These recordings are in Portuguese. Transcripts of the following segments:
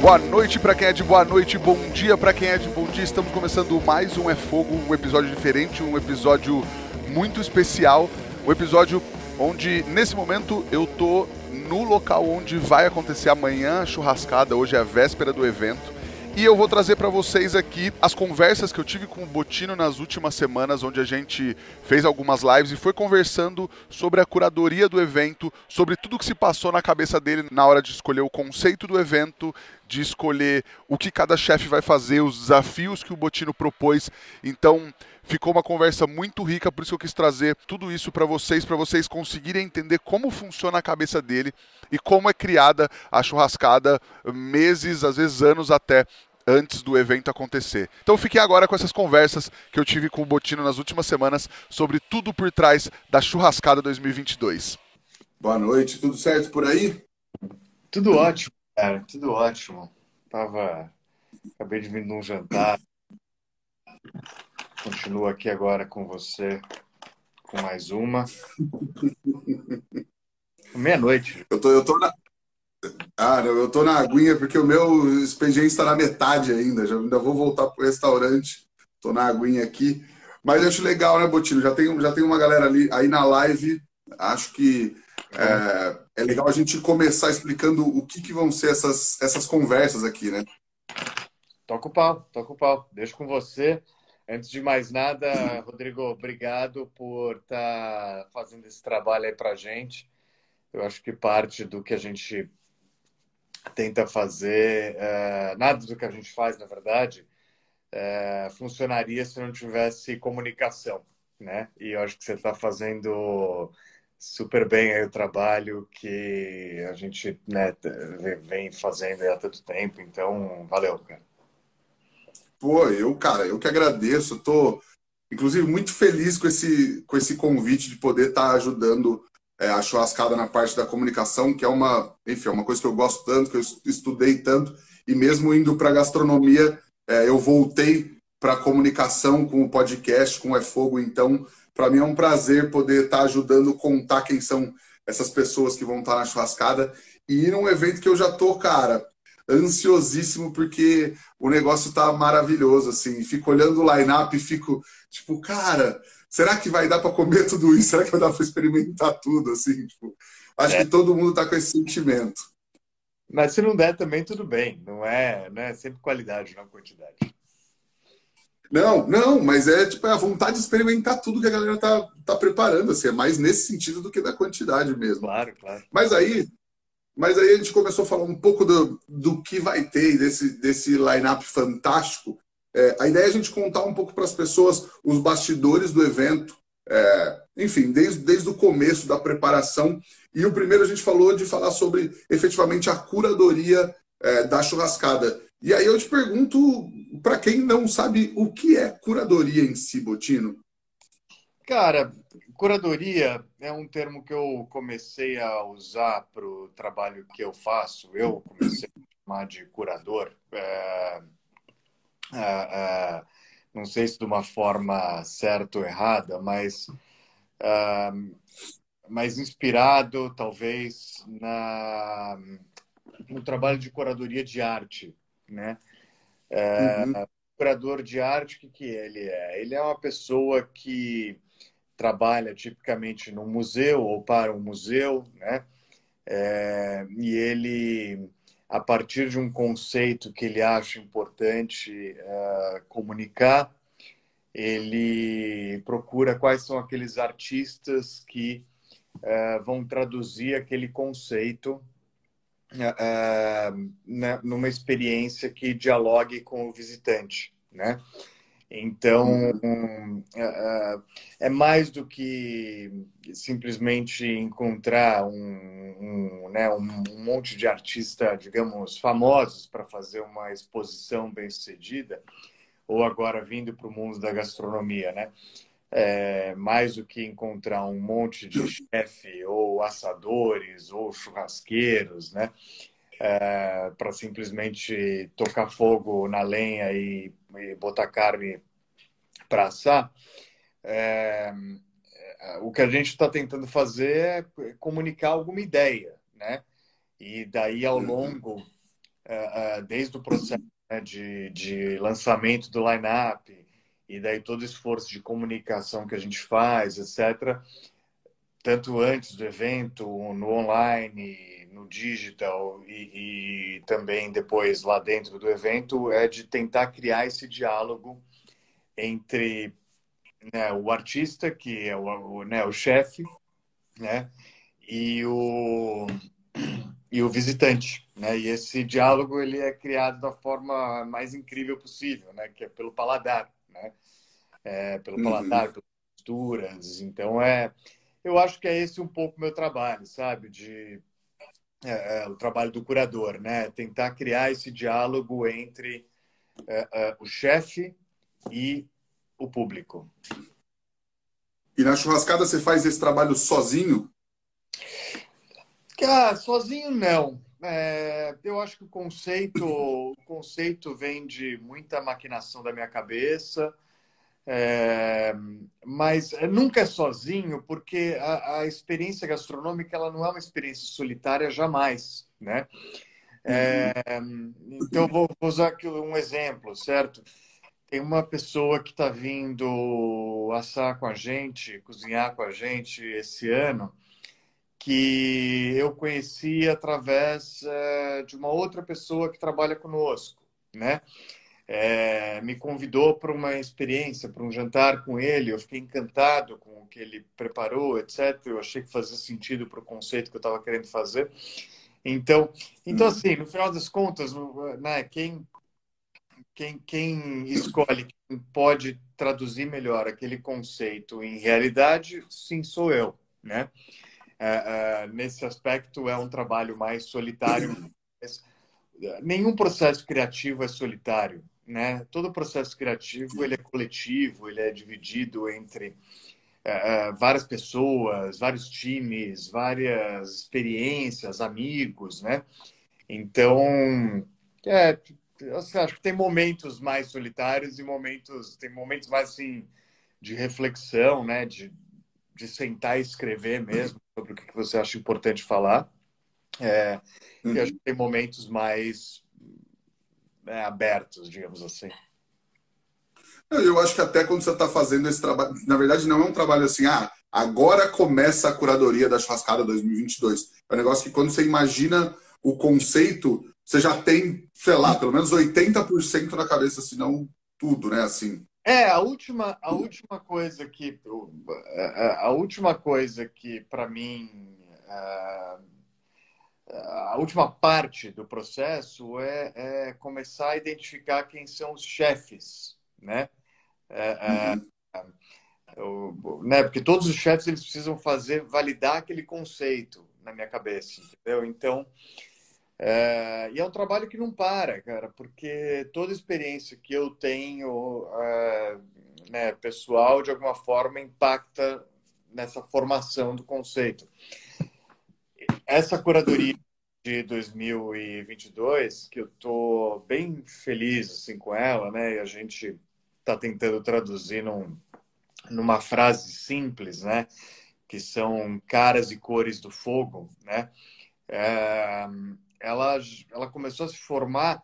Boa noite para quem é de boa noite, bom dia para quem é de bom dia. Estamos começando mais um É Fogo, um episódio diferente, um episódio muito especial, um episódio onde nesse momento eu tô no local onde vai acontecer amanhã a churrascada, hoje é a véspera do evento. E eu vou trazer para vocês aqui as conversas que eu tive com o Botino nas últimas semanas, onde a gente fez algumas lives e foi conversando sobre a curadoria do evento, sobre tudo que se passou na cabeça dele na hora de escolher o conceito do evento, de escolher o que cada chefe vai fazer, os desafios que o Botino propôs. Então, ficou uma conversa muito rica, por isso que eu quis trazer tudo isso para vocês, para vocês conseguirem entender como funciona a cabeça dele e como é criada a churrascada meses, às vezes anos até antes do evento acontecer. Então fiquei agora com essas conversas que eu tive com o Botino nas últimas semanas sobre tudo por trás da churrascada 2022. Boa noite, tudo certo por aí? Tudo ótimo, cara, tudo ótimo. Tava acabei de vir num jantar. Continuo aqui agora com você com mais uma. Meia-noite. Eu tô, eu tô na, ah, não, eu tô na aguinha porque o meu expediente está na metade ainda. Já, ainda vou voltar pro restaurante. Tô na aguinha aqui. Mas acho legal, né, Botino? Já tem, já tem uma galera ali aí na live. Acho que é, é legal a gente começar explicando o que, que vão ser essas, essas conversas aqui, né? Toca o pau, toca o pau. Deixo com você. Antes de mais nada, Rodrigo, obrigado por estar tá fazendo esse trabalho aí pra gente. Eu acho que parte do que a gente tenta fazer, é, nada do que a gente faz, na verdade, é, funcionaria se não tivesse comunicação, né? E eu acho que você está fazendo super bem aí o trabalho que a gente né, vem fazendo há tanto tempo. Então, valeu, cara. Pô, eu, cara, eu que agradeço. Tô, inclusive, muito feliz com esse, com esse convite de poder estar tá ajudando é, a churrascada na parte da comunicação, que é uma, enfim, é uma coisa que eu gosto tanto, que eu estudei tanto, e mesmo indo para gastronomia, é, eu voltei para comunicação com o podcast, com o É Fogo, então, para mim é um prazer poder estar tá ajudando contar quem são essas pessoas que vão estar tá na churrascada. E ir num evento que eu já tô, cara, ansiosíssimo porque o negócio tá maravilhoso, assim, fico olhando o line-up e fico, tipo, cara, será que vai dar para comer tudo isso? Será que vai dar para experimentar tudo? Assim, tipo, acho é. que todo mundo está com esse sentimento. Mas se não der também, tudo bem. Não é, não é sempre qualidade, não quantidade. Não, não, mas é tipo é a vontade de experimentar tudo que a galera tá, tá preparando, assim, é mais nesse sentido do que da quantidade mesmo. Claro, claro. Mas aí, mas aí a gente começou a falar um pouco do, do que vai ter desse, desse line-up fantástico. É, a ideia é a gente contar um pouco para as pessoas os bastidores do evento, é, enfim, desde, desde o começo da preparação. E o primeiro a gente falou de falar sobre efetivamente a curadoria é, da churrascada. E aí eu te pergunto, para quem não sabe, o que é curadoria em si, Botino? Cara, curadoria é um termo que eu comecei a usar para o trabalho que eu faço. Eu comecei a chamar de curador. É uh, uh, não sei se de uma forma certa ou errada, mas mais inspirado talvez na no trabalho de curadoria de arte, né? Uhum. Curador de arte, o que, que ele é? Ele é uma pessoa que trabalha tipicamente num museu ou para um museu, né? É, e ele a partir de um conceito que ele acha importante uh, comunicar, ele procura quais são aqueles artistas que uh, vão traduzir aquele conceito uh, numa experiência que dialogue com o visitante, né? Então, uhum. é, é, mais do que simplesmente encontrar um, um, né, um, monte de artistas, digamos, famosos para fazer uma exposição bem sucedida, ou agora vindo para o mundo da gastronomia, né? É, mais do que encontrar um monte de chefe ou assadores ou churrasqueiros, né? É, para simplesmente tocar fogo na lenha e, e botar carne para assar. É, é, o que a gente está tentando fazer é comunicar alguma ideia, né? E daí ao longo, é, é, desde o processo né, de, de lançamento do line-up, e daí todo o esforço de comunicação que a gente faz, etc., tanto antes do evento, no online, no digital e, e, também depois lá dentro do evento, é de tentar criar esse diálogo entre né, o artista, que é o, o, né, o chefe, né, e o, e o visitante. Né? E esse diálogo ele é criado da forma mais incrível possível, né? que é pelo paladar, né? É, pelo uhum. paladar, pelas texturas. Então, é, eu acho que é esse um pouco o meu trabalho, sabe? De, é, é, o trabalho do curador, né? Tentar criar esse diálogo entre é, é, o chefe e o público. E na churrascada você faz esse trabalho sozinho? Cara, sozinho não. É, eu acho que o conceito, o conceito vem de muita maquinação da minha cabeça, é, mas nunca é sozinho, porque a, a, experiência gastronômica ela não é uma experiência solitária jamais, né? É, então vou, vou usar aqui um exemplo, certo? Tem uma pessoa que está vindo assar com a gente, cozinhar com a gente esse ano que eu conheci através é, de uma outra pessoa que trabalha conosco, né? É, me convidou para uma experiência, para um jantar com ele. Eu fiquei encantado com o que ele preparou, etc. Eu achei que fazia sentido para o conceito que eu estava querendo fazer. Então, então uhum. assim, no final das contas, né, quem, quem, quem escolhe, quem pode traduzir melhor aquele conceito em realidade, sim, sou eu, né? É, é, nesse aspecto é um trabalho mais solitário. Nenhum processo criativo é solitário, né? Todo processo criativo ele é coletivo, ele é dividido entre é, várias pessoas, vários times, várias experiências, amigos, né? Então, é, eu acho que tem momentos mais solitários e momentos, tem momentos mais assim de reflexão, né? De, de sentar e escrever mesmo sobre o que você acha importante falar. É, uhum. E acho que tem momentos mais né, abertos, digamos assim. Eu acho que até quando você está fazendo esse trabalho, na verdade não é um trabalho assim, ah, agora começa a curadoria da churrascada 2022. É um negócio que quando você imagina o conceito, você já tem, sei lá, pelo menos 80% na cabeça, se não tudo, né? Assim. É, a última, a última coisa que a última coisa que para mim a última parte do processo é, é, começar a identificar quem são os chefes, né? É, uhum. né? Porque todos os chefes eles precisam fazer validar aquele conceito na minha cabeça, entendeu? Então é, e é um trabalho que não para, cara, porque toda experiência que eu tenho é, né, pessoal, de alguma forma, impacta nessa formação do conceito. Essa curadoria de 2022, que eu estou bem feliz assim, com ela, né? E a gente está tentando traduzir num, numa frase simples, né? Que são caras e cores do fogo, né? É, ela, ela começou a se formar,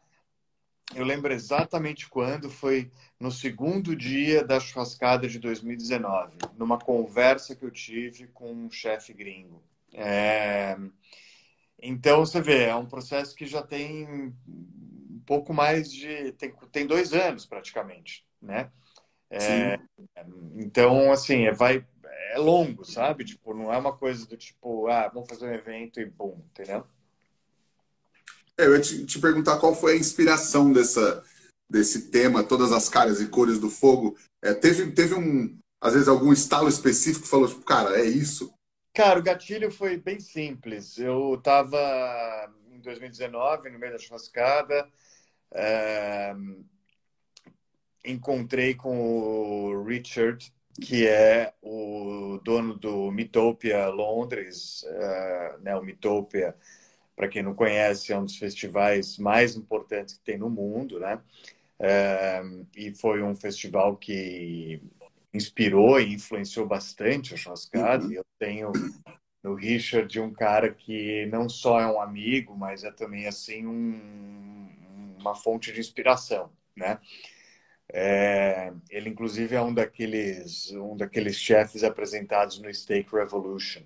eu lembro exatamente quando, foi no segundo dia da churrascada de 2019, numa conversa que eu tive com um chefe gringo. É... Então, você vê, é um processo que já tem um pouco mais de. tem, tem dois anos praticamente, né? É... então, assim, é, vai, é longo, sabe? Tipo, não é uma coisa do tipo, ah, vamos fazer um evento e bum, entendeu? É, eu ia te, te, perguntar qual foi a inspiração dessa, desse tema, todas as caras e cores do fogo. É, teve, teve um, às vezes, algum estalo específico que falou, tipo, cara, é isso? Cara, o gatilho foi bem simples. Eu estava em 2019, no meio da churrascada, é... encontrei com o Richard, que é o dono do Mitopia Londres, é... né? O Mitopia para quem não conhece, é um dos festivais mais importantes que tem no mundo, né? É, e foi um festival que inspirou e influenciou bastante a churrascada. Uhum. Eu tenho no Richard um cara que não só é um amigo, mas é também assim um, uma fonte de inspiração, né? É, ele inclusive é um daqueles um daqueles chefes apresentados no Steak Revolution,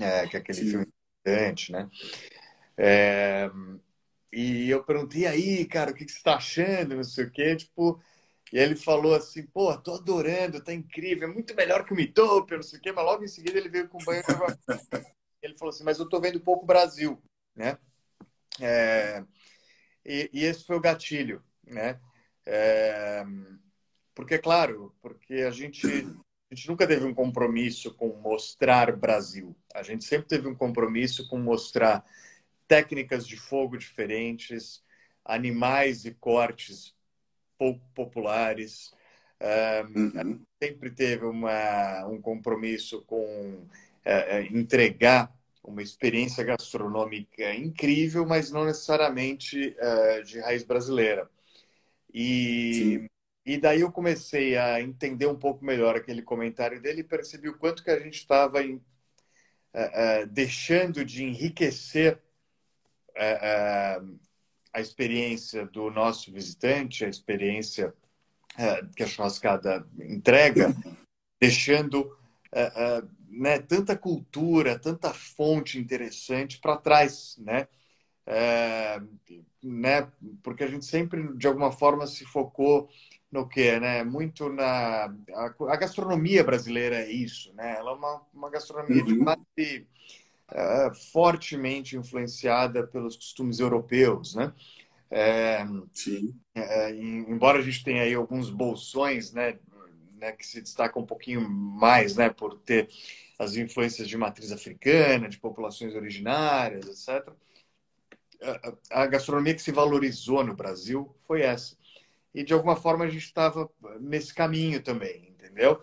é, que é aquele Sim. filme importante, né? É, e eu perguntei aí, cara, o que, que você está achando, não sei o quê, tipo, e ele falou assim, pô, tô adorando, tá incrível, é muito melhor que o Mitope, não sei o quê, mas logo em seguida ele veio com o banho. ele falou assim, mas eu tô vendo pouco Brasil, né? É, e, e, esse foi o gatilho, né? É, porque, claro, porque a gente a gente nunca teve um compromisso com mostrar Brasil. A gente sempre teve um compromisso com mostrar técnicas de fogo diferentes, animais e cortes pouco populares. uhum. Sempre teve uma, um compromisso com uh, entregar uma experiência gastronômica incrível, mas não necessariamente uh, de raiz brasileira. E Sim. E daí eu comecei a entender um pouco melhor aquele comentário dele e percebi o quanto que a gente estava uh, uh, deixando de enriquecer a experiência do nosso visitante, a experiência que a churrascada entrega, deixando né, tanta cultura, tanta fonte interessante para trás, né? Né? Porque a gente sempre, de alguma forma, se focou no que, né? Muito na a, a, gastronomia brasileira é isso, né? Ela é uma, uma gastronomia uhum. de base uh, fortemente influenciada pelos costumes europeus, né? É, Sim. É, embora a gente tenha aí alguns bolsões, né, né, que se destacam um pouquinho mais, né, por ter as influências de matriz africana, de populações originárias, etc. A gastronomia que se valorizou no Brasil foi essa e de alguma forma a gente estava nesse caminho também, entendeu?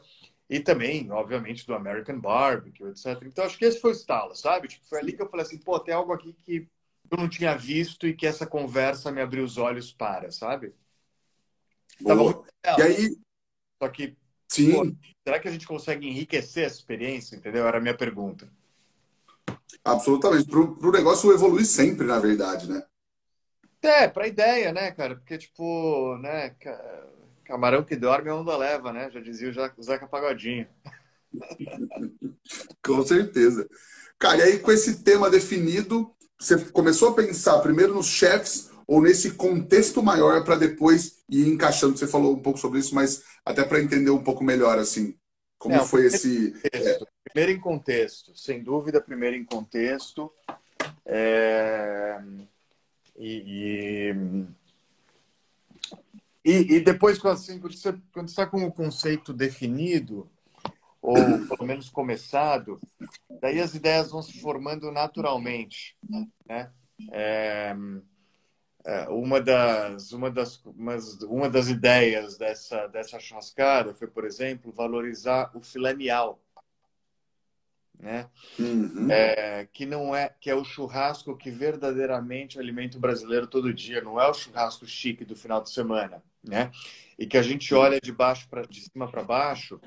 E também, obviamente, do American Barbecue, etc. Então, acho que esse foi o estalo, sabe? Tipo, foi ali que eu falei assim, pô, tem algo aqui que eu não tinha visto e que essa conversa me abriu os olhos para, sabe? Boa. E aí... Só que, Sim. Pô, será que a gente consegue enriquecer essa experiência, entendeu? Era a minha pergunta. Absolutamente. Para o negócio evoluir sempre, na verdade, né? É, pra ideia, né, cara? Porque, tipo, né, camarão que dorme a onda leva, né? Já dizia o Zeca Pagodinho. com certeza. Cara, e aí com esse tema definido, você começou a pensar primeiro nos chefs ou nesse contexto maior para depois ir encaixando? Você falou um pouco sobre isso, mas até para entender um pouco melhor, assim, como Não, foi esse... É... Primeiro em contexto, sem dúvida, primeiro em contexto. É e, e, e, depois, assim, quando você está com o conceito definido, ou pelo menos começado, daí as ideias vão se formando naturalmente. Né? É, é uma das uma das uma das ideias dessa dessa churrascada foi por exemplo valorizar o filé né? Uhum. É, que não é que é o churrasco que verdadeiramente alimenta o brasileiro todo dia, não é o churrasco chique do final de semana, né? E que a gente olha de baixo para de cima para baixo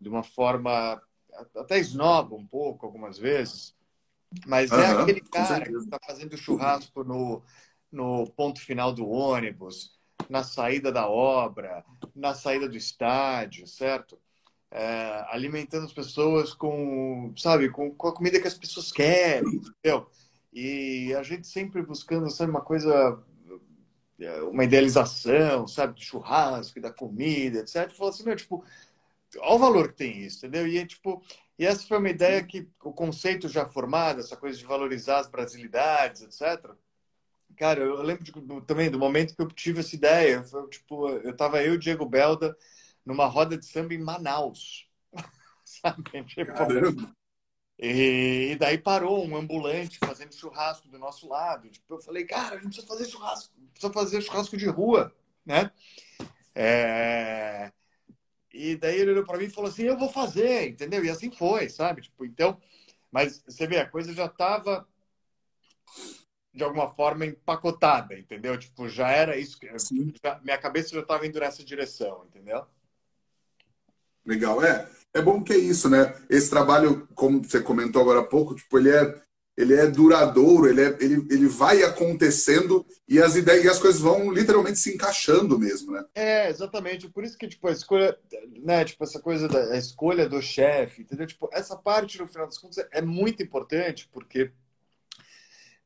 de uma forma até esnoba um pouco algumas vezes, mas uhum, é aquele cara que está fazendo churrasco no no ponto final do ônibus, na saída da obra, na saída do estádio, certo? é, alimentando as pessoas com, sabe, com, com, a comida que as pessoas querem, entendeu? E a gente sempre buscando, sabe, uma coisa, uma idealização, sabe, do churrasco, da comida, etc. Falou assim, meu, tipo, olha o valor que tem isso, entendeu? E, tipo, e essa foi uma ideia que o conceito já formado, essa coisa de valorizar as brasilidades, etc., Cara, eu lembro de, do, também do momento que eu tive essa ideia. Foi, tipo, eu tava eu e o Diego Belda numa roda de samba em Manaus. Sabe? Tipo, e, e, daí parou um ambulante fazendo churrasco do nosso lado. Tipo, eu falei, cara, a gente precisa fazer churrasco, precisa fazer churrasco de rua, né? É... E daí ele olhou para mim e falou assim, eu vou fazer, entendeu? E assim foi, sabe? Tipo, então, mas você vê, a coisa já estava de alguma forma empacotada, entendeu? Tipo, já era isso. Já, minha cabeça já estava indo nessa direção, entendeu? Legal, é. É bom que é isso, né? Esse trabalho, como você comentou agora há pouco, tipo, ele é, ele é duradouro, ele, é, ele, ele vai acontecendo e as ideias e as coisas vão literalmente se encaixando mesmo, né? É, exatamente. Por isso que, tipo, a escolha, né? Tipo, essa coisa da escolha do chefe, entendeu? Tipo, essa parte, no final das contas, é muito importante, porque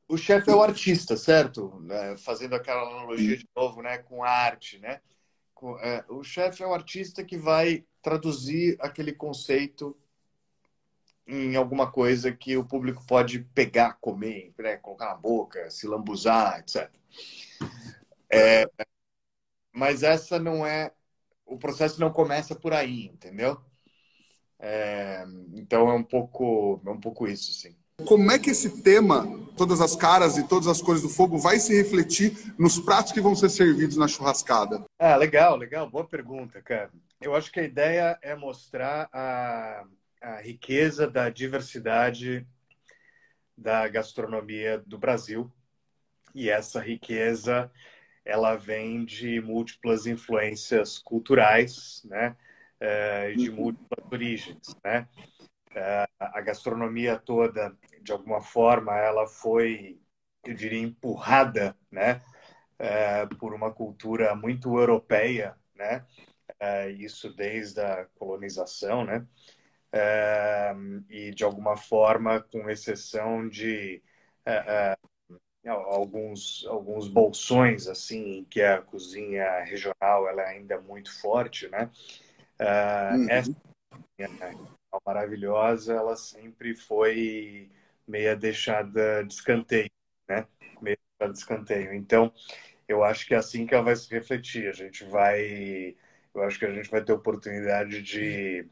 o chefe é o artista, certo? É, fazendo aquela analogia de novo, né, com a arte, né? É, o chefe é o artista que vai traduzir aquele conceito em alguma coisa que o público pode pegar, comer, né, colocar na boca, se lambuzar, etc. É, mas essa não é. O processo não começa por aí, entendeu? É, então é um pouco, é um pouco isso, sim. Como é que esse tema, todas as caras e todas as cores do fogo, vai se refletir nos pratos que vão ser servidos na churrascada? Ah, legal, legal. Boa pergunta, cara. Eu acho que a ideia é mostrar a, a riqueza da diversidade da gastronomia do Brasil. E essa riqueza, ela vem de múltiplas influências culturais, né? Eh, de uhum. múltiplas origens, né? Eh, a gastronomia toda de alguma forma, ela foi, eu diria, empurrada, né, é, por uma cultura muito europeia, né, é, isso desde a colonização, né, é, e de alguma forma, com exceção de é, é, alguns alguns bolsões assim que a cozinha regional ela ainda é muito forte, né, é, uhum. essa maravilhosa ela sempre foi meia deixada de escanteio, né? Meia deixada de escanteio. Então, eu acho que é assim que ela vai se refletir. A gente vai, eu acho que a gente vai ter oportunidade de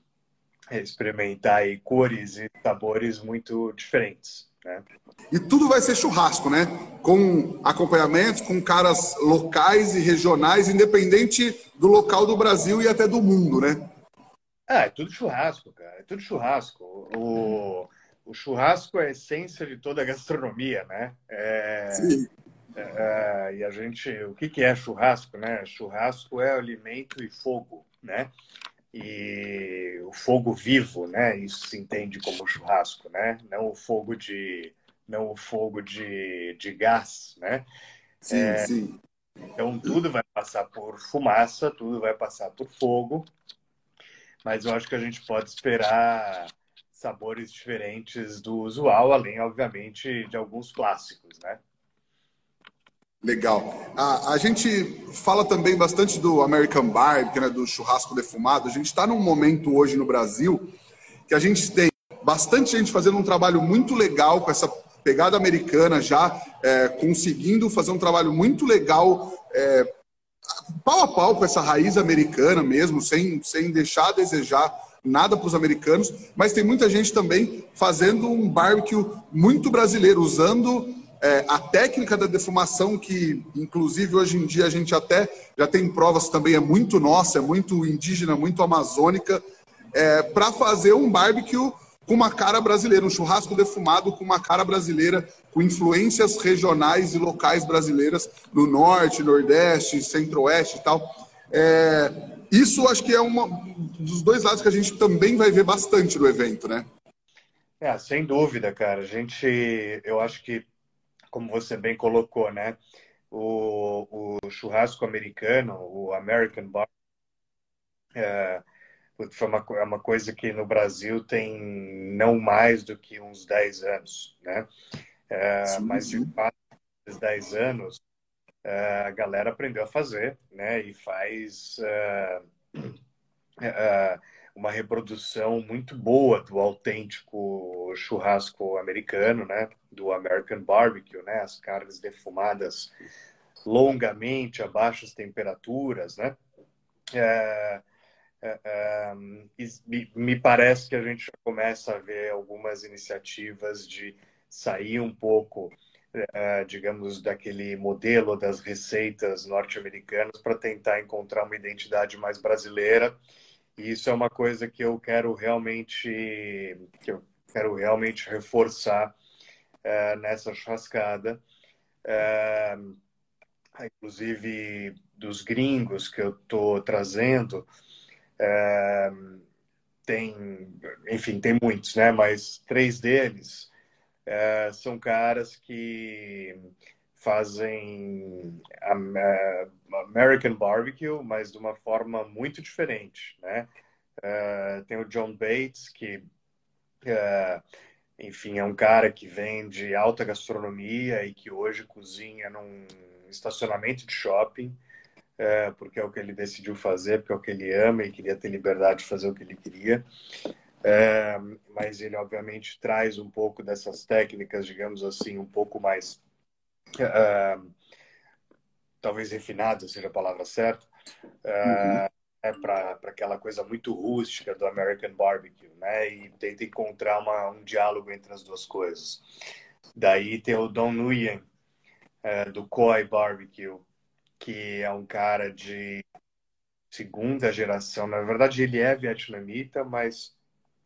experimentar aí cores e sabores muito diferentes. Né? E tudo vai ser churrasco, né? Com acompanhamentos, com caras locais e regionais, independente do local do Brasil e até do mundo, né? Ah, é tudo churrasco, cara. É tudo churrasco. O, o churrasco é a essência de toda a gastronomia, né? É, Sim. É, é, e a gente, o que, que é churrasco, né? Churrasco é alimento e fogo, né? E o fogo vivo, né? Isso se entende como churrasco, né? Não o fogo de, não o fogo de, de gás, né? Sim, é, sim. Então tudo vai passar por fumaça, tudo vai passar por fogo, mas eu acho que a gente pode esperar sabores diferentes do usual, além, obviamente, de alguns clássicos, né? Legal. A, a gente fala também bastante do American Barbecue, né, do churrasco defumado. A gente está num momento hoje no Brasil que a gente tem bastante gente fazendo um trabalho muito legal com essa pegada americana, já é, conseguindo fazer um trabalho muito legal, é, pau a pau com essa raiz americana mesmo, sem, sem deixar a desejar nada para os americanos, mas tem muita gente também fazendo um barbecue muito brasileiro, usando é, a técnica da defumação, que inclusive hoje em dia a gente até já tem provas também, é muito nossa, é muito indígena, muito amazônica, é, para fazer um barbecue com uma cara brasileira, um churrasco defumado com uma cara brasileira, com influências regionais e locais brasileiras no norte, nordeste, centro-oeste e tal. É, isso acho que é uma dos dois lados que a gente também vai ver bastante no evento, né? É, sem dúvida, cara. A gente, eu acho que, como você bem colocou, né? O, o churrasco americano, o American Bar, é, foi uma, é uma coisa que no Brasil tem não mais do que uns 10 anos, né? É, sim, mas de fato, esses 10 anos, a galera aprendeu a fazer, né? E faz uh, uh, uma reprodução muito boa do autêntico churrasco americano, né? Do American Barbecue, né? As carnes defumadas longamente a baixas temperaturas, né? É, me parece que a gente já começa a ver algumas iniciativas de sair um pouco, é, digamos, daquele modelo das receitas norte-americanas para tentar encontrar uma identidade mais brasileira. E isso é uma coisa que eu quero realmente, que eu quero realmente reforçar é, nessa churrascada. É, inclusive dos gringos que eu estou trazendo, tem, enfim, tem muitos, né? Mas três deles é, são caras que fazem American Barbecue, mas de uma forma muito diferente, né? É, tem o John Bates, que, é, enfim, é um cara que vem de alta gastronomia e que hoje cozinha num estacionamento de shopping é, porque é o que ele decidiu fazer, porque é o que ele ama e queria ter liberdade de fazer o que ele queria. É, mas ele, obviamente, traz um pouco dessas técnicas, digamos assim, um pouco mais. É, talvez refinadas seja a palavra certa. É, uhum. para aquela coisa muito rústica do American Barbecue, né? E tenta encontrar uma, um diálogo entre as duas coisas. Daí tem o Don Nguyen, é, do Koi Barbecue, que é um cara de segunda geração. Na verdade, ele é vietnamita, mas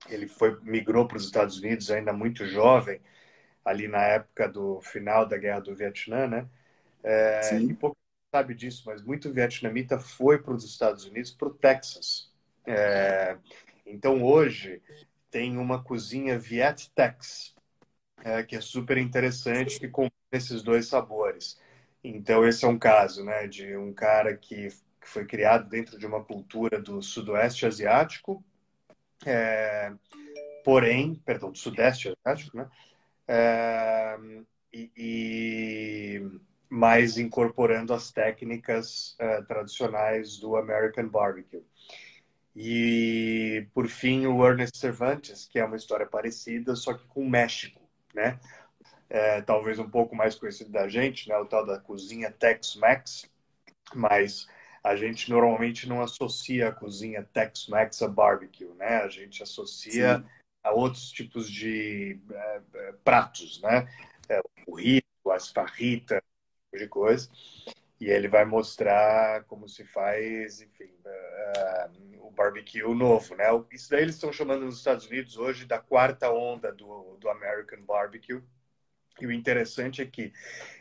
ele foi migrou para os Estados Unidos ainda muito jovem, ali na época do final da Guerra do Vietnã, né? É, Sim. E pouco sabe disso, mas muito vietnamita foi para os Estados Unidos, para o Texas. É, então, hoje, tem uma cozinha Viet-Tex, é, que é super interessante, que combina esses dois sabores. Então, esse é um caso né, de um cara que, que foi criado dentro de uma cultura do sudoeste asiático, é, porém, perdão, do sudeste asiático, né? É, e, e, mais incorporando as técnicas é, tradicionais do American Barbecue. E, por fim, o Ernest Cervantes, que é uma história parecida, só que com o México, né? é, talvez um pouco mais conhecido da gente, né, o tal da cozinha Tex-Mex, mas a gente normalmente não associa a cozinha Tex-Mex a barbecue, né? A gente associa Sim. a outros tipos de é, pratos, né? É, o burrito, as farritas, tipo de coisa. E ele vai mostrar como se faz, enfim, uh, o barbecue novo, né? Isso daí eles estão chamando nos Estados Unidos hoje da quarta onda do, do American Barbecue, e o interessante é que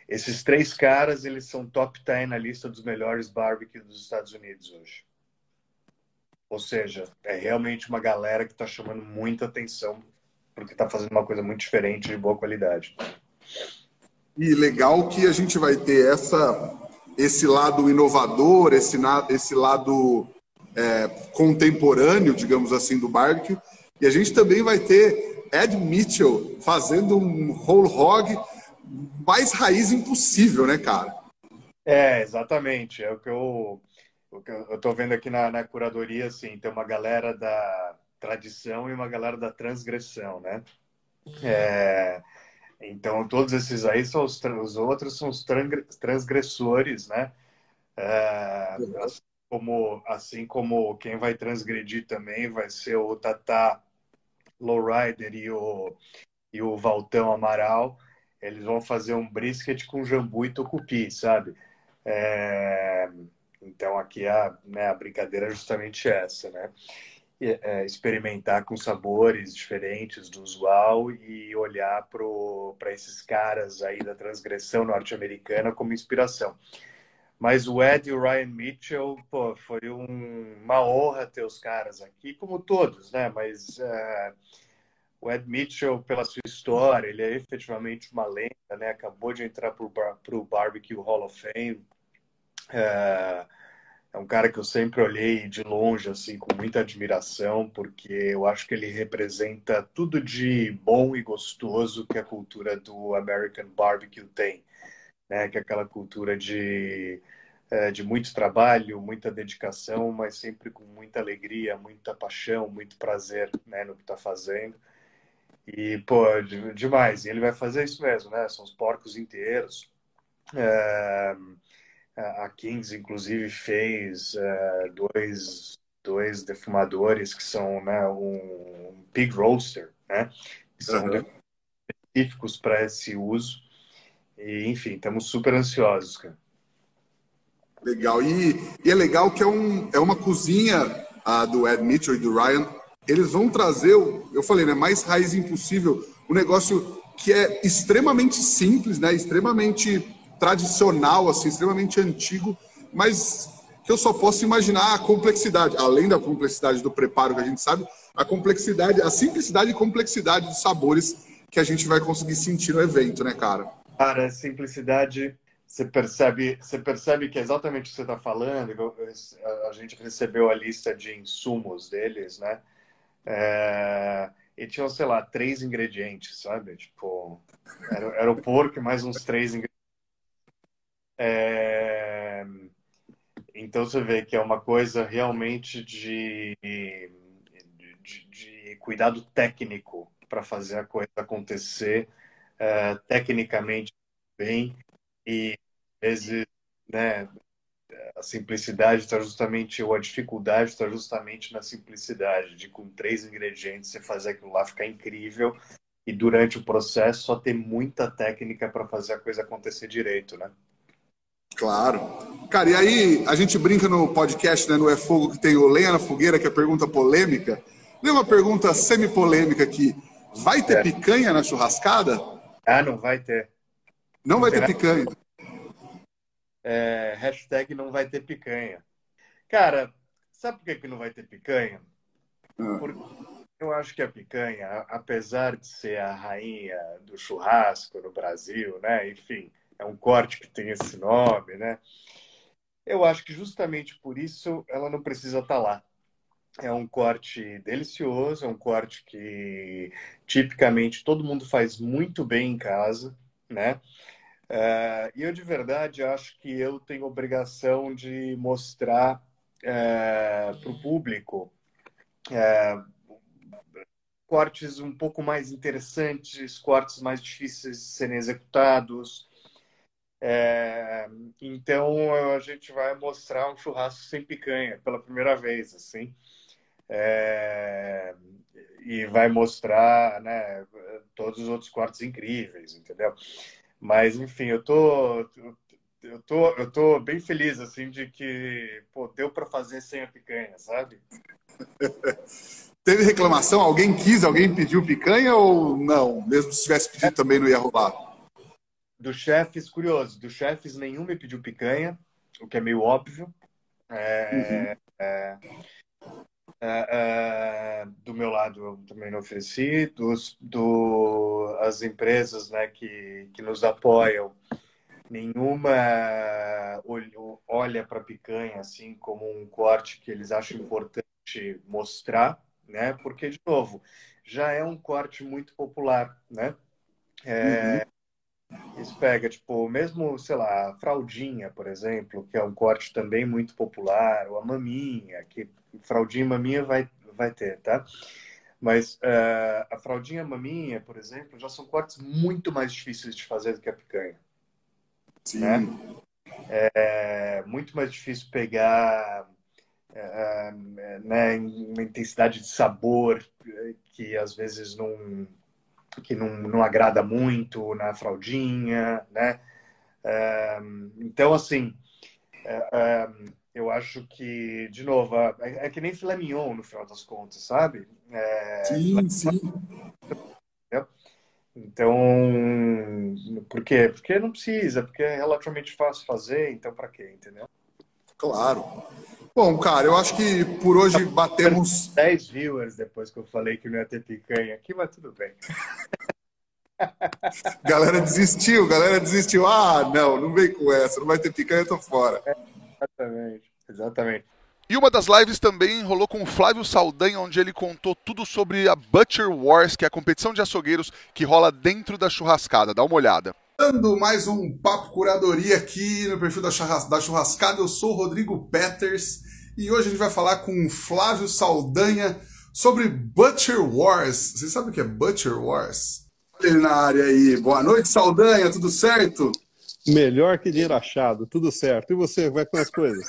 esses três caras, eles são top 10 na lista dos melhores barbecue dos Estados Unidos hoje. Ou seja, é realmente uma galera que está chamando muita atenção porque está fazendo uma coisa muito diferente de boa qualidade. E legal que a gente vai ter essa, esse lado inovador, esse, esse lado é, contemporâneo, digamos assim, do barbecue. E a gente também vai ter Ed Mitchell fazendo um whole hog mais raiz impossível, né, cara? É, exatamente. É o que eu, o que eu tô vendo aqui na, na curadoria, assim, tem uma galera da tradição e uma galera da transgressão, né? É, então, todos esses aí são os, os outros são os transgressores, né? É, assim, como, assim como quem vai transgredir também vai ser o Tata Lowrider e o, e o Valtão Amaral, eles vão fazer um brisket com jambu e tucupi, sabe? É... Então aqui a, né, a brincadeira é justamente essa, né? É, experimentar com sabores diferentes do usual e olhar para esses caras aí da transgressão norte-americana como inspiração. Mas o Ed e o Ryan Mitchell, pô, foi um, uma honra ter os caras aqui, como todos, né? Mas uh, o Ed Mitchell, pela sua história, ele é efetivamente uma lenda, né? Acabou de entrar para o Barbecue Hall of Fame. É, é um cara que eu sempre olhei de longe, assim, com muita admiração, porque eu acho que ele representa tudo de bom e gostoso que a cultura do American Barbecue tem né? Que é aquela cultura de é, de muito trabalho, muita dedicação, mas sempre com muita alegria, muita paixão, muito prazer né, no que está fazendo. E, pô, demais. E ele vai fazer isso mesmo, né? São os porcos inteiros. É, a Kings, inclusive, fez é, dois, dois defumadores que são né, um pig roaster, né? Que são uhum. específicos para esse uso. E, enfim, estamos super ansiosos, cara. Legal. E, e, é legal que é, um, é uma cozinha a, do Ed Mitchell e do Ryan. Eles vão trazer, eu falei, né, mais raiz impossível, um negócio que é extremamente simples, né, extremamente tradicional, assim, extremamente antigo, mas que eu só posso imaginar a complexidade, além da complexidade do preparo que a gente sabe, a complexidade, a simplicidade e complexidade dos sabores que a gente vai conseguir sentir no evento, né, cara? Cara, simplicidade você percebe, você percebe que é exatamente o que você está falando. A gente recebeu a lista de insumos deles, né? É, e tinham, sei lá, três ingredientes, sabe? Tipo, era, era o porco e mais uns três ingredientes. É, então você vê que é uma coisa realmente de, de, de cuidado técnico para fazer a coisa acontecer é, tecnicamente bem e às vezes, né, a simplicidade está justamente, ou a dificuldade está justamente na simplicidade, de com três ingredientes você fazer aquilo lá ficar incrível e durante o processo só ter muita técnica para fazer a coisa acontecer direito, né? Claro. Cara, e aí a gente brinca no podcast, né, no É Fogo, que tem o Lenha na Fogueira, que é pergunta polêmica. Tem uma pergunta semi-polêmica aqui. Vai ter é. picanha na churrascada? Ah, não vai ter. Não vai ter picanha. É, hashtag não vai ter picanha. Cara, sabe por que, que não vai ter picanha? Ah. Porque eu acho que a picanha, apesar de ser a rainha do churrasco no Brasil, né? Enfim, é um corte que tem esse nome, né? Eu acho que justamente por isso ela não precisa estar tá lá. É um corte delicioso, é um corte que tipicamente todo mundo faz muito bem em casa, né? É, e eu de verdade acho que eu tenho obrigação de mostrar é, para o público é, cortes um pouco mais interessantes, cortes mais difíceis de serem executados. É, então a gente vai mostrar um churrasco sem picanha pela primeira vez, assim, é, e vai mostrar, né, todos os outros cortes incríveis, entendeu? Mas, enfim, eu tô, eu tô, eu tô bem feliz, assim, de que, pô, deu para fazer sem a picanha, sabe? Teve reclamação? Alguém quis, alguém pediu picanha ou não? Mesmo se tivesse pedido também não ia rolar? Do chefes, curioso, do chefes nenhum me pediu picanha, o que é meio óbvio. É, uhum. é, é, é, do meu lado eu também não ofereci, dos, do, as empresas né, que, que nos apoiam, nenhuma olha para a picanha assim como um corte que eles acham importante mostrar, né? Porque, de novo, já é um corte muito popular, né? É, uhum. Isso pega, tipo, mesmo, sei lá, a fraldinha, por exemplo, que é um corte também muito popular, ou a maminha, que fraldinha e maminha vai, vai ter, tá? Mas uh, a fraldinha e maminha, por exemplo, já são cortes muito mais difíceis de fazer do que a picanha. Sim. Né? É muito mais difícil pegar é, né, uma intensidade de sabor que às vezes não que não, não agrada muito na fraldinha, né? É, então, assim, é, eu acho que, de novo, é, é, que nem filé mignon no final das contas, sabe? É, sim, sim. Então, por quê? Porque não precisa, porque é relativamente fácil fazer, então para quê, entendeu? Claro. Bom, cara, eu acho que por hoje batemos. 10 viewers depois que eu falei que não ia ter picanha aqui, mas tudo bem. galera desistiu, galera desistiu. Ah, não, não vem com essa, não vai ter picanha, eu tô fora. É. Exatamente, exatamente. E uma das lives também rolou com o Flávio Saldanha, onde ele contou tudo sobre a Butcher Wars, que é a competição de açougueiros que rola dentro da churrascada. Dá uma olhada. Começando mais um Papo Curadoria aqui no perfil da Churrascada, eu sou o Rodrigo Peters e hoje a gente vai falar com Flávio Saldanha sobre Butcher Wars. Você sabe o que é Butcher Wars? Olha ele na área aí. Boa noite, Saldanha, tudo certo? Melhor que dinheiro achado, tudo certo. E você, vai com as coisas?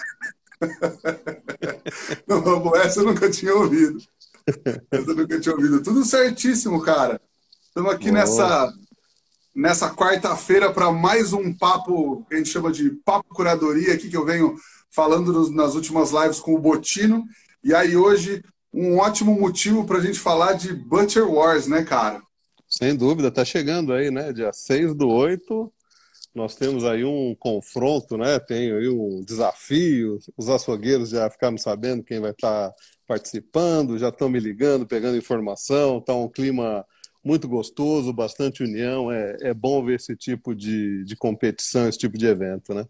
Não, essa eu nunca tinha ouvido. Essa eu nunca tinha ouvido. Tudo certíssimo, cara. Estamos aqui nessa, nessa quarta-feira para mais um papo que a gente chama de papo curadoria aqui que eu venho falando nos, nas últimas lives com o Botino. E aí hoje um ótimo motivo para a gente falar de Butcher Wars, né, cara? Sem dúvida, tá chegando aí, né? Dia 6 do 8, nós temos aí um confronto, né? Tem aí um desafio. Os açougueiros já ficaram sabendo quem vai estar participando, já estão me ligando, pegando informação. Está um clima muito gostoso, bastante união. É, é bom ver esse tipo de, de competição, esse tipo de evento, né?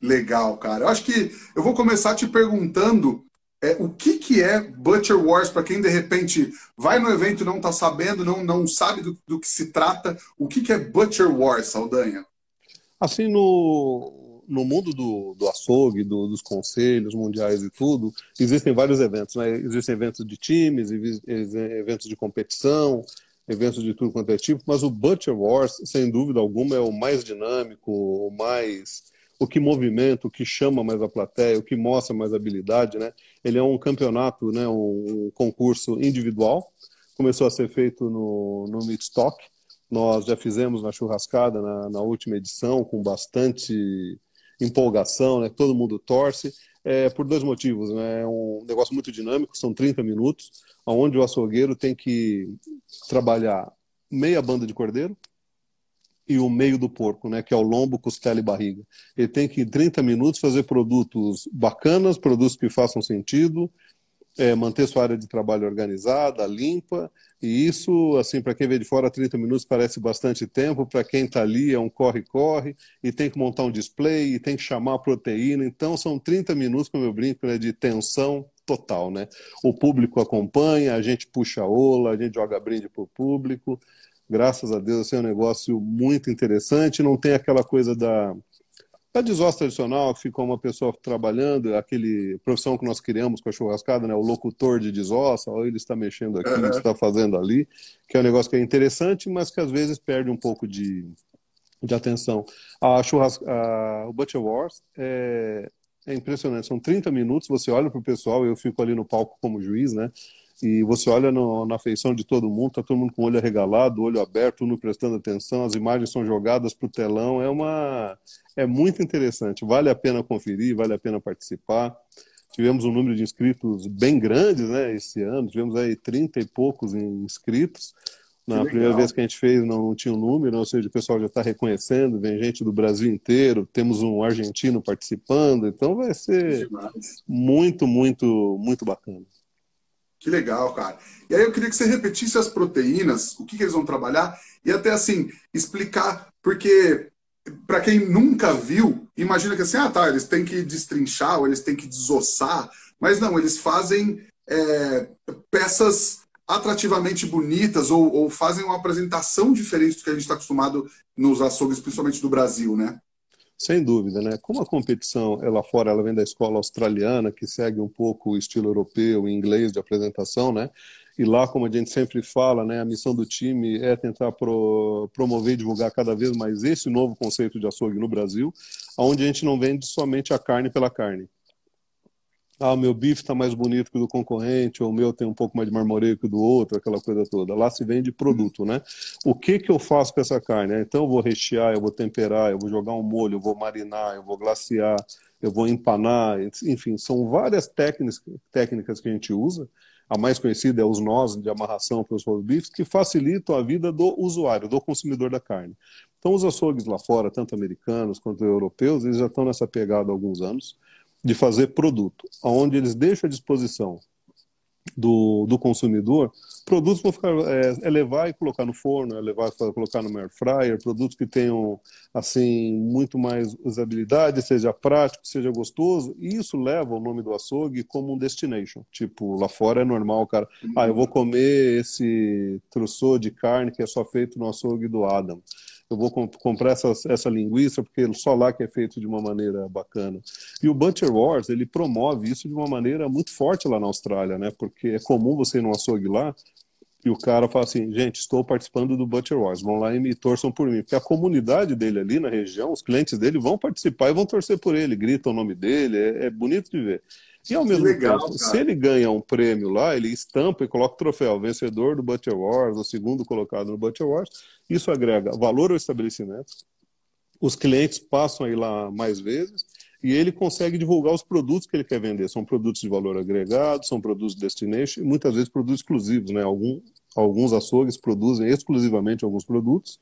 Legal, cara. Eu acho que eu vou começar te perguntando é, o que, que é Butcher Wars, para quem de repente vai no evento e não está sabendo, não, não sabe do, do que se trata. O que, que é Butcher Wars, Saldanha? Assim, no, no mundo do, do açougue, do, dos conselhos mundiais e tudo, existem vários eventos. Né? Existem eventos de times, eventos de competição, eventos de tudo quanto é tipo, mas o Butcher Wars, sem dúvida alguma, é o mais dinâmico, o mais o que movimenta, o que chama mais a plateia, o que mostra mais habilidade, né? Ele é um campeonato, né? Um, concurso individual. Começou a ser feito no, no Midstock, nós já fizemos na churrascada na, na última edição, com bastante empolgação, né? todo mundo torce, é, por dois motivos. Né? É um negócio muito dinâmico, são 30 minutos, onde o açougueiro tem que trabalhar meia banda de cordeiro e o meio do porco, né? que é o lombo, costela e barriga. Ele tem que, em 30 minutos, fazer produtos bacanas, produtos que façam sentido, é, manter sua área de trabalho organizada, limpa, e isso, assim, para quem vê de fora, 30 minutos parece bastante tempo, para quem está ali é um corre-corre, e tem que montar um display, e tem que chamar a proteína, então são 30 minutos, como eu brinco, né, de tensão total, né? O público acompanha, a gente puxa a ola, a gente joga brinde para o público, graças a Deus, assim, é um negócio muito interessante, não tem aquela coisa da a desossa tradicional, que ficou uma pessoa trabalhando, aquele profissão que nós criamos com a churrascada, né, o locutor de desossa, ou ele está mexendo aqui, uhum. está fazendo ali, que é um negócio que é interessante, mas que às vezes perde um pouco de, de atenção. A churrasca, a, o Butcher Wars é, é impressionante, são 30 minutos, você olha para o pessoal, eu fico ali no palco como juiz, né, e você olha no, na feição de todo mundo, tá todo mundo com o olho arregalado, olho aberto, não prestando atenção, as imagens são jogadas para o telão, é uma é muito interessante, vale a pena conferir, vale a pena participar. Tivemos um número de inscritos bem grandes, né, esse ano, tivemos aí 30 e poucos inscritos. Na primeira vez que a gente fez não, não tinha um número, ou seja, o pessoal já está reconhecendo, vem gente do Brasil inteiro, temos um argentino participando, então vai ser muito, muito, muito bacana. Que legal, cara. E aí eu queria que você repetisse as proteínas, o que, que eles vão trabalhar, e até assim, explicar, porque para quem nunca viu, imagina que assim, ah tá, eles têm que destrinchar, ou eles têm que desossar, mas não, eles fazem é, peças atrativamente bonitas ou, ou, fazem uma apresentação diferente do que a gente está acostumado nos açougues, principalmente do Brasil, né? Sem dúvida, né? Como a competição é lá fora, ela vem da escola australiana, que segue um pouco o estilo europeu e inglês de apresentação, né? E lá, como a gente sempre fala, né, a missão do time é tentar pro, promover e divulgar cada vez mais esse novo conceito de açougue no Brasil, onde a gente não vende somente a carne pela carne ah, o meu bife está mais bonito que o do concorrente, ou o meu tem um pouco mais de marmoreio que o do outro, aquela coisa toda. Lá se vende produto, né? O que que eu faço com essa carne? Então eu vou rechear, eu vou temperar, eu vou jogar um molho, eu vou marinar, eu vou glaciar, eu vou empanar, enfim, são várias técnicas, técnicas que a gente usa. A mais conhecida é os nós de amarração para os bifes, que facilitam a vida do usuário, do consumidor da carne. Então os açougues lá fora, tanto americanos quanto europeus, eles já estão nessa pegada há alguns anos de fazer produto, onde eles deixam à disposição do, do consumidor produtos para ficar é, é, levar e colocar no forno, é levar e colocar no air fryer, produtos que tenham assim muito mais usabilidade, seja prático, seja gostoso. E isso leva o nome do açougue como um destination. Tipo, lá fora é normal, cara. Ah, eu vou comer esse troço de carne que é só feito no açougue do Adam eu vou comp comprar essa, essa linguiça porque só lá que é feito de uma maneira bacana. E o Butcher Wars, ele promove isso de uma maneira muito forte lá na Austrália, né? Porque é comum você ir num açougue lá e o cara fala assim, gente, estou participando do Butcher Wars, vão lá e me torçam por mim. Porque a comunidade dele ali na região, os clientes dele vão participar e vão torcer por ele, gritam o nome dele, é, é bonito de ver. E ao mesmo legal, tempo, cara. se ele ganha um prêmio lá, ele estampa e coloca o troféu, vencedor do Butcher Wars, o segundo colocado no Butcher Wars, isso agrega valor ao estabelecimento, os clientes passam a ir lá mais vezes e ele consegue divulgar os produtos que ele quer vender. São produtos de valor agregado, são produtos destination e muitas vezes produtos exclusivos. Né? Algum, alguns açougues produzem exclusivamente alguns produtos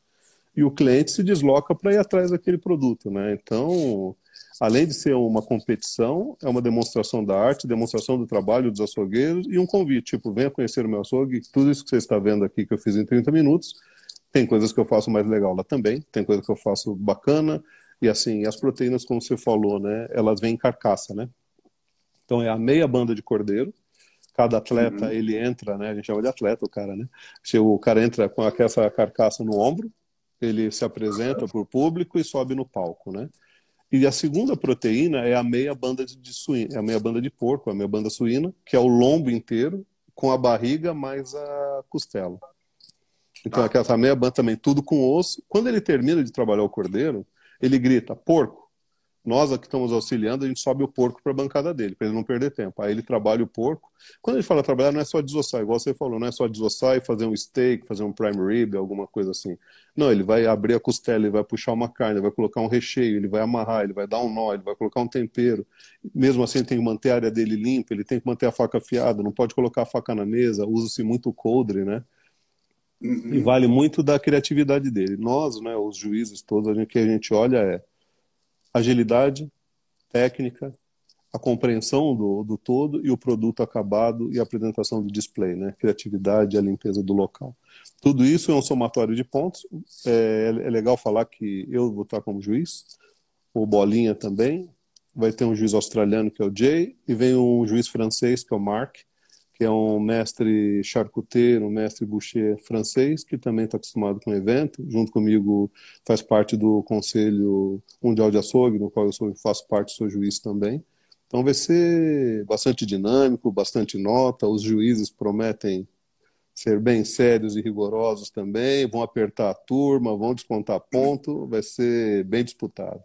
e o cliente se desloca para ir atrás daquele produto. Né? Então, além de ser uma competição, é uma demonstração da arte, demonstração do trabalho dos açougueiros e um convite, tipo, venha conhecer o meu açougue, tudo isso que você está vendo aqui que eu fiz em 30 minutos, tem coisas que eu faço mais legal lá também, tem coisas que eu faço bacana, e assim, as proteínas, como você falou, né, elas vêm em carcaça, né? Então é a meia banda de cordeiro, cada atleta, uhum. ele entra, né, a gente chama de atleta o cara, né? O cara entra com essa carcaça no ombro, ele se apresenta para o público e sobe no palco, né? E a segunda proteína é a meia banda de, suína, é a meia banda de porco, a meia banda suína, que é o lombo inteiro com a barriga mais a costela. Então, ah. aquela meia banda também, tudo com osso. Quando ele termina de trabalhar o cordeiro, ele grita, porco. Nós aqui estamos auxiliando, a gente sobe o porco para a bancada dele, para ele não perder tempo. Aí ele trabalha o porco. Quando ele fala trabalhar, não é só desossar, igual você falou, não é só desossar e fazer um steak, fazer um prime rib, alguma coisa assim. Não, ele vai abrir a costela, ele vai puxar uma carne, ele vai colocar um recheio, ele vai amarrar, ele vai dar um nó, ele vai colocar um tempero. Mesmo assim, ele tem que manter a área dele limpa, ele tem que manter a faca afiada, não pode colocar a faca na mesa, usa-se muito coldre, né? Uhum. E vale muito da criatividade dele. Nós, né, os juízes todos, o que a gente olha é agilidade, técnica, a compreensão do, do todo e o produto acabado e a apresentação do display, né? Criatividade e a limpeza do local. Tudo isso é um somatório de pontos. É, é legal falar que eu vou estar como juiz, o Bolinha também, vai ter um juiz australiano que é o Jay e vem um juiz francês que é o Mark que é um mestre charcuteiro, um mestre boucher francês, que também está acostumado com o evento. Junto comigo faz parte do Conselho Mundial de Açougue, no qual eu sou, faço parte, sou juiz também. Então vai ser bastante dinâmico, bastante nota. Os juízes prometem ser bem sérios e rigorosos também, vão apertar a turma, vão descontar ponto, vai ser bem disputado.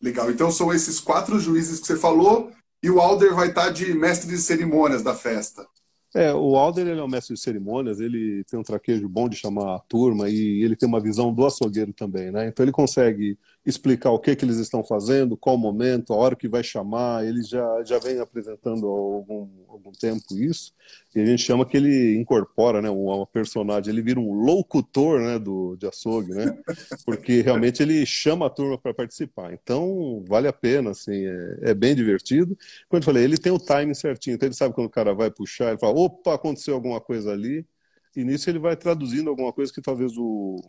Legal. Então são esses quatro juízes que você falou e o Alder vai estar de mestre de cerimônias da festa. É, o Alder ele é um mestre de cerimônias, ele tem um traquejo bom de chamar a turma e ele tem uma visão do açougueiro também, né? Então ele consegue explicar o que, que eles estão fazendo, qual momento, a hora que vai chamar, ele já, já vem apresentando há algum, algum tempo isso, e a gente chama que ele incorpora, né, uma personagem, ele vira um locutor, né, do, de açougue, né? Porque realmente ele chama a turma para participar. Então, vale a pena, assim, é, é bem divertido. Como eu falei, ele tem o time certinho, então ele sabe quando o cara vai puxar, ele fala, opa, aconteceu alguma coisa ali. E nisso ele vai traduzindo alguma coisa que talvez o,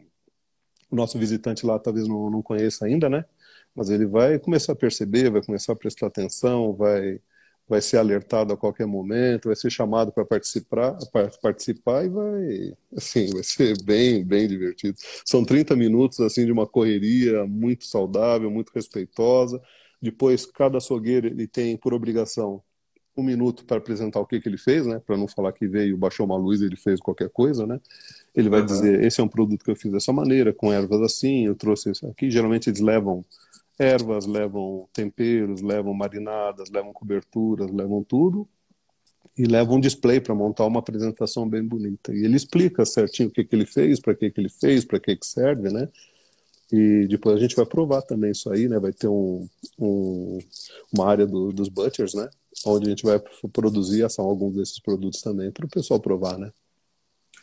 o nosso visitante lá talvez não, não conheça ainda, né? Mas ele vai começar a perceber, vai começar a prestar atenção, vai vai ser alertado a qualquer momento, vai ser chamado para participar, para participar e vai, assim, vai ser bem, bem divertido. São 30 minutos assim de uma correria muito saudável, muito respeitosa. Depois cada açougueiro ele tem por obrigação um minuto para apresentar o que, que ele fez, né? Para não falar que veio, baixou uma luz e ele fez qualquer coisa, né? Ele vai uhum. dizer: esse é um produto que eu fiz dessa maneira, com ervas assim, eu trouxe isso aqui. Geralmente eles levam ervas, levam temperos, levam marinadas, levam coberturas, levam tudo e levam um display para montar uma apresentação bem bonita. E ele explica certinho o que, que ele fez, para que, que ele fez, para que, que serve, né? E depois a gente vai provar também isso aí, né? Vai ter um, um uma área do, dos butchers, né? onde a gente vai produzir ação alguns desses produtos também para o pessoal provar, né?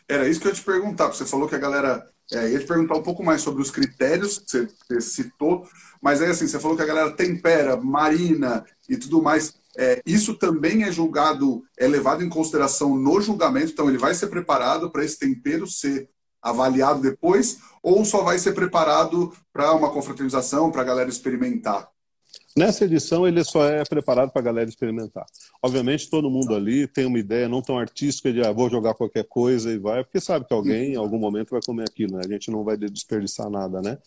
Era isso que eu ia te perguntar. Você falou que a galera é, ia te perguntar um pouco mais sobre os critérios que você, citou, mas aí assim, você falou que a galera tempera, marina e tudo mais. É, isso também é julgado, é levado em consideração no julgamento, então ele vai ser preparado para esse tempero ser avaliado depois, ou só vai ser preparado para uma confraternização, para a galera experimentar? Nessa edição, ele só é preparado para a galera experimentar. Obviamente, todo mundo ali tem uma ideia não tão artística de ah, vou jogar qualquer coisa e vai, porque sabe que alguém em algum momento vai comer aquilo, né? A gente não vai desperdiçar nada, né?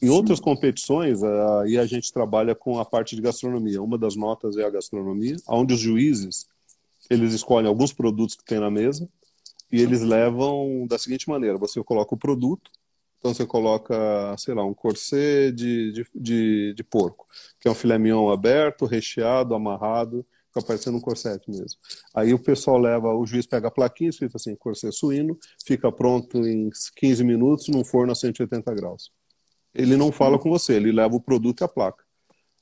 Em outras competições, aí a gente trabalha com a parte de gastronomia. Uma das notas é a gastronomia, onde os juízes eles escolhem alguns produtos que tem na mesa e eles levam da seguinte maneira: você coloca o produto, então você coloca, sei lá, um corset de, de, de, de porco, que é um filé mignon aberto, recheado, amarrado fica parecendo um corset mesmo. Aí o pessoal leva, o juiz pega a plaquinha escrito assim, corset suíno, fica pronto em 15 minutos num forno a 180 graus. Ele não fala com você, ele leva o produto e a placa.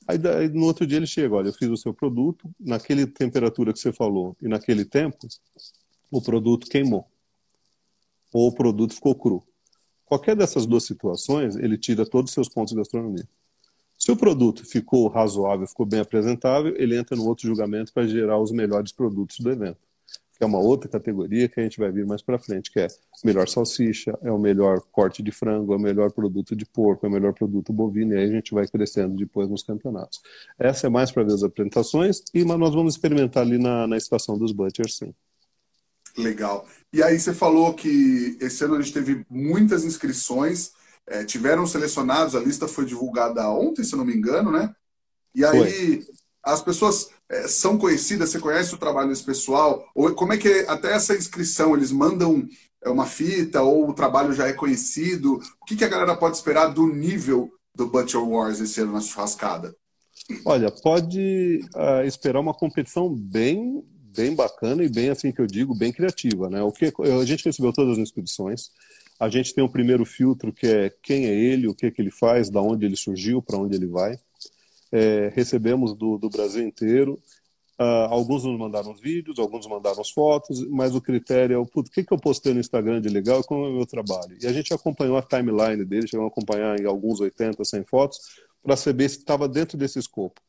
Aí, no outro dia ele chega, olha, eu fiz o seu produto, naquele temperatura que você falou e naquele tempo, o produto queimou. Ou o produto ficou cru. Qualquer dessas duas situações, ele tira todos os seus pontos de gastronomia. Se o produto ficou razoável, ficou bem apresentável, ele entra no outro julgamento para gerar os melhores produtos do evento. Que é uma outra categoria que a gente vai vir mais para frente, que é melhor salsicha, é o melhor corte de frango, é o melhor produto de porco, é o melhor produto bovino, e aí a gente vai crescendo depois nos campeonatos. Essa é mais para ver as apresentações, e mas nós vamos experimentar ali na, na estação dos Butchers, sim. Legal. E aí você falou que esse ano a gente teve muitas inscrições, é, tiveram selecionados, a lista foi divulgada ontem, se não me engano, né? E aí foi. as pessoas é, são conhecidas, você conhece o trabalho desse pessoal? Ou como é que é, até essa inscrição, eles mandam é, uma fita ou o trabalho já é conhecido? O que, que a galera pode esperar do nível do Butcher Wars esse ano na churrascada? Olha, pode uh, esperar uma competição bem bem bacana e bem assim que eu digo, bem criativa, né? O que a gente recebeu todas as inscrições. A gente tem o primeiro filtro, que é quem é ele, o que, que ele faz, da onde ele surgiu, para onde ele vai. É, recebemos do, do, Brasil inteiro. Uh, alguns nos mandaram vídeos, alguns mandaram fotos, mas o critério é o o que, que eu postei no Instagram de legal e como é o meu trabalho. E a gente acompanhou a timeline dele, chegou a acompanhar em alguns 80, 100 fotos, para saber se estava dentro desse escopo.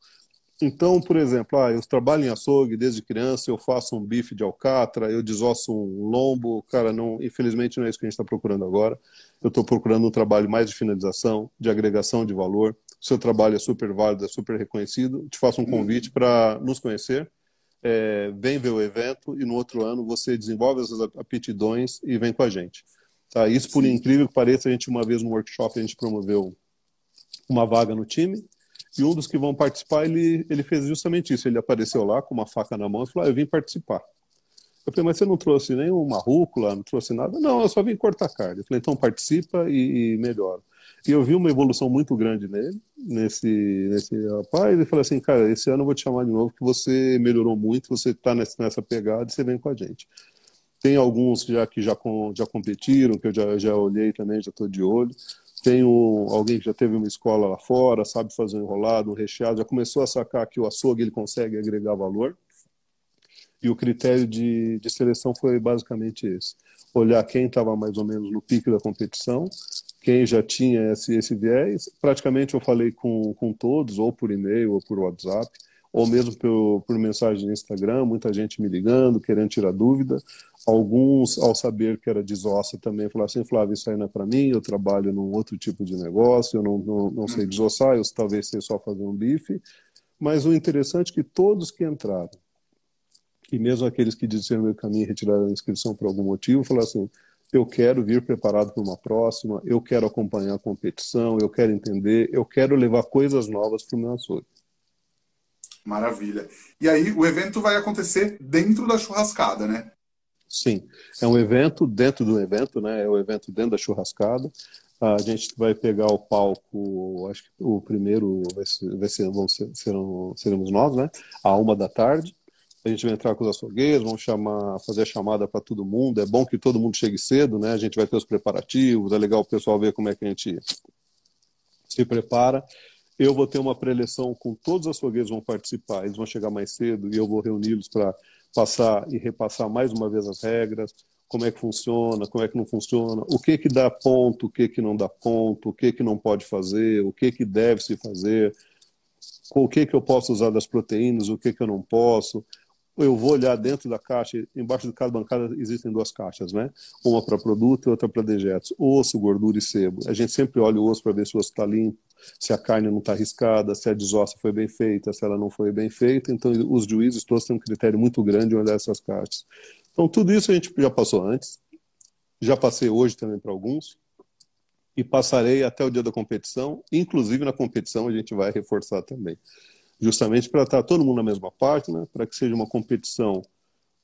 Então, por exemplo, ah, eu trabalho em açougue desde criança, eu faço um bife de alcatra, eu desosso um lombo. Cara, não, infelizmente não é isso que a gente está procurando agora. Eu estou procurando um trabalho mais de finalização, de agregação de valor. O seu trabalho é super válido, é super reconhecido. Te faço um convite para nos conhecer. É, vem ver o evento e no outro ano você desenvolve essas aptidões e vem com a gente. Tá? Isso, por incrível que pareça, a gente uma vez no workshop a gente promoveu uma vaga no time e um dos que vão participar, ele, ele fez justamente isso. Ele apareceu lá com uma faca na mão e falou: ah, Eu vim participar. Eu falei, mas você não trouxe nem uma rúcula, não trouxe nada? Não, eu só vim cortar carne. Eu falei, então participa e, e melhora. E eu vi uma evolução muito grande nele, nesse, nesse rapaz. Ele falou assim: Cara, esse ano eu vou te chamar de novo, que você melhorou muito, você está nessa pegada e você vem com a gente. Tem alguns já que já, já competiram, que eu já, já olhei também, já estou de olho. Tem um, alguém que já teve uma escola lá fora, sabe fazer um enrolado, um recheado, já começou a sacar que o açougue ele consegue agregar valor. E o critério de, de seleção foi basicamente esse: olhar quem estava mais ou menos no pico da competição, quem já tinha esse, esse viés. Praticamente eu falei com, com todos, ou por e-mail ou por WhatsApp ou mesmo por, por mensagem no Instagram, muita gente me ligando, querendo tirar dúvida. Alguns, ao saber que era desossa, também falaram assim: Flávio, isso aí não é para mim, eu trabalho num outro tipo de negócio, eu não, não, não sei desossar, eu talvez sei só fazer um bife. Mas o interessante é que todos que entraram, e mesmo aqueles que disseram meu caminho e retiraram a inscrição por algum motivo, falaram assim: eu quero vir preparado para uma próxima, eu quero acompanhar a competição, eu quero entender, eu quero levar coisas novas para o meu açougue. Maravilha. E aí o evento vai acontecer dentro da churrascada, né? Sim, é um evento dentro do evento, né? É um evento dentro da churrascada. A gente vai pegar o palco, acho que o primeiro vai ser, vai ser, vamos ser serão, seremos nós, né? À uma da tarde. A gente vai entrar com os açougueiros, vamos chamar, fazer a chamada para todo mundo. É bom que todo mundo chegue cedo, né? A gente vai ter os preparativos, é legal o pessoal ver como é que a gente se prepara. Eu vou ter uma preleção com todos os açougueiros vão participar, eles vão chegar mais cedo e eu vou reuni-los para passar e repassar mais uma vez as regras, como é que funciona, como é que não funciona, o que que dá ponto, o que que não dá ponto, o que que não pode fazer, o que que deve se fazer, o que que eu posso usar das proteínas, o que que eu não posso. Eu vou olhar dentro da caixa, embaixo de cada bancada existem duas caixas, né? Uma para produto e outra para dejetos. Osso, gordura e sebo. A gente sempre olha o osso para ver se o osso está limpo, se a carne não está arriscada, se a desossa foi bem feita, se ela não foi bem feita. Então, os juízes todos têm um critério muito grande de olhar essas caixas. Então, tudo isso a gente já passou antes, já passei hoje também para alguns, e passarei até o dia da competição. Inclusive, na competição, a gente vai reforçar também. Justamente para estar todo mundo na mesma né? para que seja uma competição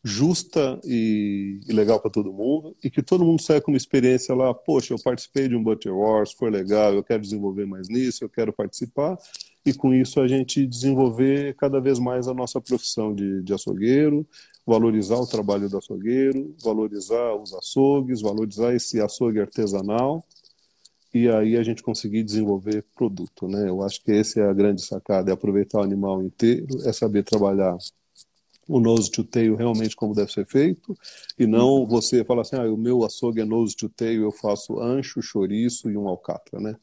justa e, legal para todo mundo e que todo mundo saia com uma experiência lá, poxa, eu participei de um Butcher Wars, foi legal, eu quero desenvolver mais nisso, eu quero participar e com isso a gente desenvolver cada vez mais a nossa profissão de, de açougueiro, valorizar o trabalho do açougueiro, valorizar os açougues, valorizar esse açougue artesanal e aí a gente conseguir desenvolver produto, né? Eu acho que essa é a grande sacada, é aproveitar o animal inteiro, é saber trabalhar o nose to tail realmente como deve ser feito, e não você falar assim, ah, o meu açougue é nose to tail, eu faço ancho, chouriço e um alcatra, né?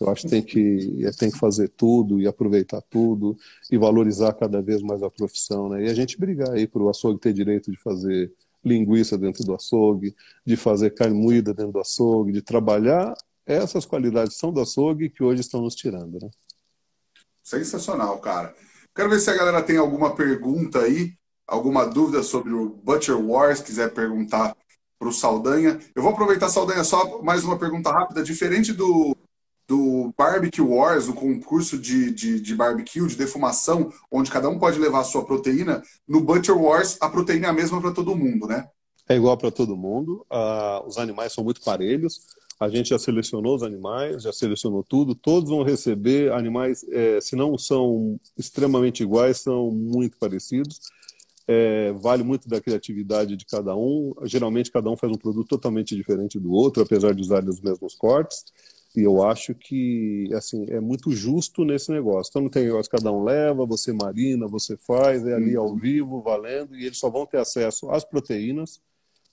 Eu acho que tem que, é, tem que fazer tudo e aproveitar tudo e valorizar cada vez mais a profissão, né? E a gente brigar aí para o açougue ter direito de fazer linguiça dentro do açougue, de fazer carne moída dentro do açougue, de trabalhar essas qualidades são do açougue que hoje estão nos tirando, né? Sensacional, cara. Quero ver se a galera tem alguma pergunta aí alguma dúvida sobre o Butcher Wars, quiser perguntar para o Saldanha. Eu vou aproveitar, Saldanha, só mais uma pergunta rápida. Diferente do, do Barbecue Wars, o concurso de, de, de, barbecue, de defumação, onde cada um pode levar a sua proteína, no Butcher Wars a proteína é a mesma para todo mundo, né? É igual para todo mundo. Uh, os animais são muito parelhos. A gente já selecionou os animais, já selecionou tudo. Todos vão receber animais, é, se não são extremamente iguais, são muito parecidos é, vale muito da criatividade de cada um. Geralmente, cada um faz um produto totalmente diferente do outro, apesar de usar os mesmos cortes. E eu acho que assim é muito justo nesse negócio. Então não tem negócio cada um leva, você marina, você faz, é ali ao vivo, valendo, e eles só vão ter acesso às proteínas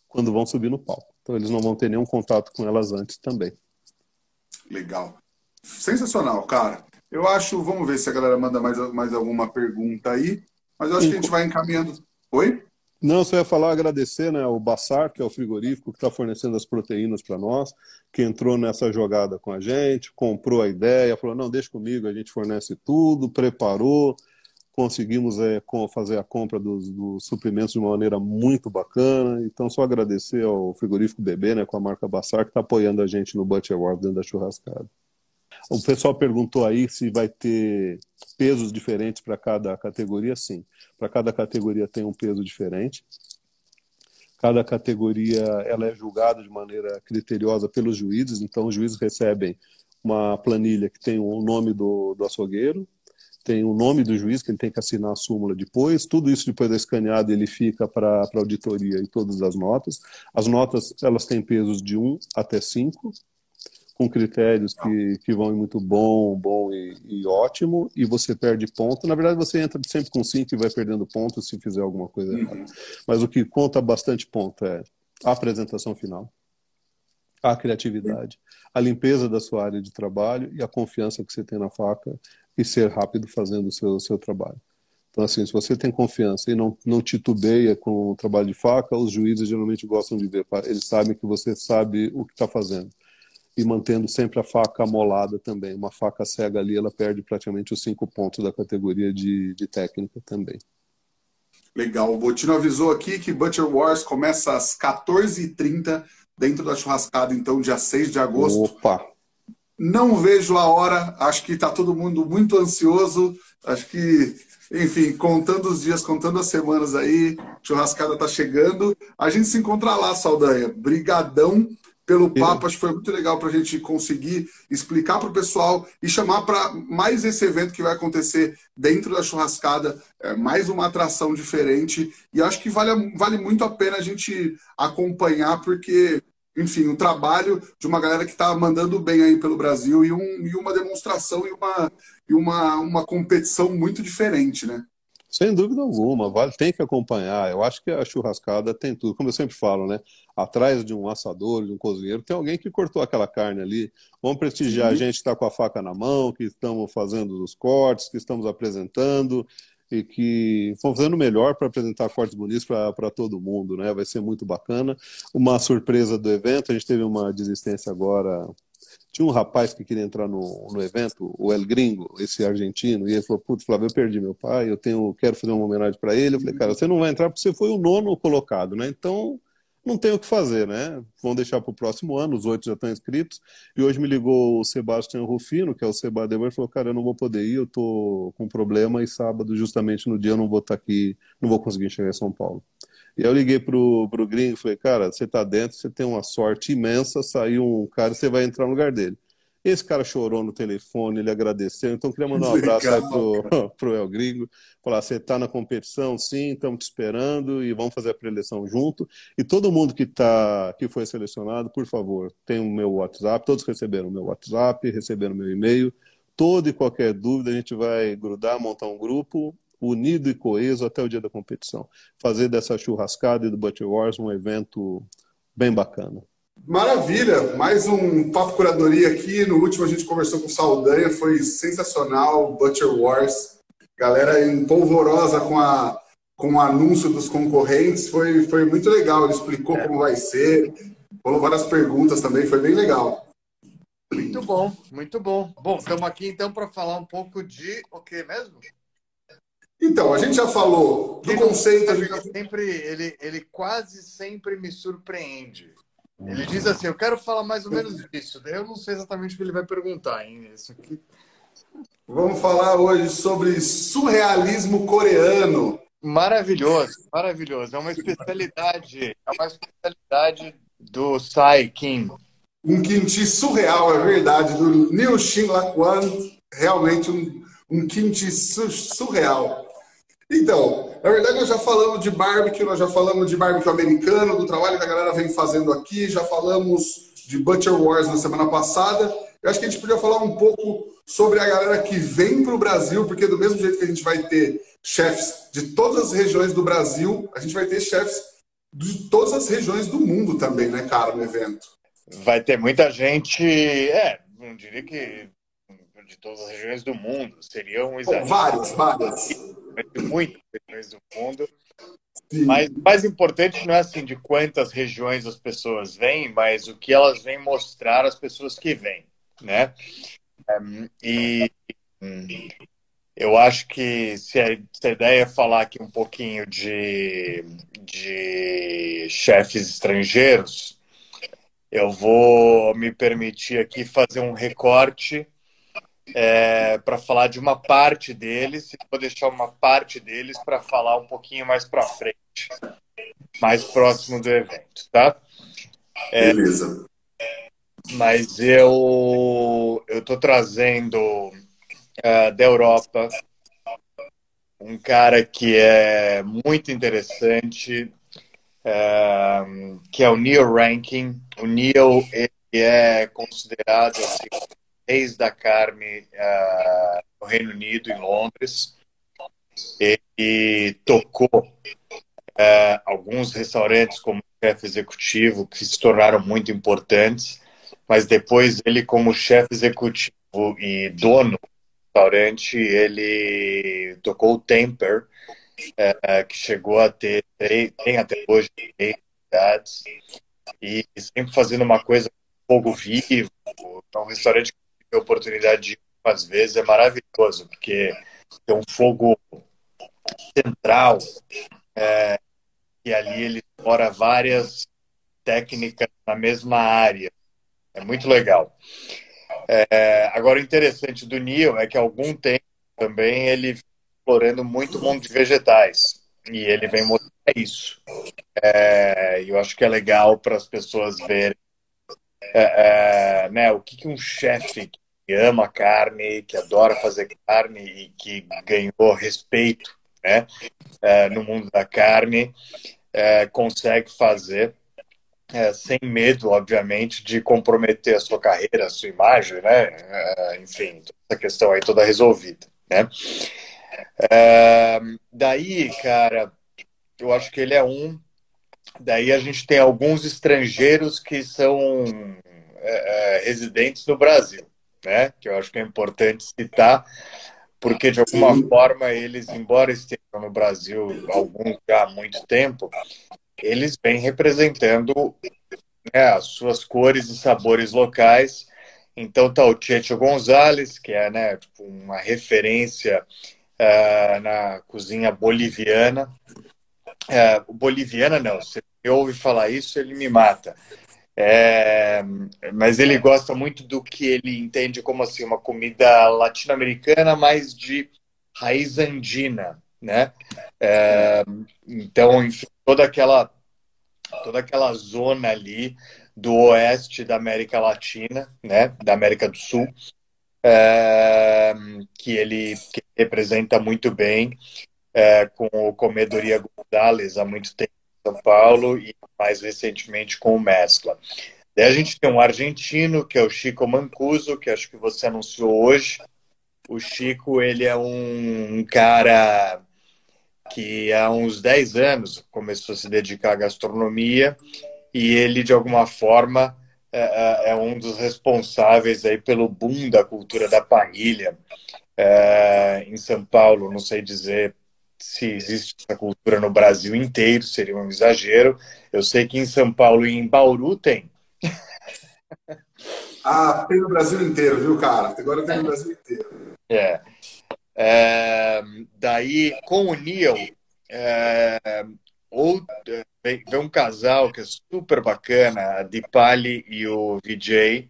quando vão subir no palco. Então eles não vão ter nenhum contato com elas antes também. Legal. Sensacional, cara. Eu acho, vamos ver se a galera manda mais, mais alguma pergunta aí. Mas eu acho que a gente vai encaminhando. Oi? Não, só ia falar, agradecer né, o Bassar, que é o frigorífico que está fornecendo as proteínas para nós, que entrou nessa jogada com a gente, comprou a ideia, falou: não, deixa comigo, a gente fornece tudo, preparou, conseguimos é, fazer a compra dos, dos, suprimentos de uma maneira muito bacana. Então, só agradecer ao frigorífico Bebê, né, com a marca Bassar, que está apoiando a gente no Butcher Award dentro da churrascada. O pessoal perguntou aí se vai ter pesos diferentes para cada categoria. Sim, para cada categoria tem um peso diferente. Cada categoria ela é julgada de maneira criteriosa pelos juízes. Então, os juízes recebem uma planilha que tem o nome do, do açougueiro, tem o nome do juiz, que ele tem que assinar a súmula depois. Tudo isso, depois da escaneado, ele fica para a auditoria e todas as notas. As notas elas têm pesos de 1 até 5 com critérios que, que vão em muito bom, bom e, e, ótimo, e você perde ponto. Na verdade, você entra sempre com 5 e vai perdendo ponto se fizer alguma coisa uhum. errada. Mas o que conta bastante ponto é a apresentação final, a criatividade, a limpeza da sua área de trabalho e a confiança que você tem na faca e ser rápido fazendo o seu, seu trabalho. Então, assim, se você tem confiança e não, não titubeia com o trabalho de faca, os juízes geralmente gostam de ver. Eles sabem que você sabe o que está fazendo e mantendo sempre a faca amolada também. Uma faca cega ali, ela perde praticamente os cinco pontos da categoria de, de técnica também. Legal. O Botino avisou aqui que Butcher Wars começa às 14h30 dentro da churrascada, então, dia 6 de agosto. Opa! Não vejo a hora, acho que está todo mundo muito ansioso. Acho que, enfim, contando os dias, contando as semanas aí, churrascada está chegando. A gente se encontra lá, Saldanha. Brigadão pelo papo. Acho que foi muito legal para a gente conseguir explicar para o pessoal e chamar para mais esse evento que vai acontecer dentro da churrascada, é, mais uma atração diferente. E acho que vale, vale muito a pena a gente acompanhar, porque, enfim, o trabalho de uma galera que está mandando bem aí pelo Brasil e, um, e uma demonstração e, uma, e uma, uma competição muito diferente, né? Sem dúvida alguma, vale, tem que acompanhar. Eu acho que a churrascada tem tudo, como eu sempre falo, né? Atrás de um assador, de um cozinheiro, tem alguém que cortou aquela carne ali. Vamos prestigiar Sim. a gente que está com a faca na mão, que estamos fazendo os cortes, que estamos apresentando. E que estão fazendo melhor para apresentar cortes bonitos para todo mundo, né? Vai ser muito bacana. Uma surpresa do evento, a gente teve uma desistência agora. Tinha um rapaz que queria entrar no, no evento, o El Gringo, esse argentino, e ele falou: Putz, Flávio, eu perdi meu pai, eu tenho, quero fazer uma homenagem para ele. Eu falei: Cara, você não vai entrar porque você foi o nono colocado, né? Então não tem o que fazer, né? Vão deixar para o próximo ano, os oito já estão inscritos. E hoje me ligou o Sebastião Rufino, que é o Seba Demer, e falou: Cara, eu não vou poder ir, eu tô com problema e sábado, justamente no dia, eu não vou estar tá aqui, não vou conseguir chegar em São Paulo. E aí eu liguei pro, pro gringo e falei: Cara, você tá dentro, você tem uma sorte imensa, saiu um cara, você vai entrar no lugar dele. Esse cara chorou no telefone, ele agradeceu. Então, queria mandar um abraço aí pro, pro El Gringo. Falar, você está na competição, sim, estamos te esperando e vamos fazer a preleção junto. E todo mundo que, tá, que foi selecionado, por favor, tem o meu WhatsApp. Todos receberam o meu WhatsApp, receberam o meu e-mail. Toda e qualquer dúvida, a gente vai grudar, montar um grupo unido e coeso até o dia da competição. Fazer dessa churrascada e do Butcher Wars um evento bem bacana. Maravilha! Mais um Papo Curadoria aqui. No último a gente conversou com o Saldanha, foi sensacional. Butcher Wars. Galera empolvorosa com, a, com o anúncio dos concorrentes. Foi, foi muito legal. Ele explicou como vai ser. Falou várias perguntas também. Foi bem legal. Muito bom, muito bom. Bom, estamos aqui então para falar um pouco de o que mesmo? Então, a gente já falou do conceito. Ele, sempre, ele, ele quase sempre me surpreende. Ele diz assim: Eu quero falar mais ou menos disso. Eu não sei exatamente o que ele vai perguntar, hein? Isso aqui. Vamos falar hoje sobre surrealismo coreano. Maravilhoso, maravilhoso. É uma especialidade, é uma especialidade do Sai Kim. Um kimchi surreal, é verdade, do Liu Xin Laquan. Realmente um, um kimchi surreal. Então, na verdade, nós já falamos de barbecue, nós já falamos de barbecue americano, do trabalho que a galera vem fazendo aqui, já falamos de Butcher Wars na semana passada. Eu acho que a gente podia falar um pouco sobre a galera que vem para o Brasil, porque do mesmo jeito que a gente vai ter chefs de todas as regiões do Brasil, a gente vai ter chefs de todas as regiões do mundo também, né, cara, no evento. Vai ter muita gente, é, não diria que de todas as regiões do mundo, seria um exagero. Várias, várias muitas regiões do mundo. Sim. Mas o mais importante não é assim de quantas regiões as pessoas vêm, mas o que elas vêm mostrar às pessoas que vêm, né? E eu acho que se a, se a ideia é falar aqui um pouquinho de, de chefes estrangeiros, eu vou me permitir aqui fazer um recorte é, para falar de uma parte deles e vou deixar uma parte deles para falar um pouquinho mais para frente, mais próximo do evento, tá? É, Beleza. Mas eu eu estou trazendo uh, da Europa um cara que é muito interessante, uh, que é o Neil Rankin. O Neil ele é considerado assim, reis da carne uh, no Reino Unido, em Londres. Ele tocou uh, alguns restaurantes como chefe executivo que se tornaram muito importantes, mas depois ele, como chefe executivo e dono do restaurante, ele tocou o Temper, uh, que chegou a ter, tem até hoje, e sempre fazendo uma coisa fogo vivo, é um restaurante que a oportunidade de ir algumas vezes é maravilhoso, porque tem um fogo central é, e ali ele explora várias técnicas na mesma área. É muito legal. É, agora, o interessante do Neil é que há algum tempo também ele explorando muito o mundo de vegetais. E ele vem mostrar isso. É, eu acho que é legal para as pessoas verem é, é, né, o que, que um chefe que ama carne, que adora fazer carne e que ganhou respeito né, é, no mundo da carne, é, consegue fazer é, sem medo, obviamente, de comprometer a sua carreira, a sua imagem, né? É, enfim, essa questão aí toda resolvida, né? daí, cara, eu acho que ele é um Daí a gente tem alguns estrangeiros que são é, é, residentes no Brasil, né? Que eu acho que é importante citar, porque de alguma Sim. forma eles, embora estejam no Brasil alguns já há muito tempo, eles vêm representando né, as suas cores e sabores locais. Então tá o Checho Gonzalez, que é né, tipo, uma referência uh, na cozinha boliviana. Uh, boliviana não, se eu ouve falar isso, ele me mata. É, mas ele gosta muito do que ele entende como assim uma comida latino-americana, mais de raiz andina, né? É, então, enfim, toda aquela toda aquela zona ali do oeste da América Latina, né, da América do Sul, é, que, ele, que representa muito bem é, com o Comedoria Gonzalez há muito tempo em São Paulo e mais recentemente com o Mescla. Daí a gente tem um argentino, que é o Chico Mancuso, que acho que você anunciou hoje. O Chico, ele é um cara que há uns 10 anos começou a se dedicar à gastronomia e ele, de alguma forma, é, é, é um dos responsáveis aí pelo boom da cultura da parrilha é, em São Paulo. Não sei dizer se existe essa cultura no Brasil inteiro, seria um exagero. Eu sei que em São Paulo e em Bauru tem. Ah, tem no Brasil inteiro, viu, cara? Agora tem no Brasil inteiro. É. É, daí, com o Neil, é, ou, vem, vem, um casal que é super bacana, a Dipali e o Vijay,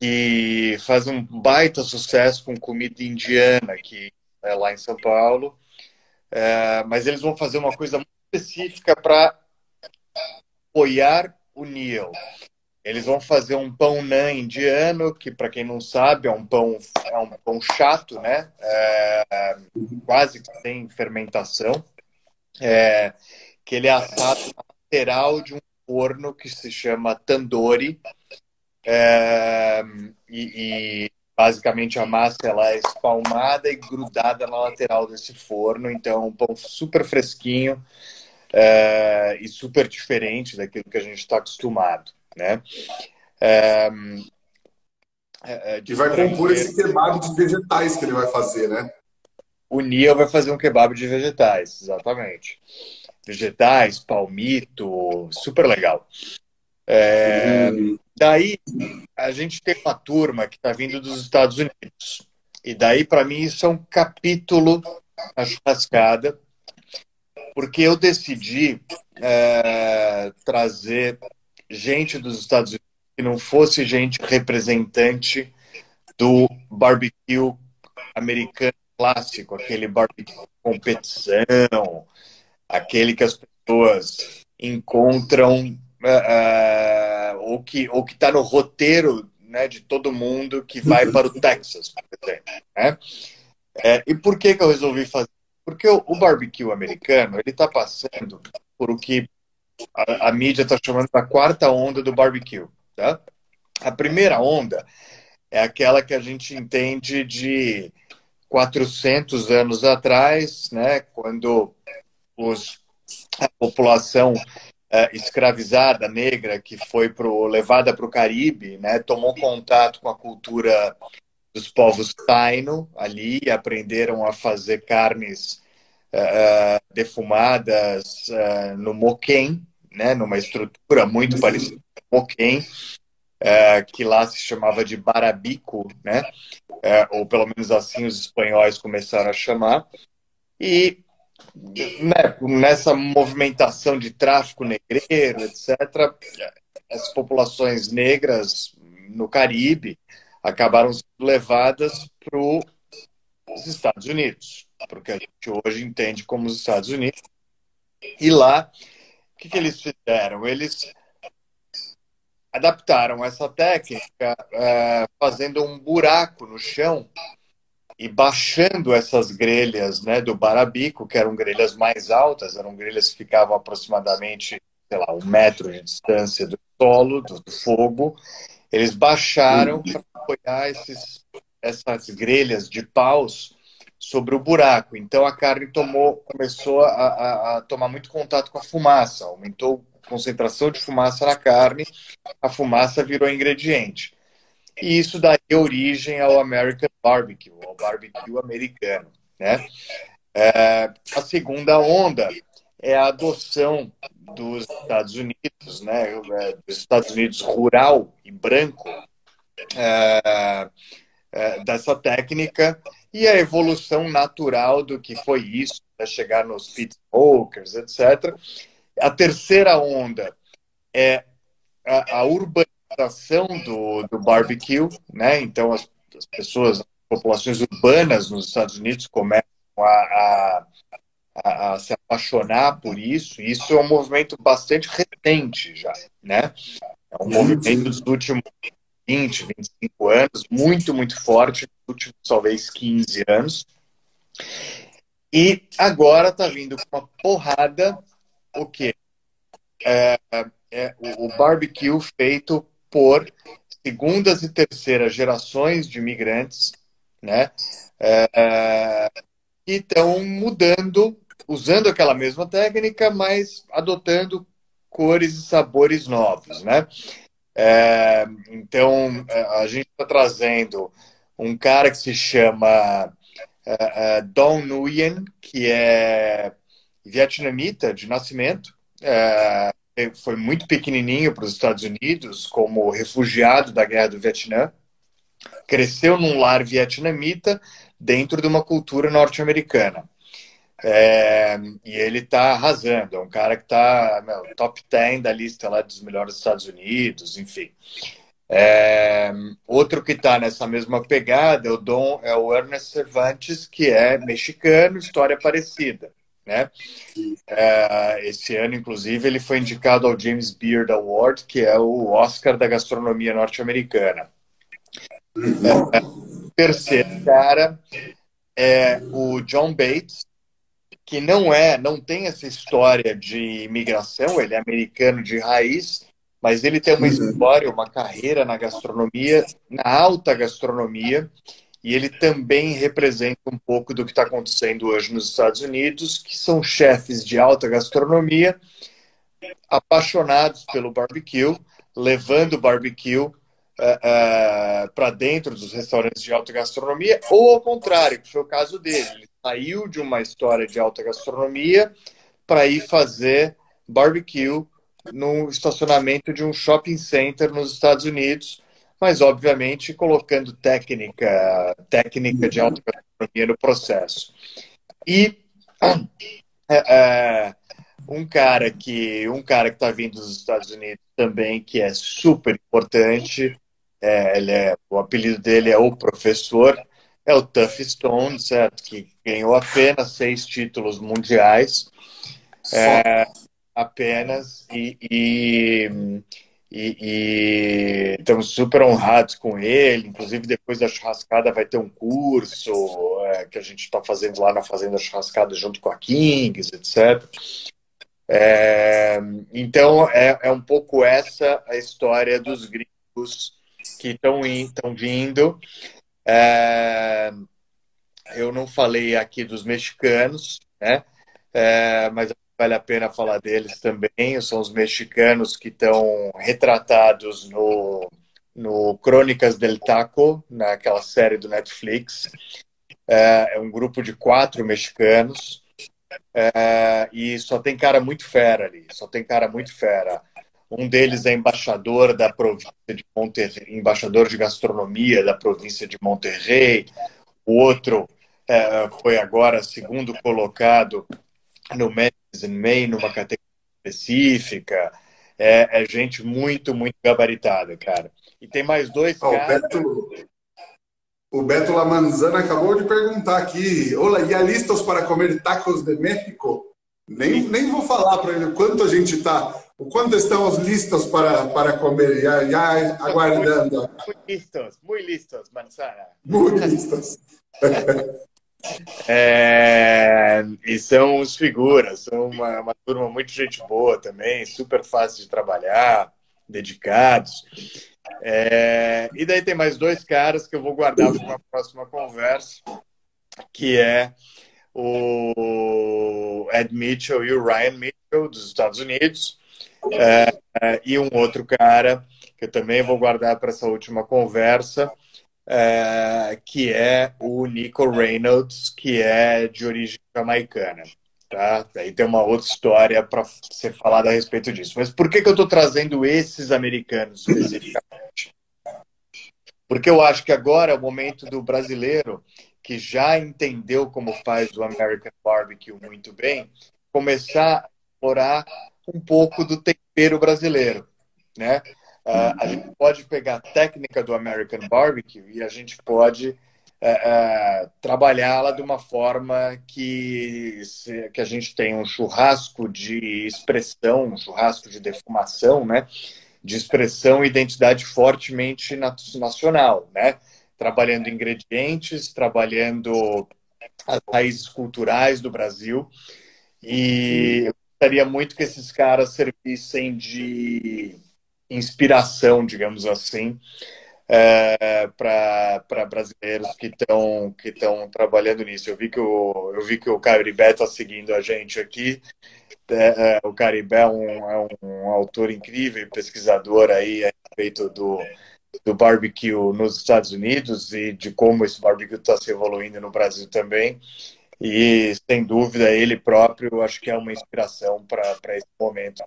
que faz um baita sucesso com comida indiana que é lá em São Paulo. É, mas eles vão fazer uma coisa muito específica para apoiar o Neil. Eles vão fazer um pão nã indiano, que para quem não sabe é um pão é um pão chato, né? É, quase que sem fermentação, é, que ele é assado lateral de um forno que se chama tandoori é, e, basicamente a massa ela é espalmada e grudada na lateral desse forno, então um pão super fresquinho é, e super diferente daquilo que a gente está acostumado né? É, é, e vai compor esse kebab de vegetais que ele vai fazer, né? O Nia vai fazer um kebab de vegetais, exatamente. Vegetais, palmito, super legal. É. Daí a gente tem uma turma que está vindo dos Estados Unidos. E daí, para mim, isso é um capítulo na churrascada, porque eu decidi é, trazer gente dos Estados Unidos que não fosse gente representante do barbecue americano clássico, aquele barbecue competição, aquele que as pessoas encontram uh, ou que ou que está no roteiro né, de todo mundo que vai para o Texas, por exemplo. Né? É, e por que, que eu resolvi fazer? Porque o, o barbecue americano ele está passando por o que a, a mídia está chamando da quarta onda do barbecue. Tá? A primeira onda é aquela que a gente entende de 400 anos atrás, né, quando os, a população é, escravizada negra que foi pro, levada para o Caribe, né, tomou contato com a cultura dos povos taino ali, aprenderam a fazer carnes uh, defumadas uh, no moquém, né, numa estrutura muito parecida com o moquém, uh, que lá se chamava de barabico, né, ou pelo menos assim os espanhóis começaram a chamar. E né, nessa movimentação de tráfico negreiro, etc., as populações negras no Caribe acabaram sendo levadas para os Estados Unidos porque a gente hoje entende como os Estados Unidos. E lá, o que, que eles fizeram? Eles adaptaram essa técnica é, fazendo um buraco no chão e baixando essas grelhas né, do barabico, que eram grelhas mais altas, eram grelhas que ficavam aproximadamente, sei lá, um metro de distância do solo, do, do fogo. Eles baixaram para apoiar esses, essas grelhas de paus sobre o buraco. Então a carne tomou, começou a, a, a, tomar muito contato com a fumaça, aumentou a concentração de fumaça na carne, a fumaça virou ingrediente. E isso daria origem ao American Barbecue, ao barbecue americano. Né? É, a segunda onda é a adoção dos Estados Unidos, né, é, dos Estados Unidos rural e branco, é, é, dessa técnica e a evolução natural do que foi isso, para chegar nos pit smokers, etc. A terceira onda é a, a urbanização do, do barbecue, né? Então as, as, pessoas, as populações urbanas nos Estados Unidos começam a, a, a, se apaixonar por isso. E isso é um movimento bastante recente já, né? É um movimento dos últimos 20, 25 anos, muito, muito forte, nos últimos talvez 15 anos. E agora está vindo com uma porrada o quê? É, é o, o barbecue feito por segundas e terceiras gerações de imigrantes, né? É, que estão mudando, usando aquela mesma técnica, mas adotando cores e sabores novos, né? É, então, é, a gente está trazendo um cara que se chama uh, uh, Don Nguyen, que é vietnamita de nascimento, uh, foi muito pequenininho para os Estados Unidos como refugiado da Guerra do Vietnã, cresceu num lar vietnamita dentro de uma cultura norte-americana. É, e ele está arrasando, é um cara que está top 10 da lista lá dos melhores dos Estados Unidos, enfim. É, outro que está nessa mesma pegada é o Dom, é o Ernest Cervantes, que é mexicano, história parecida. Né? É, esse ano, inclusive, ele foi indicado ao James Beard Award, que é o Oscar da gastronomia norte-americana. É, terceiro cara é o John Bates, que não é, não tem essa história de imigração, ele é americano de raiz, mas ele tem uma uhum. história, uma carreira na gastronomia, na alta gastronomia, e ele também representa um pouco do que está acontecendo hoje nos Estados Unidos, que são chefes de alta gastronomia, apaixonados pelo barbecue, levando o barbecue uh, uh, para dentro dos restaurantes de alta gastronomia, ou ao contrário, que foi o caso dele. Ele saiu de uma história de alta gastronomia para ir fazer barbecue no estacionamento de um shopping center nos Estados Unidos, mas obviamente colocando técnica, técnica de alta gastronomia no processo. E é, é, um cara que um cara que está vindo dos Estados Unidos também que é super importante, é, ele é, o apelido dele é o professor, é o Tuff Stone, certo? Que ganhou apenas seis títulos mundiais. É, apenas. E, e, e, e, estamos super honrados com ele. Inclusive, depois da churrascada, vai ter um curso é, que a gente está fazendo lá na Fazenda Churrascada junto com a Kings, etc. É, então, é, é um pouco essa a história dos gringos que estão vindo. É, eu não falei aqui dos mexicanos, né? É, mas vale a pena falar deles também. São os mexicanos que estão retratados no, no Crônicas del Taco, naquela série do Netflix. É, é um grupo de quatro mexicanos. É, e só tem cara muito fera ali, só tem cara muito fera. Um deles é embaixador da província de Monterrey, embaixador de gastronomia da província de Monterrey. O outro é, foi agora segundo colocado no Medicine May, numa categoria específica. É, é, gente muito, muito gabaritada, cara. E tem mais dois oh, caras. Beto, o Beto Lamanzana acabou de perguntar aqui: Olá, e listas para comer tacos de México? Nem, nem vou falar para ele quanto a gente está o quanto estão os listos para, para comer? Já, já aguardando. Muito listos, muito listos, manzana. Muito listos. É, e são os figuras, são uma, uma turma muito gente boa também, super fácil de trabalhar, dedicados. É, e daí tem mais dois caras que eu vou guardar para uma próxima conversa, que é o Ed Mitchell e o Ryan Mitchell, dos Estados Unidos. É, é, e um outro cara que eu também vou guardar para essa última conversa, é, que é o Nico Reynolds, que é de origem jamaicana. Tá? Aí tem uma outra história para ser falada a respeito disso. Mas por que, que eu estou trazendo esses americanos especificamente? Porque eu acho que agora é o momento do brasileiro que já entendeu como faz o American Barbecue muito bem, começar a explorar um pouco do tempero brasileiro, né? Uh, a gente pode pegar a técnica do American Barbecue e a gente pode uh, uh, trabalhá-la de uma forma que, se, que a gente tem um churrasco de expressão, um churrasco de defumação, né? De expressão e identidade fortemente nacional, né? Trabalhando ingredientes, trabalhando as raízes culturais do Brasil. E eu gostaria muito que esses caras servissem de inspiração, digamos assim, é, para brasileiros que estão que estão trabalhando nisso. Eu vi que o eu vi que o Caribé está seguindo a gente aqui. É, é, o Caribé é um, é um autor incrível, pesquisador aí a respeito do do barbecue nos Estados Unidos e de como esse barbecue está se evoluindo no Brasil também. E, sem dúvida, ele próprio acho que é uma inspiração para esse momento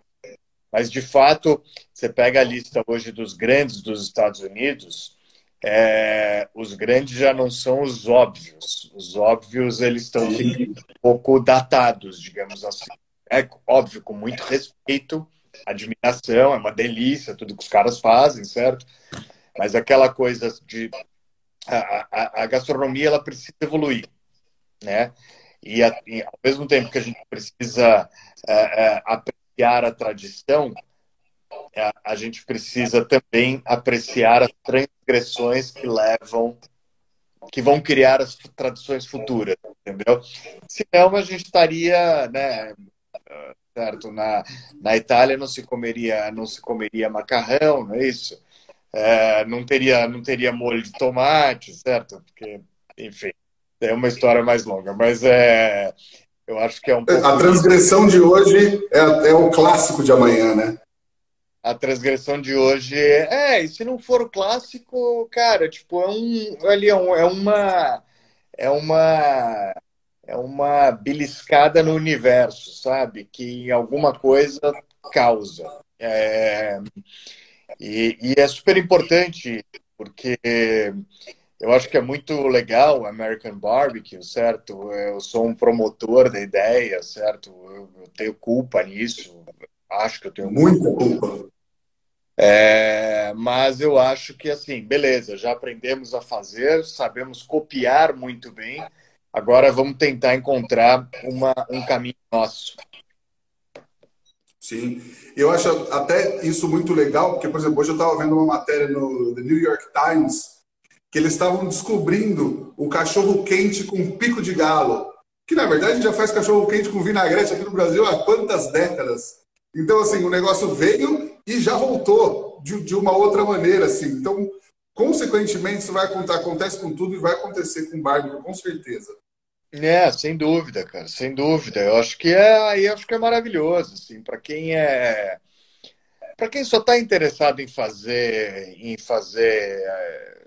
mas, de fato, você pega a lista hoje dos grandes dos Estados Unidos, é, os grandes já não são os óbvios. Os óbvios, eles estão ficando um pouco datados, digamos assim. É óbvio, com muito respeito, admiração, é uma delícia tudo que os caras fazem, certo? Mas aquela coisa de... A, a, a gastronomia, ela precisa evoluir, né? E, ao mesmo tempo que a gente precisa é, é, apreciar a tradição, é, a gente precisa também apreciar as transgressões que levam, que vão criar as tradições futuras, entendeu? Senão a gente estaria, né, certo? Na, na Itália não se comeria, não se comeria macarrão, não é isso? É, não teria, não teria molho de tomate, certo? Porque, enfim, é uma história mais longa, mas é, eu acho que é um pouco... A transgressão de hoje é, é o clássico de amanhã, né? A transgressão de hoje é, e se não for o clássico, cara, tipo, é um. Ali é, um, é uma. É uma. É uma beliscada no universo, sabe? Que alguma coisa causa. É, e, e é super importante, porque eu acho que é muito legal o American Barbecue, certo? Eu sou um promotor da ideia, certo? Eu, eu tenho culpa nisso. Acho que eu tenho muita culpa. É, mas eu acho que assim, beleza, já aprendemos a fazer, sabemos copiar muito bem. Agora vamos tentar encontrar uma, um caminho nosso. Sim, eu acho até isso muito legal, porque, por exemplo, hoje eu estava vendo uma matéria no The New York Times que eles estavam descobrindo o cachorro quente com pico de galo, que na verdade já faz cachorro quente com vinagrete aqui no Brasil há quantas décadas. Então, assim, o negócio veio e já voltou de, de uma outra maneira, assim. Então, consequentemente, isso vai acontecer, acontece com tudo e vai acontecer com barbecue, com certeza. É, sem dúvida, cara, sem dúvida. Eu acho que é, aí acho que é maravilhoso, assim, para quem é, para quem só está interessado em fazer, em fazer é,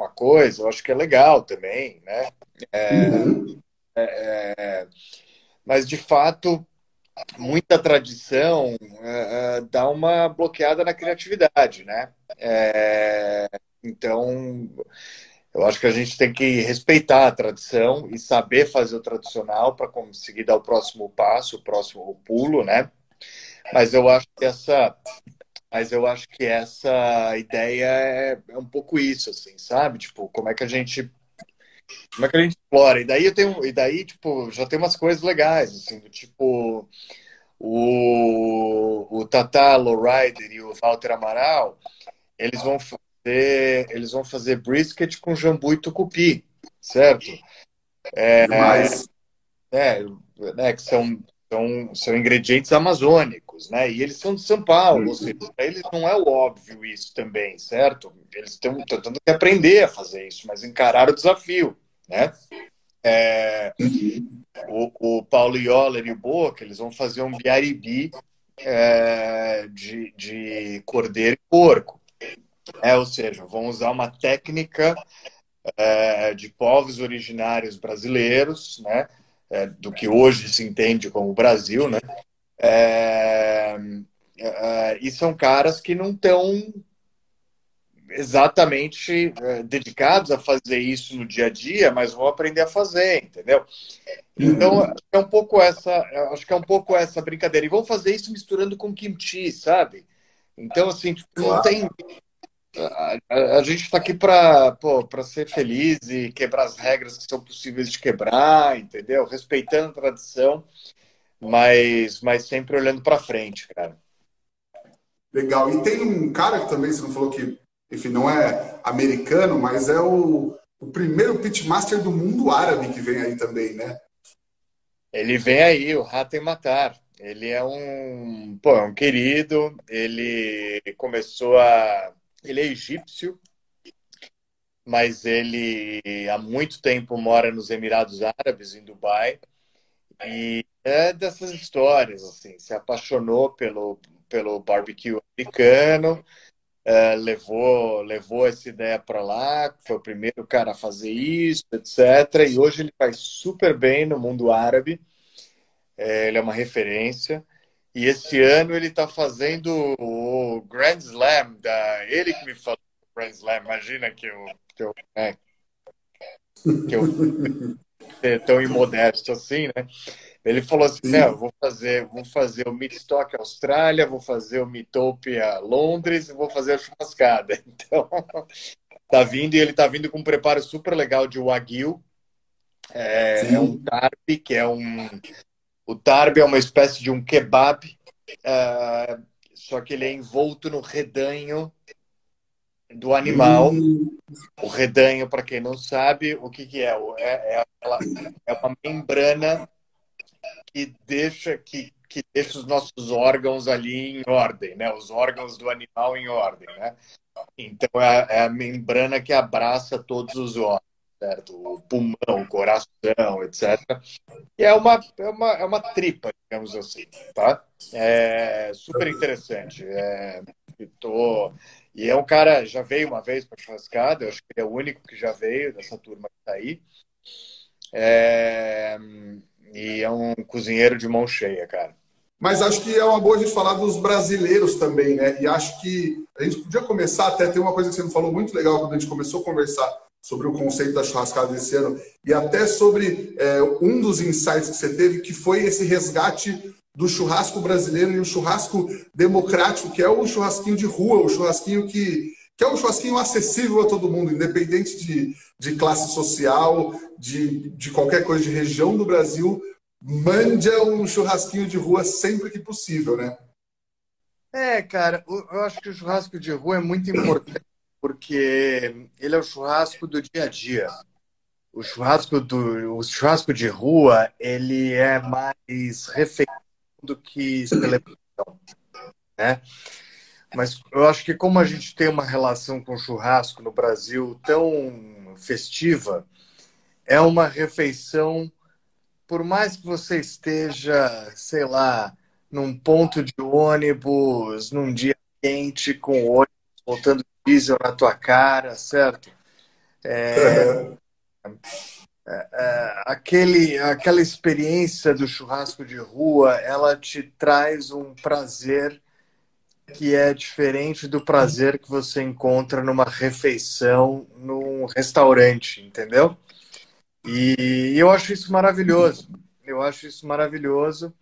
uma coisa, eu acho que é legal também, né? É, uhum. é, é mas, de fato, muita tradição é, dá uma bloqueada na criatividade, né? É, então, eu acho que a gente tem que respeitar a tradição e saber fazer o tradicional para conseguir dar o próximo passo, o próximo pulo, né? Mas eu acho que essa mas eu acho que essa ideia é, é, um pouco isso, assim, sabe? Tipo, como é que a gente. Como é que a gente explora? E daí eu tenho. E daí, tipo, já tem umas coisas legais, assim, do tipo. O, o Tata Lowrider e o Walter Amaral, eles vão fazer. Eles vão fazer brisket com jambu e tucupi, certo? É, é, né, que são são, são ingredientes amazônicos, né? E eles são de São Paulo, ou seja, para eles não é óbvio isso também, certo? Eles estão tentando aprender a fazer isso, mas encarar o desafio, né? É, o, o Paulo Ioller e o Boca, eles vão fazer um biaribi é, de, de cordeiro e porco. É, ou seja, vão usar uma técnica é, de povos originários brasileiros, né, é, do que hoje se entende como Brasil, né, é, é, e são caras que não estão exatamente é, dedicados a fazer isso no dia a dia, mas vão aprender a fazer, entendeu? Então é um pouco essa, acho que é um pouco essa brincadeira. E vão fazer isso misturando com kimchi, sabe? Então assim, tipo, não tem a, a, a gente está aqui para ser feliz e quebrar as regras que são possíveis de quebrar, entendeu? Respeitando a tradição, mas, mas sempre olhando para frente, cara. Legal. E tem um cara que também, você não falou que, enfim, não é americano, mas é o, o primeiro pitmaster do mundo árabe que vem aí também, né? Ele vem aí, o Ratem Matar. Ele é um, pô, é um querido. Ele começou a. Ele é egípcio, mas ele há muito tempo mora nos Emirados Árabes, em Dubai. E é dessas histórias, assim, se apaixonou pelo, pelo barbecue americano, uh, levou, levou essa ideia para lá, foi o primeiro cara a fazer isso, etc. E hoje ele faz super bem no mundo árabe, é, ele é uma referência. E esse ano ele está fazendo o Grand Slam, da, ele que me falou o Grand Slam, imagina que eu, que eu, é, que eu tão imodesto assim, né? Ele falou assim: não, vou fazer, vou fazer o Midstock Austrália, vou fazer o Mitopia Londres e vou fazer a churrascada. Então, tá vindo e ele tá vindo com um preparo super legal de Wagyu. É, é um tarbe, que é um. O tarbe é uma espécie de um kebab, é, só que ele é envolto no redanho do animal. Hum. O redanho, para quem não sabe, o que, que é? É, é, aquela, é uma membrana que deixa que, que deixa os nossos órgãos ali em ordem, né? Os órgãos do animal em ordem, né? Então é, é a membrana que abraça todos os órgãos, certo? O pulmão, o coração, etc. E é uma é uma, é uma tripa, digamos assim, tá? É super interessante. É, tô e é um cara já veio uma vez para churrascada, eu acho que ele é o único que já veio dessa turma que está aí. É, e é um cozinheiro de mão cheia, cara. Mas acho que é uma boa a gente falar dos brasileiros também, né? E acho que a gente podia começar até tem uma coisa que você me falou muito legal quando a gente começou a conversar sobre o conceito da churrascada desse ano e até sobre é, um dos insights que você teve, que foi esse resgate do churrasco brasileiro e o churrasco democrático, que é o churrasquinho de rua, o churrasquinho que, que é um churrasquinho acessível a todo mundo, independente de, de classe social, de, de qualquer coisa de região do Brasil, mande um churrasquinho de rua sempre que possível, né? É, cara, eu acho que o churrasco de rua é muito importante porque ele é o churrasco do dia a dia. O churrasco do o churrasco de rua ele é mais refeição do que celebração, né? Mas eu acho que como a gente tem uma relação com churrasco no Brasil tão festiva, é uma refeição, por mais que você esteja, sei lá, num ponto de ônibus, num dia quente, com ônibus voltando diesel na tua cara, certo? É, é, é, aquele, aquela experiência do churrasco de rua, ela te traz um prazer que é diferente do prazer que você encontra numa refeição num restaurante, entendeu? E eu acho isso maravilhoso. Eu acho isso maravilhoso.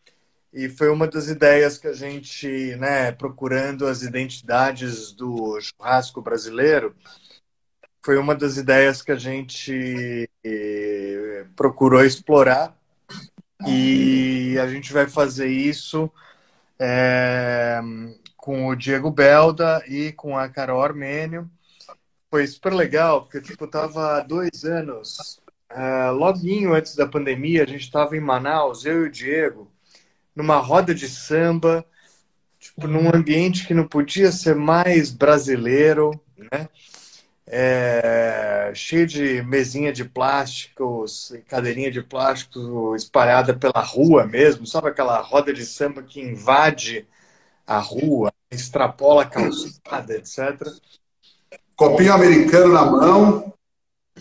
E foi uma das ideias que a gente, né, procurando as identidades do churrasco brasileiro, foi uma das ideias que a gente eh, procurou explorar. E a gente vai fazer isso é, com o Diego Belda e com a Carol Armênio. Foi super legal, porque tipo, eu tava há dois anos, uh, loguinho antes da pandemia, a gente estava em Manaus, eu e o Diego, numa roda de samba, tipo, num ambiente que não podia ser mais brasileiro, né? É, cheio de mesinha de plásticos, cadeirinha de plástico espalhada pela rua mesmo, sabe aquela roda de samba que invade a rua, extrapola a calçada, etc. Copinho americano na mão.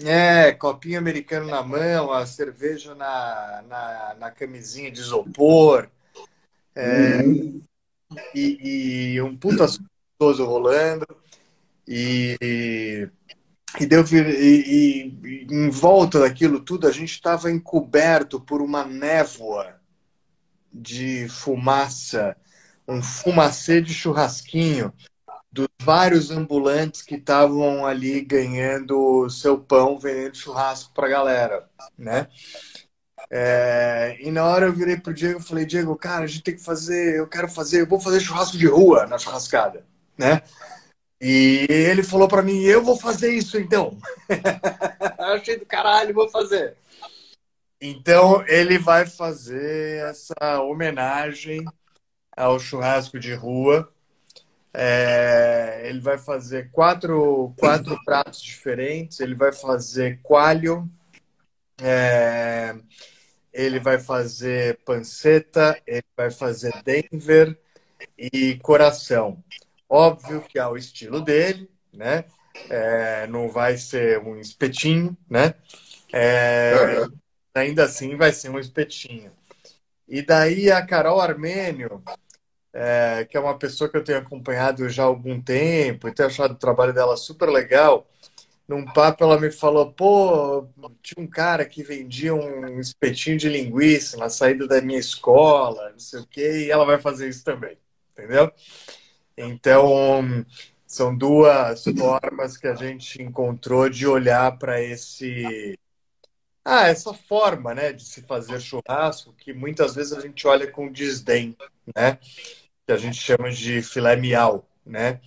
É, copinho americano na mão, a cerveja na, na, na camisinha de isopor. É, uhum. e, e, um puta gostoso rolando. E, e, e, deu, e, e em volta daquilo tudo, a gente estava encoberto por uma névoa de fumaça, um fumacê de churrasquinho dos vários ambulantes que estavam ali ganhando seu pão, vendendo churrasco para a galera, né? É, e na hora eu virei pro Diego e falei, Diego, cara, a gente tem que fazer, eu quero fazer, eu vou fazer churrasco de rua na churrascada, né? E ele falou para mim, eu vou fazer isso então. Achei do caralho, vou fazer. Então ele vai fazer essa homenagem ao churrasco de rua é, ele vai fazer quatro, quatro pratos diferentes. Ele vai fazer coalho, é, ele vai fazer panceta, ele vai fazer Denver e coração. Óbvio que é o estilo dele, né? É, não vai ser um espetinho, né? É, ainda assim vai ser um espetinho. E daí a Carol Armênio, é, que é uma pessoa que eu tenho acompanhado já há algum tempo e tenho achado o trabalho dela super legal. Num papo, ela me falou: pô, tinha um cara que vendia um espetinho de linguiça na saída da minha escola, não sei o quê, e ela vai fazer isso também, entendeu? Então, são duas formas que a gente encontrou de olhar para esse. Ah, essa forma, né, de se fazer churrasco, que muitas vezes a gente olha com desdém, né? que a gente chama de filé miau, né?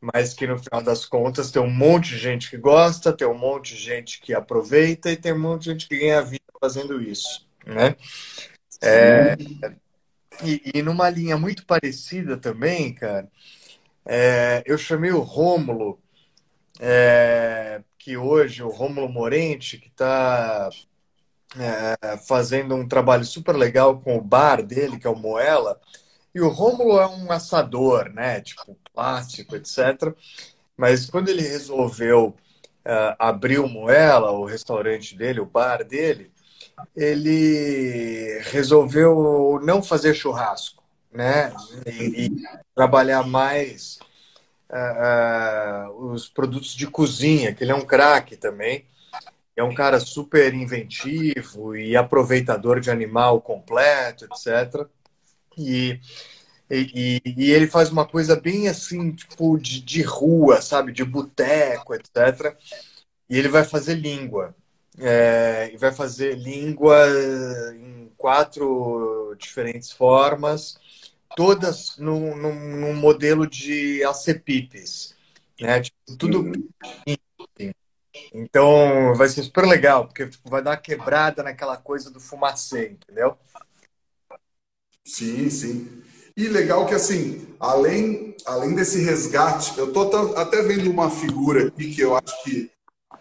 Mas que no final das contas tem um monte de gente que gosta, tem um monte de gente que aproveita e tem um monte de gente que ganha vida fazendo isso, né? É, e, e, numa linha muito parecida também, cara, é, eu chamei o Rômulo, é, que hoje, o Rômulo Morente, que está é, fazendo um trabalho super legal com o bar dele, que é o Moela, e o Rômulo é um assador, né? Tipo, plástico, etc. Mas quando ele resolveu uh, abrir o Moela, o restaurante dele, o bar dele, ele resolveu não fazer churrasco, né? E, e trabalhar mais uh, uh, os produtos de cozinha, que ele é um craque também. É um cara super inventivo e aproveitador de animal completo, etc. E, e, e, ele faz uma coisa bem assim, tipo, de, de rua, sabe? De boteco, etc. E ele vai fazer língua. É, e vai fazer língua em quatro diferentes formas, todas num, num, num modelo de acepipes. Né? Tipo, tudo. Uhum. Então vai ser super legal, porque tipo, vai dar uma quebrada naquela coisa do fumacê, entendeu? Sim, sim. E legal que, assim, além, além desse resgate, eu tô até vendo uma figura aqui que eu acho que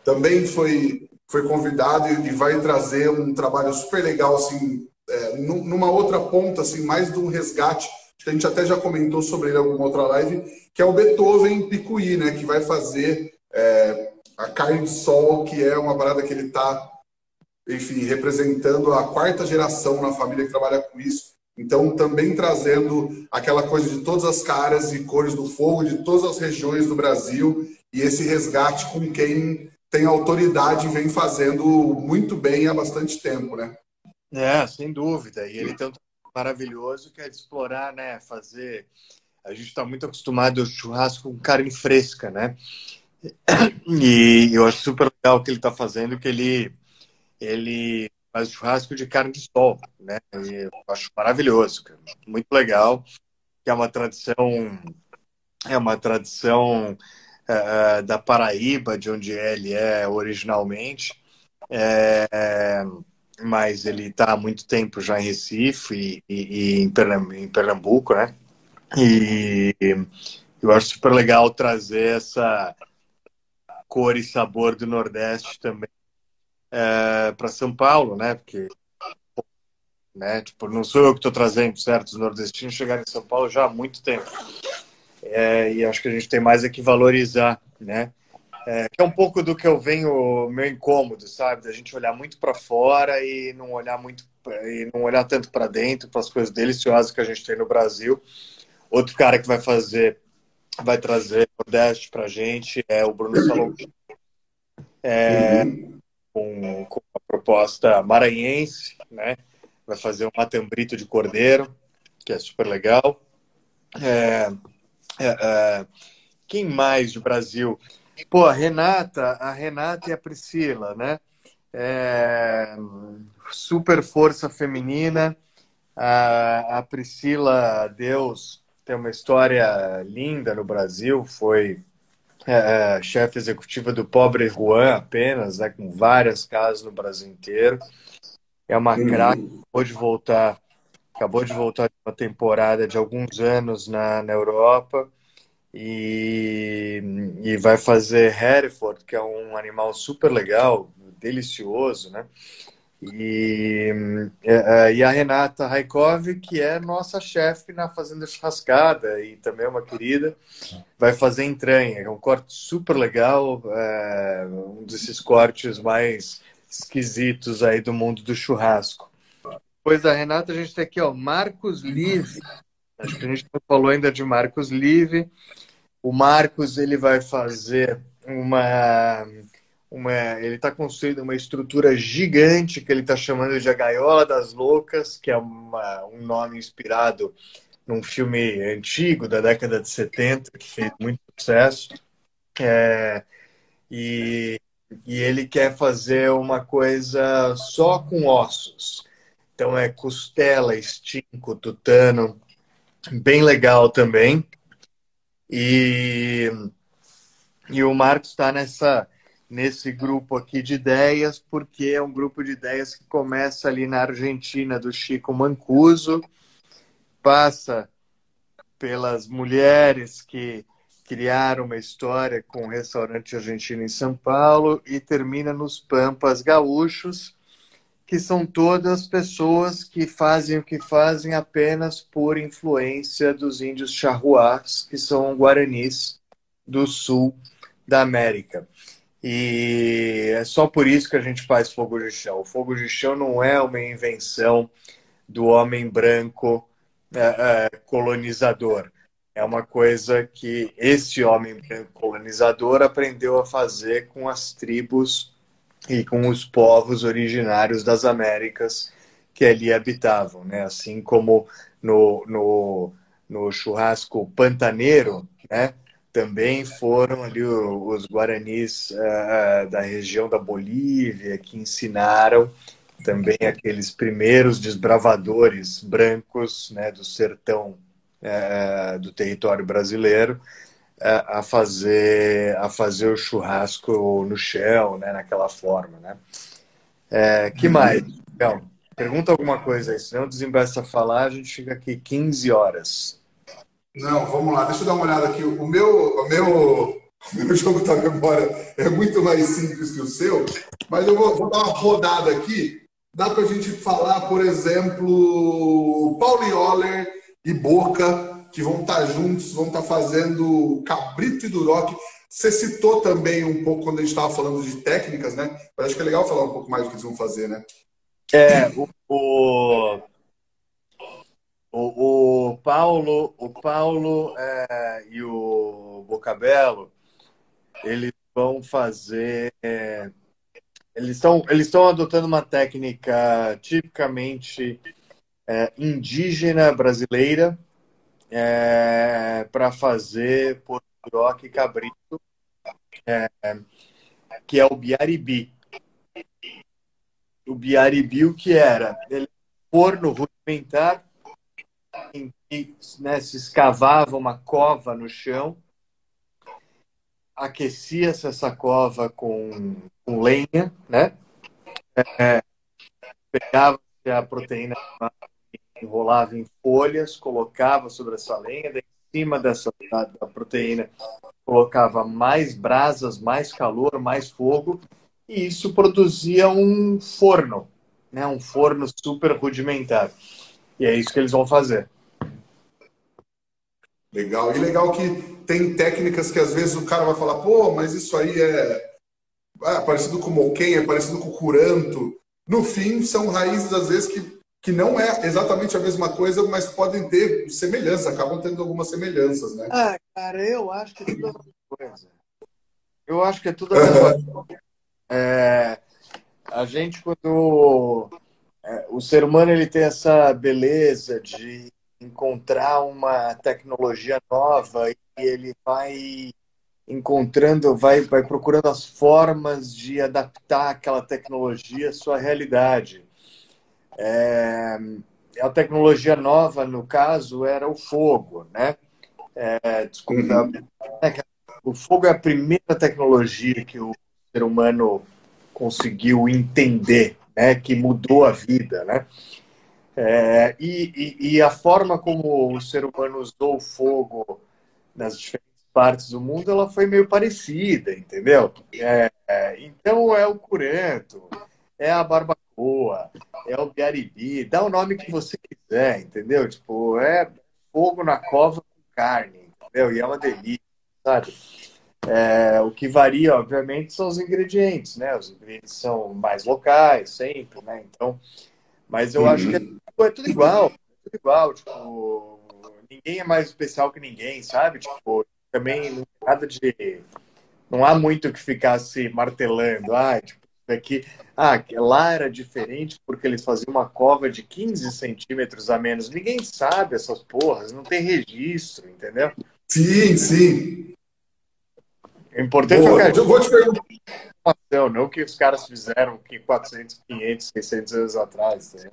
também foi, foi convidado e vai trazer um trabalho super legal, assim, é, numa outra ponta, assim, mais de um resgate. A gente até já comentou sobre ele em alguma outra live, que é o Beethoven Picuí, né? Que vai fazer é, a carne de sol, que é uma parada que ele está, enfim, representando a quarta geração na família que trabalha com isso. Então, também trazendo aquela coisa de todas as caras e cores do fogo de todas as regiões do Brasil e esse resgate com quem tem autoridade e vem fazendo muito bem há bastante tempo, né? É, sem dúvida. E ele tem um maravilhoso que é de explorar, né? Fazer. A gente está muito acostumado ao churrasco com carne fresca, né? E eu acho super legal o que ele está fazendo, que ele ele faz churrasco de carne de sol, né? E eu acho maravilhoso, muito legal, que é uma tradição, é uma tradição uh, da Paraíba, de onde ele é originalmente, é, mas ele está há muito tempo já em Recife e, e, em Pernambuco, né? E eu acho super legal trazer essa cor e sabor do Nordeste também é, para São Paulo, né? Porque né? Tipo, não sou eu que estou trazendo certos nordestinos chegar em São Paulo já há muito tempo. É, e acho que a gente tem mais é que valorizar, né? É, que é um pouco do que eu venho, meu incômodo, sabe? Da gente olhar muito para fora e não olhar muito e não olhar tanto para dentro, para as coisas deliciosas que a gente tem no Brasil. Outro cara que vai fazer, vai trazer Nordeste para a gente é o Bruno Salom. É, com, com proposta maranhense, né? Vai fazer um matambrito de cordeiro, que é super legal. É, é, é quem mais do Brasil? Pô, a Renata, a Renata e a Priscila, né? É, super força feminina. A, a Priscila Deus tem uma história linda no Brasil, foi é, é, chefe executiva do Pobre Juan apenas, né, com várias casas no Brasil inteiro. É uma uhum. craque, acabou de voltar, acabou de voltar de uma temporada de alguns anos na, na Europa e, e vai fazer Hereford, que é um animal super legal, delicioso, né? E, é, é, e a Renata Raikov, que é nossa chefe na Fazenda Churrascada e também é uma querida, vai fazer entranha, é um corte super legal, é, um desses cortes mais esquisitos aí do mundo do churrasco. Depois da Renata, a gente tem aqui, ó, Marcos Live. Acho que a gente não falou ainda de Marcos Live. O Marcos ele vai fazer uma, uma ele está construindo uma estrutura gigante que ele está chamando de a Gaiola das Loucas, que é uma, um nome inspirado num filme antigo da década de 70 que fez muito sucesso. É, e, e ele quer fazer uma coisa só com ossos. Então é costela, estinco, tutano, bem legal também. E, e o Marcos está nessa nesse grupo aqui de ideias, porque é um grupo de ideias que começa ali na Argentina, do Chico Mancuso, passa pelas mulheres que criaram uma história com um restaurante argentino em São Paulo e termina nos Pampas Gaúchos, que são todas pessoas que fazem o que fazem apenas por influência dos índios charruás, que são guaranis do sul da América. E é só por isso que a gente faz fogo de chão. O fogo de chão não é uma invenção do homem branco é, é, colonizador. É uma coisa que esse homem branco colonizador aprendeu a fazer com as tribos e com os povos originários das Américas que ali habitavam, né? Assim como no, no, no churrasco pantaneiro, né? Também foram ali os guaranis uh, da região da Bolívia que ensinaram também aqueles primeiros desbravadores brancos, né? Do sertão uh, do território brasileiro a fazer a fazer o churrasco no chão, né, naquela forma, né? Que mais? Então, pergunta alguma coisa aí, senão desembaça a falar, a gente fica aqui 15 horas. Não, vamos lá, deixa eu dar uma olhada aqui. O meu, o meu, o meu jogo da memória é muito mais simples que o seu, mas eu vou, vou dar uma rodada aqui. Dá para a gente falar, por exemplo, Paulo Oller e Boca que vão estar juntos, vão estar fazendo Cabrito e Duroc. Você citou também um pouco quando a gente estava falando de técnicas, né? Mas acho que é legal falar um pouco mais do que eles vão fazer, né? É, o, o, o, Paulo, o Paulo é, e o Bocabelo, eles vão fazer. É, eles estão eles estão adotando uma técnica tipicamente é, indígena brasileira, é, para fazer porturoque e cabrito, é, que é o biaribi. O biaribi, o que era? Ele é forno rudimentar em que né, se escavava uma cova no chão, aquecia-se essa cova com, com lenha, né? É, pegava-se a proteína enrolava em folhas, colocava sobre essa lenha, em cima dessa da, da proteína colocava mais brasas, mais calor, mais fogo, e isso produzia um forno, né, um forno super rudimentar. E é isso que eles vão fazer. Legal. E legal que tem técnicas que às vezes o cara vai falar, pô, mas isso aí é, é parecido com o moquém, é parecido com o curanto. No fim, são raízes, às vezes, que, que não é exatamente a mesma coisa, mas podem ter semelhanças, acabam tendo algumas semelhanças, né? Ah, cara, eu acho que é tudo a mesma coisa. Eu acho que é tudo a mesma coisa. É, a gente, quando é, o ser humano ele tem essa beleza de encontrar uma tecnologia nova e ele vai encontrando, vai, vai procurando as formas de adaptar aquela tecnologia à sua realidade. É, a tecnologia nova, no caso, era o fogo, né? É, desculpa, uhum. o fogo é a primeira tecnologia que o ser humano conseguiu entender, né? Que mudou a vida, né? É, e, e, e, a forma como o ser humano usou o fogo nas diferentes partes do mundo, ela foi meio parecida, entendeu? É, então é o curanto, é a barbacoa, é o biaribi, dá o nome que você quiser, entendeu? Tipo, é fogo na cova com carne, entendeu? E é uma delícia, sabe? É, o que varia, obviamente, são os ingredientes, né? Os ingredientes são mais locais, sempre, né? Então, mas eu acho que é, é tudo igual, é tudo igual, tipo, ninguém é mais especial que ninguém, sabe? Tipo, também não nada de não há muito que ficar se martelando, ah, tipo, aqui, ah, lá era diferente porque eles faziam uma cova de 15 centímetros a menos. Ninguém sabe essas porras, não tem registro, entendeu? Sim, sim. É importante Boa, é eu vou te perguntar não o que os caras fizeram que 400, 500, 600 anos atrás. Né?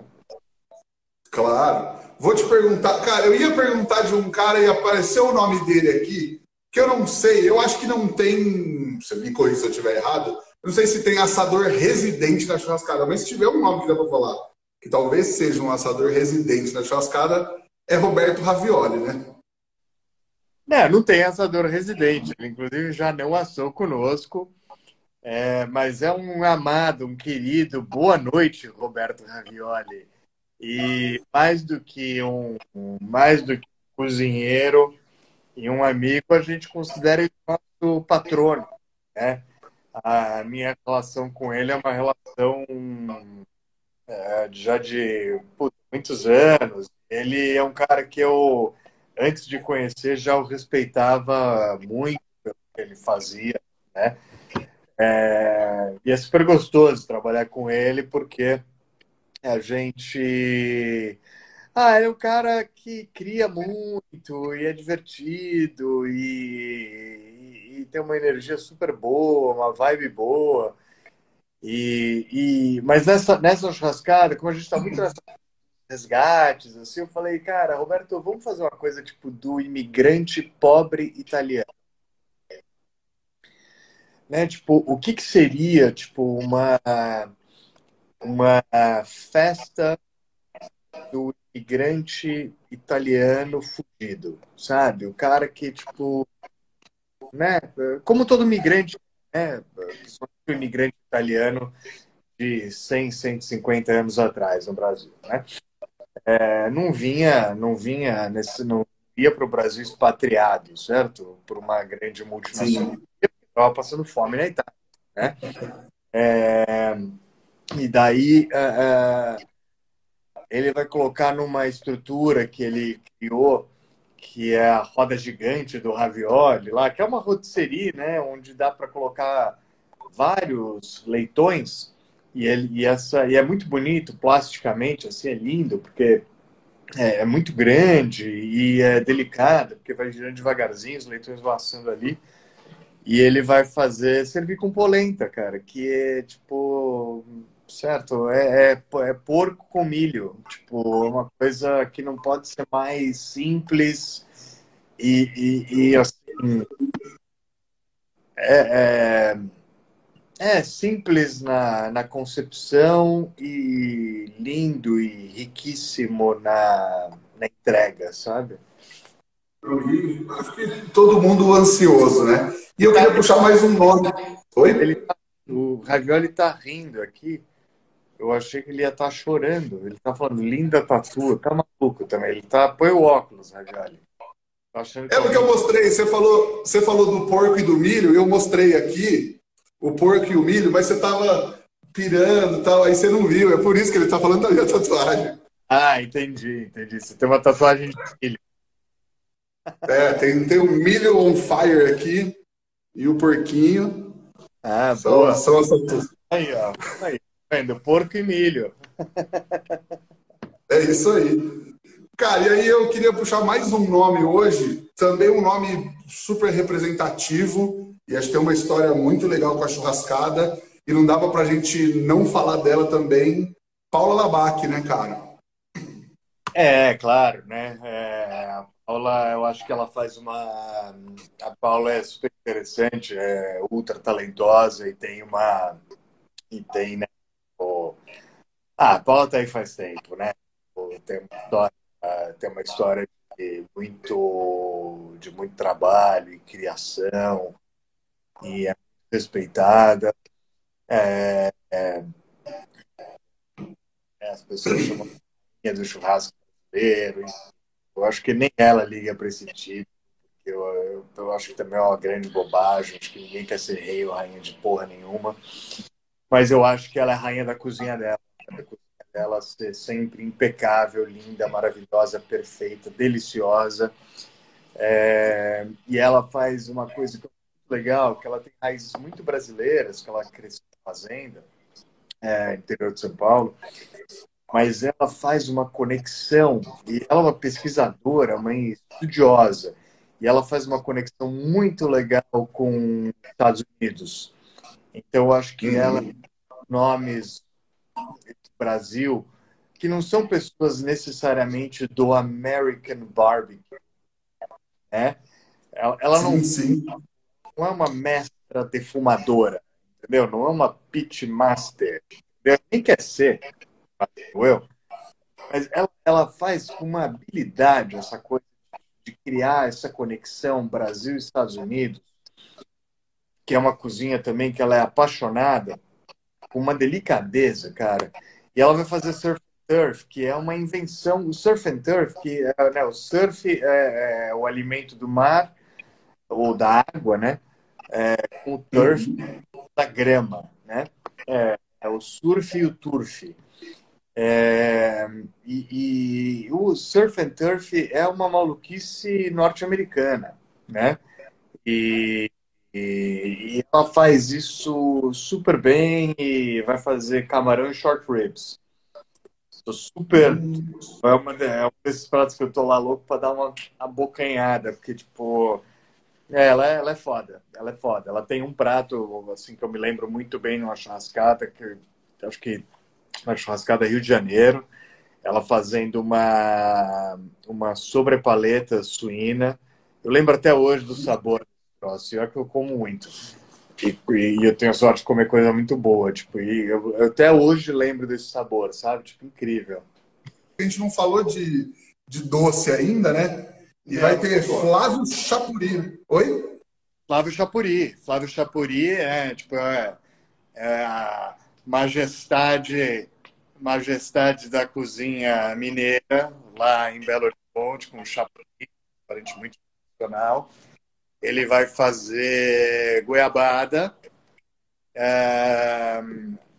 Claro. Vou te perguntar, cara, eu ia perguntar de um cara e apareceu o nome dele aqui, que eu não sei, eu acho que não tem, você me corrija se eu estiver errado, eu não sei se tem assador residente na churrascada, mas se tiver um nome que dá para falar, que talvez seja um assador residente na churrascada, é Roberto Ravioli, né? É, não tem assador residente, ele inclusive já não assou conosco. É, mas é um amado, um querido. Boa noite, Roberto Ravioli. E mais do que um, um mais do que um cozinheiro e um amigo, a gente considera ele nosso patrono. Né? A minha relação com ele é uma relação é, já de putz, muitos anos. Ele é um cara que eu, antes de conhecer, já o respeitava muito pelo que ele fazia. Né? É, e é super gostoso trabalhar com ele, porque a gente. Ah, é um cara que cria muito e é divertido e, e tem uma energia super boa, uma vibe boa. E, e, mas nessa, nessa churrascada, como a gente está muito nessa resgates, assim, eu falei, cara, Roberto, vamos fazer uma coisa tipo do imigrante pobre italiano né? Tipo, o que, que seria tipo uma uma festa do imigrante italiano fugido, sabe? O cara que tipo, né? Como todo imigrante, né? O imigrante italiano de 100, 150 anos atrás no Brasil, né? É, não vinha, não vinha nesse, não ia para o Brasil expatriado, certo? Por uma grande multinacional. Estava passando fome na Itália, né? É, e daí é, é, ele vai colocar numa estrutura que ele criou, que é a roda gigante do ravioli lá, que é uma rotisserie, né? Onde dá para colocar vários leitões e ele e essa e é muito bonito plasticamente, assim é lindo porque é, é muito grande e é delicado porque vai girando devagarzinho, os leitões vão assando ali. E ele vai fazer, servir com polenta, cara, que é tipo, certo? É, é, é porco com milho. Tipo, uma coisa que não pode ser mais simples e, e, e assim. É, é, é, simples na, na concepção e lindo e riquíssimo na, na entrega, sabe? Acho que todo mundo ansioso, né? E eu queria puxar mais um nome. Oi? Ele tá, o Ravioli está rindo aqui. eu achei que ele ia estar tá chorando. Ele tá falando linda tatu, tá maluco também. Ele tá. Põe o óculos, Ragali. É o que eu mostrei. Você falou, você falou do porco e do milho, eu mostrei aqui o porco e o milho, mas você tava pirando tal, aí você não viu. É por isso que ele tá falando da minha tatuagem. Ah, entendi, entendi. Você tem uma tatuagem de milho. É, tem, tem o milho on fire aqui e o porquinho. Ah, são, boa. São as tatuagens. Aí, ó. Aí, vendo? Porco e milho. É isso aí. Cara, e aí eu queria puxar mais um nome hoje, também um nome super representativo, e acho que tem uma história muito legal com a churrascada, e não dava pra gente não falar dela também, Paula Labac, né, cara? É, claro, né? É, a Paula, eu acho que ela faz uma. A Paula é super interessante, é ultra talentosa e tem uma. E tem, né? O... Ah, a Paula tá aí faz tempo, né? Tem uma história tem uma história de muito, de muito trabalho e criação e é respeitada. É, é, é, as pessoas chamam do churrasco brasileiro. Eu acho que nem ela liga para esse tipo. Eu, eu, eu, acho que também é uma grande bobagem. Acho que ninguém quer ser rei ou rainha de porra nenhuma. Mas eu acho que ela é rainha da cozinha dela. Da cozinha ela ser sempre impecável, linda, maravilhosa, perfeita, deliciosa. É, e ela faz uma coisa que muito legal, que ela tem raízes muito brasileiras, que ela cresceu na fazenda, é, interior de São Paulo, mas ela faz uma conexão, e ela é uma pesquisadora, uma estudiosa, e ela faz uma conexão muito legal com os Estados Unidos. Então, eu acho que ela, nomes Brasil que não são pessoas necessariamente do American Barbecue. Né? Ela, ela não, sim. Não é uma mestra defumadora, entendeu? Não é uma pit master. Entendeu? Nem quer ser, eu. Mas ela, ela faz com uma habilidade essa coisa de criar essa conexão Brasil Estados Unidos, que é uma cozinha também que ela é apaixonada, com uma delicadeza, cara. E ela vai fazer surf and turf, que é uma invenção. O surf and turf, que é, né, o surf é, é, o alimento do mar ou da água, né? É, o turf da grama, né? É, é, o surf e o turf. É, e, e, o surf and turf é uma maluquice norte-americana, né? E, e, e, ela faz isso super bem e vai fazer camarão e short ribs. Tô super. É, uma, é um desses pratos que eu tô lá louco pra dar uma abocanhada, porque, tipo. É, ela, é, ela é foda. Ela é foda. Ela tem um prato, assim, que eu me lembro muito bem numa churrascada, que acho que na churrascada Rio de Janeiro. Ela fazendo uma, uma sobrepaleta suína. Eu lembro até hoje do sabor próximo. É que eu como muito. E, e, eu tenho a sorte de comer coisa muito boa. Tipo, e eu, eu, até hoje lembro desse sabor, sabe? Tipo, incrível. A gente não falou de, de doce ainda, né? E é, vai ter Flávio Chapuri. Oi? Flávio Chapuri. Flávio Chapuri é, tipo, é, é a majestade, majestade da cozinha mineira, lá em Belo Horizonte, com o Chapuri, parente muito profissional ele vai fazer goiabada. É,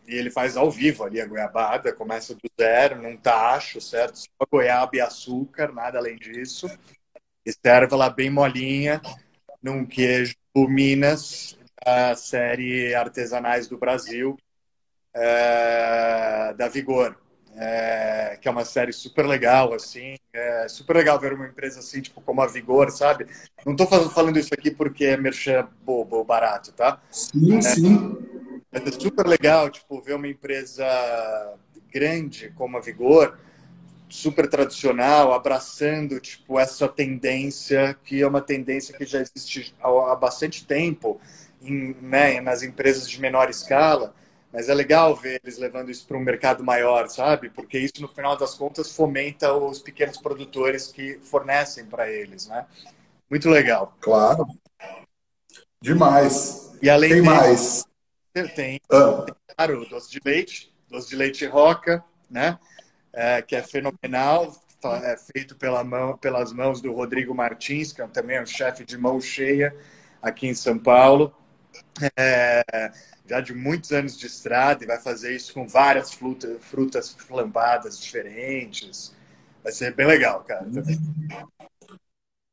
e ele faz ao vivo ali a goiabada, começa do zero, num tacho, certo? Só goiaba e açúcar, nada além disso. E serve ela bem molinha, num queijo Minas, da série Artesanais do Brasil, é, da Vigor é, que é uma série super legal, assim. É super legal ver uma empresa assim, tipo, como a Vigor, sabe? Não tô falando isso aqui porque é merchan bobo, barato, tá? Sim, é, sim. É super legal, tipo, ver uma empresa grande como a Vigor, super tradicional, abraçando, tipo, essa tendência, que é uma tendência que já existe há bastante tempo em, né, nas empresas de menor escala, mas é legal ver eles levando isso para um mercado maior, sabe? Porque isso, no final das contas, fomenta os pequenos produtores que fornecem para eles, né? Muito legal. Claro. Demais. E além tem mais. Tem, ah. claro, doce de leite. doce de leite roca, né? É, que é fenomenal, é feito pela mão, pelas mãos do Rodrigo Martins, que é também um chefe de mão cheia aqui em São Paulo. É, já de muitos anos de estrada e vai fazer isso com várias frutas, frutas flambadas diferentes. Vai ser bem legal, cara. Também.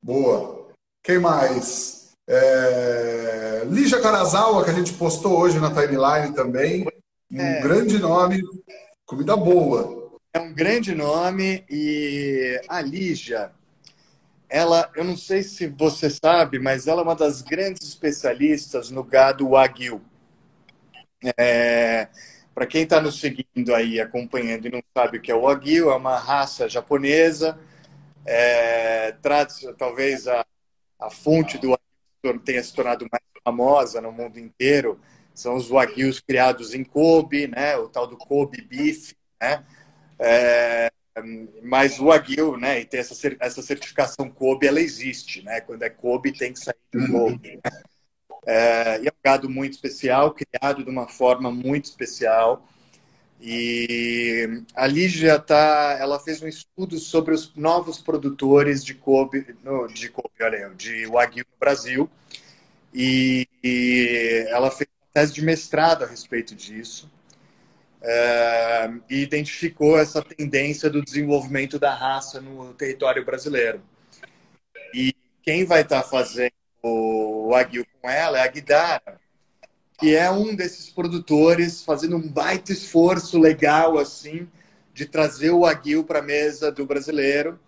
Boa. Quem mais? É... Lígia Karazawa, que a gente postou hoje na timeline também. Um é. grande nome, comida boa. É um grande nome e a Lígia, ela, eu não sei se você sabe, mas ela é uma das grandes especialistas no gado Wagyu. É, Para quem está nos seguindo aí, acompanhando e não sabe o que é o Wagyu, é uma raça japonesa. É, talvez a, a fonte do Wagyu tenha se tornado mais famosa no mundo inteiro. São os Wagyus criados em Kobe, né? o tal do Kobe Beef, né? É, mas o Aguil, né, e tem essa, essa certificação Kobe, ela existe, né? Quando é Kobe, tem que sair do uhum. Kobe. Né? É, e é um gado muito especial, criado de uma forma muito especial. E a Lígia tá, ela fez um estudo sobre os novos produtores de Kobe, no, de Kobe, olha, de Wagyu no Brasil. E, e ela fez uma tese de mestrado a respeito disso é, e identificou essa tendência do desenvolvimento da raça no território brasileiro. E quem vai estar tá fazendo o Aguil com ela é a Guidara, que é um desses produtores fazendo um baita esforço legal assim de trazer o Aguil para a mesa do brasileiro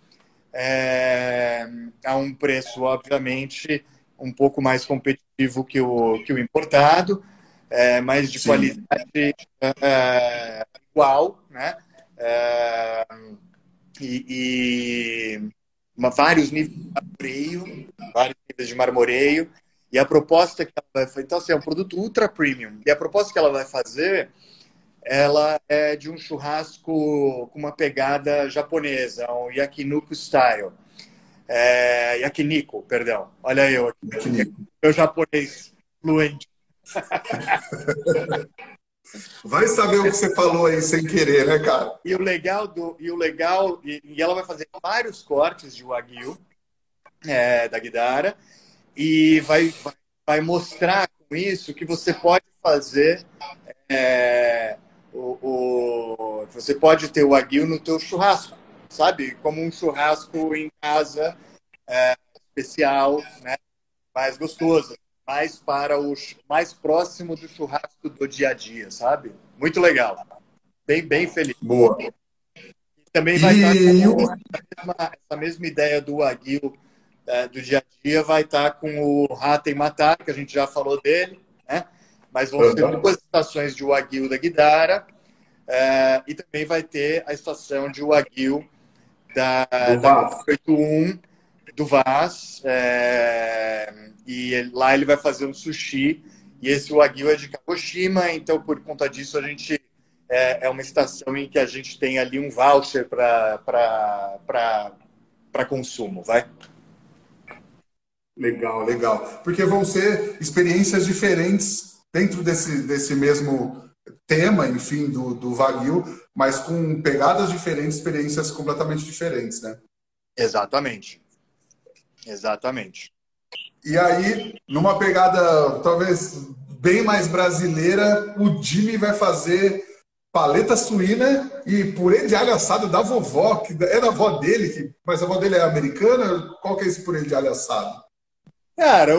é, a um preço, obviamente, um pouco mais competitivo que o, que o importado, é, mas de Sim. qualidade é, igual, né? É, e, e uma, vários níveis de marmoreio, vários níveis de marmoreio. E a proposta que ela vai fazer, então assim, é um produto ultra premium. E a proposta que ela vai fazer, ela é de um churrasco com uma pegada japonesa, um yakiniku style. É, yakiniku, perdão. Olha eu aqui. Meu japonês fluente. Vai saber o que você falou aí sem querer, né, cara? E o legal do e o legal e, e ela vai fazer vários cortes de wagyu é, da Guidara e vai, vai, vai mostrar com isso que você pode fazer é, o, o, você pode ter o wagyu no teu churrasco, sabe? Como um churrasco em casa é, especial, né? Mais gostoso mais para o mais próximo do churrasco do dia a dia, sabe? Muito legal. Bem, bem feliz. Boa. Também vai e... estar com essa mesma, essa mesma ideia do aguil é, do dia a dia, vai estar com o Rata e Matar, que a gente já falou dele, né? Mas vão ser duas estações de Wagyu da Guidara é, e também vai ter a estação de Wagyu da, da 81 do Vaz. É, e ele, lá ele vai fazer um sushi. E esse Wagyu é de Kagoshima, então por conta disso a gente é, é uma estação em que a gente tem ali um voucher para consumo, vai? Legal, legal. Porque vão ser experiências diferentes dentro desse, desse mesmo tema, enfim, do, do Wagyu, mas com pegadas diferentes, experiências completamente diferentes, né? Exatamente. Exatamente. E aí, numa pegada talvez bem mais brasileira, o Jimmy vai fazer paleta suína e purê de alho assado da vovó, que é da avó dele, que, mas a avó dele é americana. Qual que é esse purê de alho assado? Cara,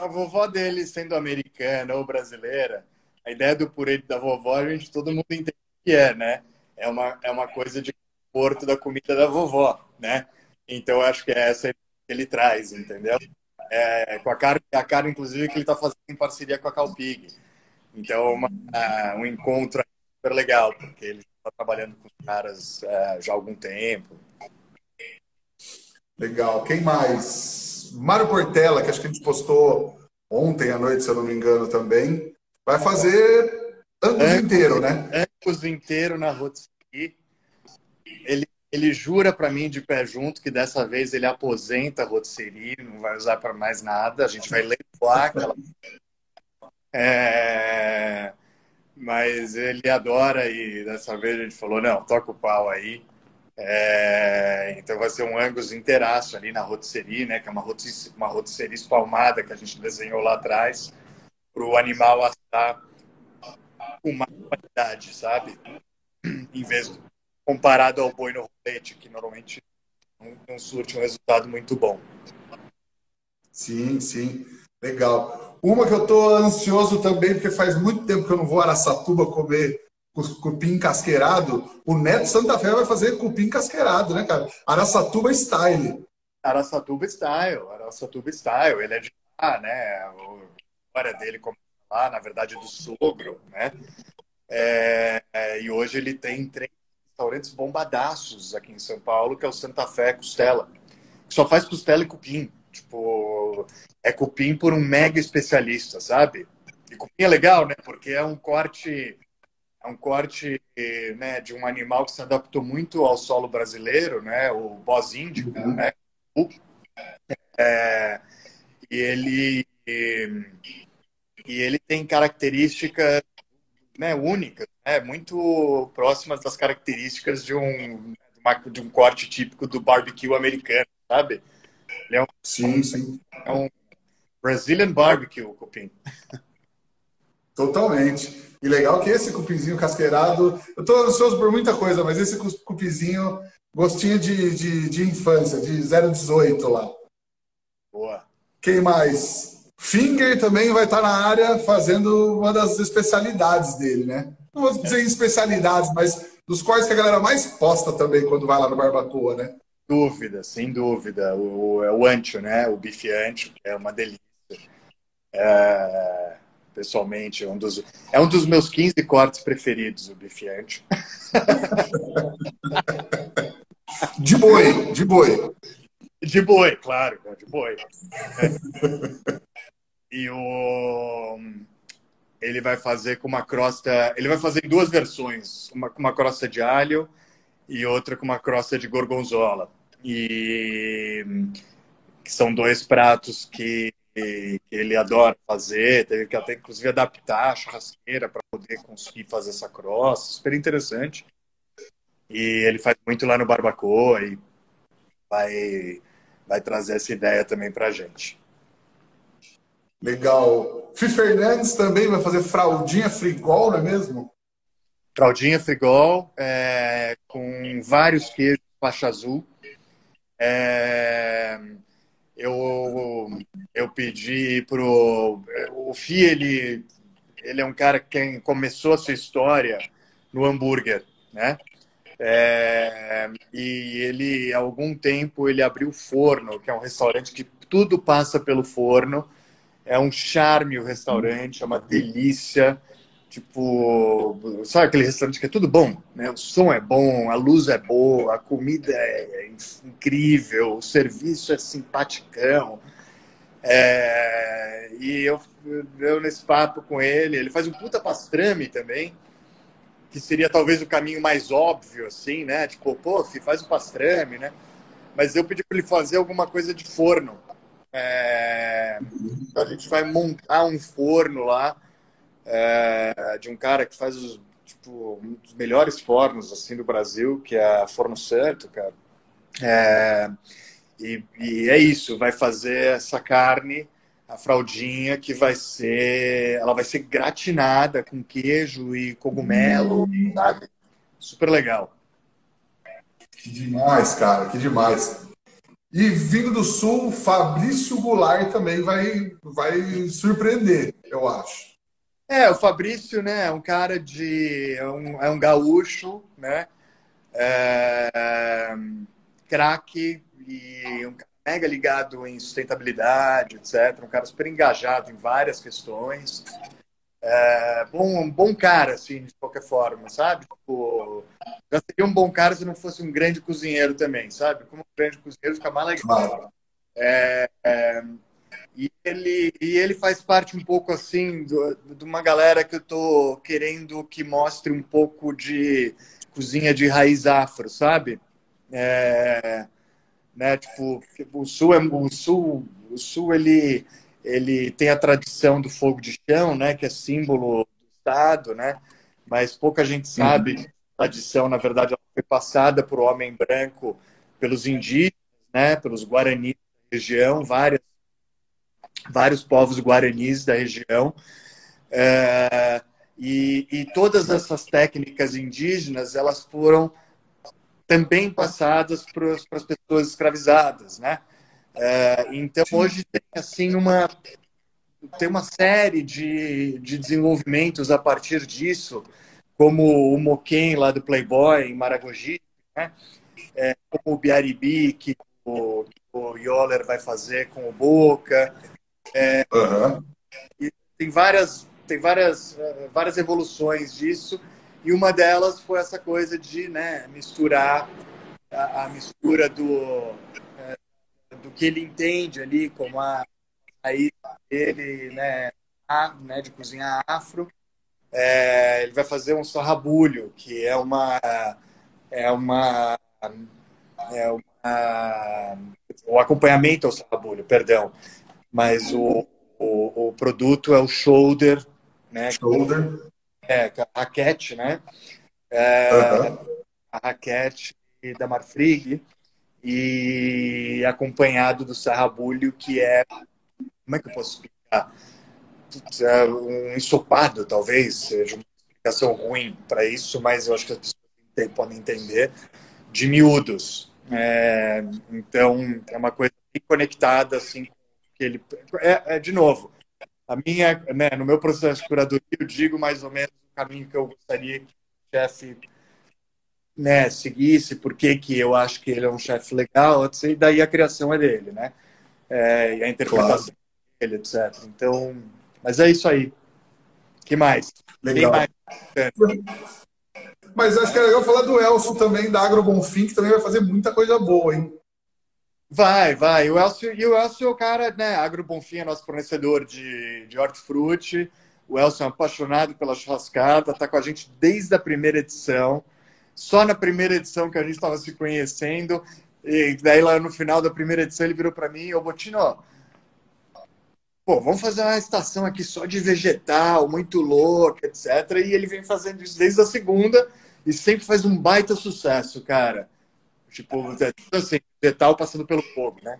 a vovó dele sendo americana ou brasileira, a ideia do purê da vovó, a gente todo mundo entende que é, né? É uma, é uma coisa de porto da comida da vovó, né? Então acho que é essa que ele traz, entendeu? é, com a cara, a cara inclusive que ele está fazendo em parceria com a Calpig. Então, uma, uh, um encontro super legal, porque ele está trabalhando com os caras uh, já há algum tempo. Legal. Quem mais? Mário Portela, que acho que a gente postou ontem à noite, se eu não me engano, também. Vai fazer Angus inteiro, né? Angus inteiro na Rotsky. Ele ele jura para mim de pé junto que dessa vez ele aposenta a rotisserie, não vai usar para mais nada. A gente vai leiloar aquela. É... Mas ele adora e dessa vez a gente falou, não, toca o pau aí. É, então vai ser um Angus inteiraço ali na rotisserie, né? Que é uma rotisserie, uma rotisserie espalmada que a gente desenhou lá atrás para o animal assar com mais qualidade, sabe? Em vez de, comparado ao boi no rolete, que normalmente não, não surte um resultado muito bom. Sim, sim. Legal. Uma que eu tô ansioso também, porque faz muito tempo que eu não vou a Araçatuba comer cupim casqueirado, o Neto Santa Fé vai fazer cupim casqueirado, né, cara? Araçatuba Style. Araçatuba Style, Araçatuba Style. Ele é de lá, né? A história dele como lá, na verdade, do sogro, né? É, é, e hoje ele tem três restaurantes bombadaços aqui em São Paulo, que é o Santa Fé Costela. Que só faz costela e cupim. Tipo, é cupim por um mega especialista, sabe? E cupim é legal, né? Porque é um corte é um corte né, de um animal que se adaptou muito ao solo brasileiro, né, o boz índio, uhum. né, é, e ele e, e, ele tem características né, únicas, né, muito próximas das características de um de um corte típico do barbecue americano, sabe? Ele é um, sim, sim. É um Brazilian barbecue, o cupim. Totalmente. E legal que esse cupinzinho casqueirado, eu estou ansioso por muita coisa, mas esse cupinzinho, gostinho de, de, de infância, de 018 lá. Boa. Quem mais? Finger também vai estar na área fazendo uma das especialidades dele, né? Não vou dizer especialidades, mas dos quais que a galera mais posta também quando vai lá no Barbacoa, né? Dúvida, sem dúvida. O, é o ancho, né? O bife ancho, é uma delícia. É pessoalmente. É um dos, é um dos meus 15 cortes preferidos, o bife ancho. De boi, de boi. De boi, claro, de boi. E o ele vai fazer com uma crosta, ele vai fazer em duas versões, uma com uma crosta de alho e outra com uma crosta de gorgonzola. E que são dois pratos que ele adora fazer, teve que até inclusive adaptar a churrasqueira para poder conseguir fazer essa cross, super interessante. E ele faz muito lá no Barbacoa e vai, vai trazer essa ideia também para a gente. Legal. Fih Fernandes também vai fazer fraldinha frigol, não é mesmo? Fraldinha frigol, é, com vários queijos faixa azul. É, eu, eu pedi pro. O Fi, ele, ele é um cara que começou a sua história no hambúrguer, né? É, e ele, há algum tempo, ele abriu o Forno, que é um restaurante que tudo passa pelo forno. É um charme o restaurante, é uma delícia. Tipo, sabe aquele restaurante que é tudo bom, né? O som é bom, a luz é boa, a comida é incrível, o serviço é simpaticão. É... E eu, eu nesse papo com ele, ele faz um puta pastrame também, que seria talvez o caminho mais óbvio, assim, né? Tipo, pô, faz o pastrame, né? Mas eu pedi para ele fazer alguma coisa de forno. É... A gente vai montar um forno lá é, de um cara que faz os, tipo, um dos melhores fornos assim do Brasil, que é a Forno Santo, cara. É, e, e, é isso, vai fazer essa carne, a fraldinha, que vai ser, ela vai ser gratinada com queijo e cogumelo? Super legal. Que demais, cara, que demais. E vindo do sul, Fabrício Goulart também vai, vai surpreender, eu acho. É, o Fabrício, né, é um cara de. é um, é um gaúcho, né? É, craque e um cara mega ligado em sustentabilidade, etc. Um cara super engajado em várias questões. É, bom, um bom cara, assim, de qualquer forma, sabe? Tipo, já seria um bom cara se não fosse um grande cozinheiro também, sabe? Como um grande cozinheiro fica mais legal. É, é, e ele, e ele faz parte um pouco assim do, de uma galera que eu tô querendo que mostre um pouco de cozinha de raiz afro, sabe? É, né, tipo, o sul é o sul, o sul ele ele tem a tradição do fogo de chão, né, que é símbolo dos estado, né? Mas pouca gente sabe a adição, na verdade, ela foi passada por homem branco, pelos indígenas, né? Pelos guaranis da região, várias, vários povos guaranis da região. É, e, e todas essas técnicas indígenas, elas foram também passadas para as pessoas escravizadas, né? É, então hoje tem assim uma tem uma série de, de desenvolvimentos a partir disso, como o Moquém lá do Playboy em Maragogi, né? É, como o Biaribi que o, que o Yoller vai fazer com o Boca. É, uhum. tem várias tem várias várias evoluções disso e uma delas foi essa coisa de né, misturar a, a mistura do, do que ele entende ali como a aí ele né, a, né, de cozinhar afro. É, ele vai fazer um sarrabulho, que é uma é uma é uma o acompanhamento ao sarrabulho, perdão, mas o, o, o produto é o shoulder, né? Shoulder. É, a raquete, né? É, uhum. A raquete da Marfrig e acompanhado do sarrabulho, que é. Como é que eu posso explicar? É um ensopado, talvez, seja uma explicação ruim para isso, mas eu acho que as pessoas podem entender, de miúdos. É, então, é uma coisa conectada, assim, que ele. É, é de novo, a minha, né, no meu processo de curadoria, eu digo mais ou menos o caminho que eu gostaria que o chefe né, seguisse, por que eu acho que ele é um chefe legal, e daí a criação é dele, né? É, e a interpretação claro. dele, etc. Então, mas é isso aí. que mais? Legal. Mais... Mas acho que é legal falar do Elcio também, da Agro Bonfim, que também vai fazer muita coisa boa, hein? Vai, vai. O Elcio, e o Elcio é o cara, né? Agro Bonfim é nosso fornecedor de, de hortifruti. O Elcio é um apaixonado pela churrascada, está com a gente desde a primeira edição. Só na primeira edição que a gente estava se conhecendo. E daí, lá no final da primeira edição, ele virou para mim: Ô Botino, pô, vamos fazer uma estação aqui só de vegetal, muito louca, etc. E ele vem fazendo isso desde a segunda e sempre faz um baita sucesso, cara. Tipo, é assim, vegetal passando pelo fogo, né?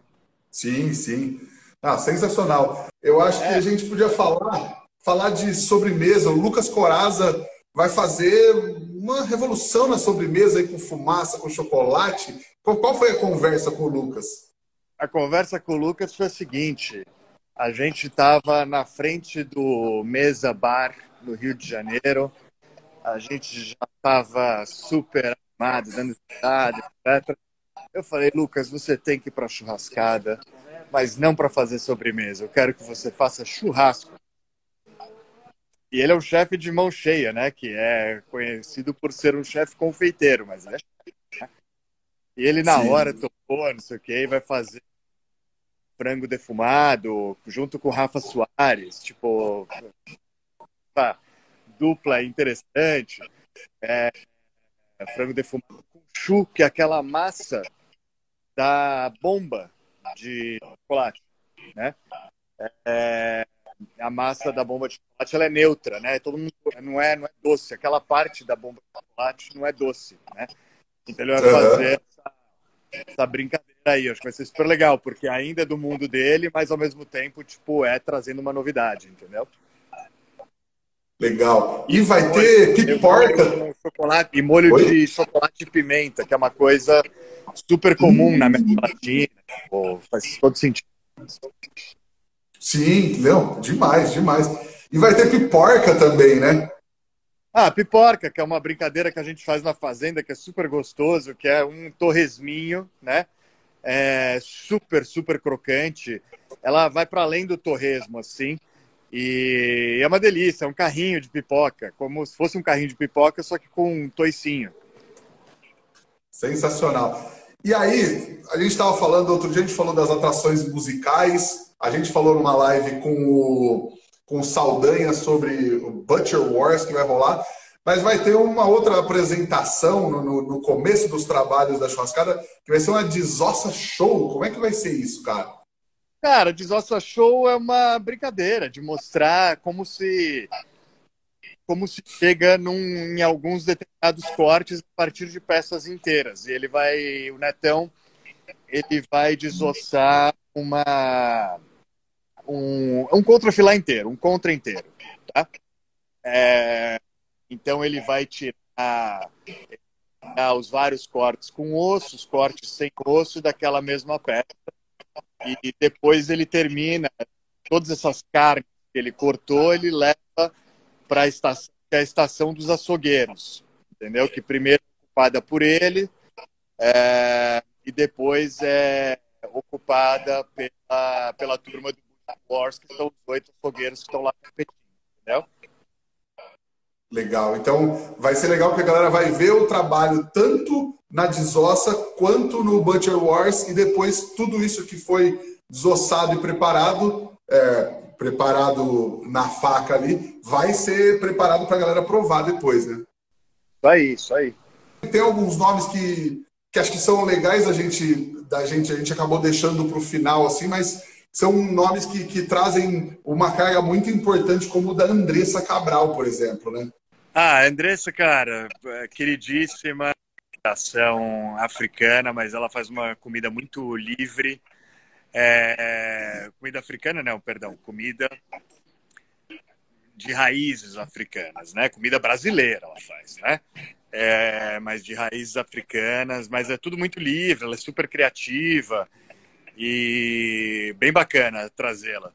Sim, sim. Ah, sensacional. Eu acho é. que a gente podia falar, falar de sobremesa. O Lucas Coraza vai fazer uma revolução na sobremesa aí com fumaça, com chocolate. Qual foi a conversa com o Lucas? A conversa com o Lucas foi a seguinte: a gente estava na frente do Mesa Bar no Rio de Janeiro. A gente já estava super animado, dando cidade, etc. Eu falei, Lucas, você tem que ir para churrascada, mas não para fazer sobremesa. Eu quero que você faça churrasco. E ele é um chefe de mão cheia, né? Que é conhecido por ser um chefe confeiteiro, mas ele é chefe, né? E ele na Sim. hora topou, não sei o que, vai fazer frango defumado junto com o Rafa Soares, tipo, dupla interessante. É, é, frango defumado com chu, que é aquela massa da bomba de chocolate, né? É, a massa da bomba de chocolate ela é neutra, né? Todo mundo não é não é doce. Aquela parte da bomba de chocolate não é doce, né? Então ele vai fazer essa, essa brincadeira aí. Acho que vai ser super legal, porque ainda é do mundo dele, mas ao mesmo tempo tipo é trazendo uma novidade, entendeu? Legal. E vai ter pipoca. Chocolate, e molho Oi? de chocolate e pimenta, que é uma coisa super comum hum. na América Latina. Pô, faz todo sentido. Sim, não, demais, demais. E vai ter piporca também, né? Ah, piporca, que é uma brincadeira que a gente faz na fazenda, que é super gostoso, que é um torresminho, né? É super, super crocante. Ela vai para além do torresmo, assim. E é uma delícia, é um carrinho de pipoca, como se fosse um carrinho de pipoca, só que com um toicinho. Sensacional. E aí, a gente estava falando, outro dia a gente falou das atrações musicais, a gente falou numa live com o, com o Saldanha sobre o Butcher Wars que vai rolar, mas vai ter uma outra apresentação no, no, no começo dos trabalhos da churrascada, que vai ser uma desossa show. Como é que vai ser isso, cara? Cara, Desossa Show é uma brincadeira de mostrar como se como se chega num, em alguns determinados cortes a partir de peças inteiras. E ele vai, o Netão, ele vai desossar uma um, um contrafilar inteiro, um contra inteiro, tá? É, então ele vai tirar, tirar os vários cortes com osso, os cortes sem osso daquela mesma peça e depois ele termina todas essas carnes que ele cortou, ele leva para a estação, a estação dos açougueiros, entendeu? Que primeiro é ocupada por ele é, e depois é ocupada pela, pela turma do Wars, que são os oito açougueiros que estão lá competindo, entendeu? Legal. Então, vai ser legal porque a galera vai ver o trabalho tanto na desossa quanto no Butcher Wars e depois tudo isso que foi desossado e preparado, é, preparado na faca ali, vai ser preparado para a galera provar depois, né? Isso aí, isso aí. Tem alguns nomes que, que acho que são legais a gente, da gente, a gente acabou deixando para o final, assim, mas são nomes que, que trazem uma carga muito importante, como o da Andressa Cabral, por exemplo, né? Ah, Andressa, cara, é queridíssima, ação africana, mas ela faz uma comida muito livre. É, comida africana, não, perdão, comida de raízes africanas, né? Comida brasileira ela faz, né? É, mas de raízes africanas, mas é tudo muito livre, ela é super criativa e bem bacana trazê-la.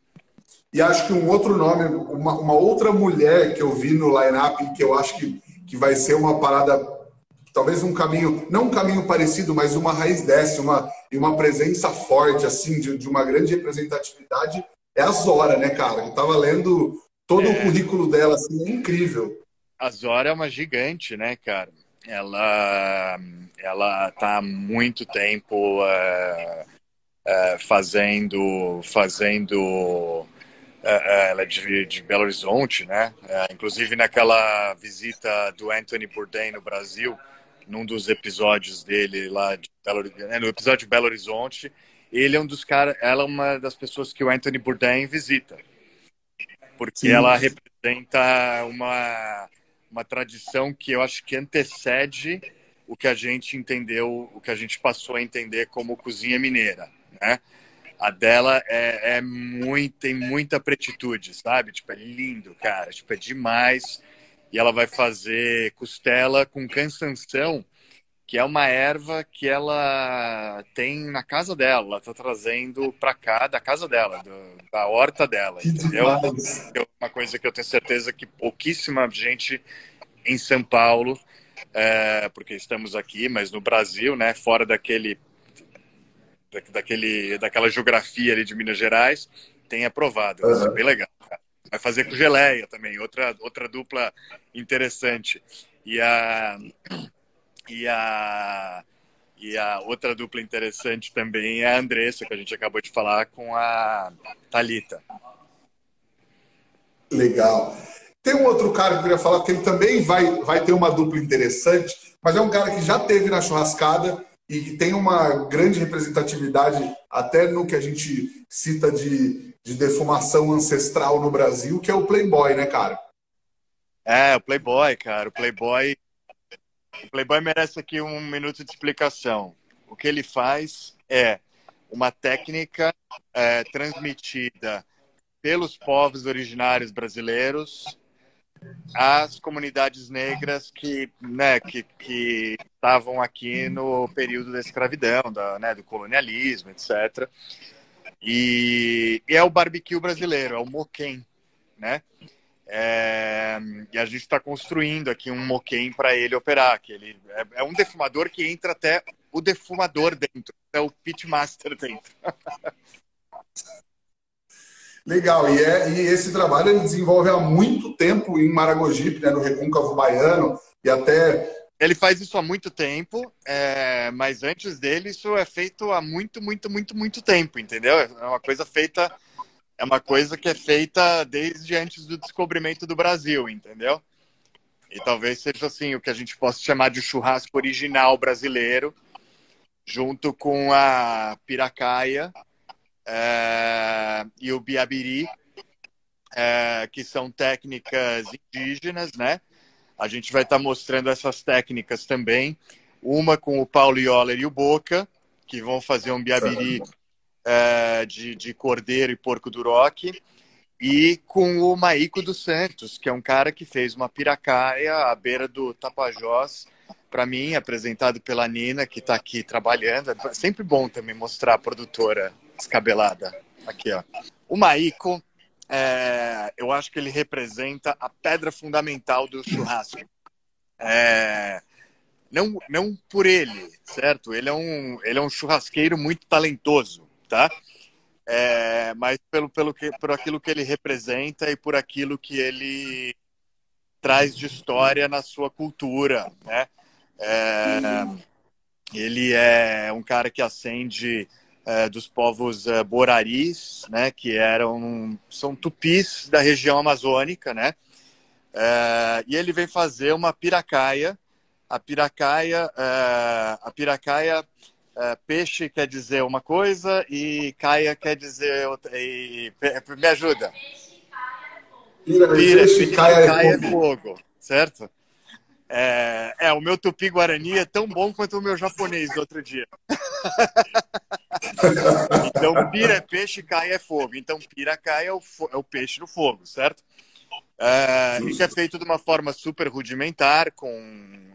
E acho que um outro nome, uma, uma outra mulher que eu vi no line-up, que eu acho que, que vai ser uma parada, talvez um caminho, não um caminho parecido, mas uma raiz dessa, uma, e uma presença forte, assim, de, de uma grande representatividade, é a Zora, né, cara? Eu tava lendo todo é... o currículo dela, assim, é incrível. A Zora é uma gigante, né, cara? Ela, ela tá há muito tempo uh, uh, fazendo, fazendo é, é, ela é de, de, Belo Horizonte, né? É, inclusive naquela visita do Anthony Bourdain no Brasil, num dos episódios dele lá de Belo, né, no episódio de Belo Horizonte, ele é um dos caras, ela é uma das pessoas que o Anthony Bourdain visita, porque Sim. ela representa uma uma tradição que eu acho que antecede o que a gente entendeu, o que a gente passou a entender como cozinha mineira, né? A dela é, é muito, tem muita pretitude, sabe? Tipo, é lindo, cara. Tipo, é demais. E ela vai fazer costela com cansanção, que é uma erva que ela tem na casa dela. Ela tá trazendo para cá da casa dela, do, da horta dela, que entendeu? É uma coisa que eu tenho certeza que pouquíssima gente em São Paulo, é, porque estamos aqui, mas no Brasil, né, fora daquele daquele, daquela geografia ali de Minas Gerais, tem aprovado. Uhum. Isso é bem legal. Vai fazer com geleia também, outra, outra dupla interessante. E a, e a, e a outra dupla interessante também é a Andressa, que a gente acabou de falar com a Talita. Legal. Tem um outro cara que eu queria falar que ele também vai, vai ter uma dupla interessante, mas é um cara que já teve na churrascada e que tem uma grande representatividade até no que a gente cita de, de defumação ancestral no Brasil, que é o Playboy, né, cara? É, o Playboy, cara. O Playboy. Playboy merece aqui um minuto de explicação. O que ele faz é uma técnica é, transmitida pelos povos originários brasileiros as comunidades negras que, né, que, que estavam aqui no período da escravidão, da, né, do colonialismo, etc. E, e é o barbecue brasileiro, é o moquém, né? É, e a gente está construindo aqui um moquém para ele operar, que ele é, é, um defumador que entra até o defumador dentro, é o pitmaster dentro. Legal, e, é, e esse trabalho ele desenvolve há muito tempo em Maragogipe, né, no Recôncavo Baiano, e até. Ele faz isso há muito tempo, é, mas antes dele isso é feito há muito, muito, muito, muito tempo, entendeu? É uma coisa feita, é uma coisa que é feita desde antes do descobrimento do Brasil, entendeu? E talvez seja assim o que a gente possa chamar de churrasco original brasileiro, junto com a piracaia, é, e o Biabiri, é, que são técnicas indígenas, né? A gente vai estar tá mostrando essas técnicas também. Uma com o Paulo Ioller e o Boca, que vão fazer um biabiri é, de, de cordeiro e porco do rock. E com o Maico dos Santos, que é um cara que fez uma piracaia à beira do Tapajós, para mim, apresentado pela Nina, que está aqui trabalhando. É sempre bom também mostrar a produtora descabelada. Aqui, ó. O Maico, é, eu acho que ele representa a pedra fundamental do churrasco. É, não, não por ele, certo? Ele é um, ele é um churrasqueiro muito talentoso, tá? é, mas pelo, pelo que, por aquilo que ele representa e por aquilo que ele traz de história na sua cultura, né? É, ele é um cara que ascende é, dos povos é, boraris, né? Que eram são tupis da região amazônica, né? É, e ele vem fazer uma piracaia. A piracaia, é, a piracaia é, peixe quer dizer uma coisa e caia quer dizer outra. E, me ajuda. Pira, Pira peixe, caia, caia é fogo. certo? É, é, o meu tupi-guarani é tão bom quanto o meu japonês do outro dia. então, pira é peixe, caia é fogo. Então, pira caia é o, é o peixe no fogo, certo? É, isso é feito de uma forma super rudimentar, com,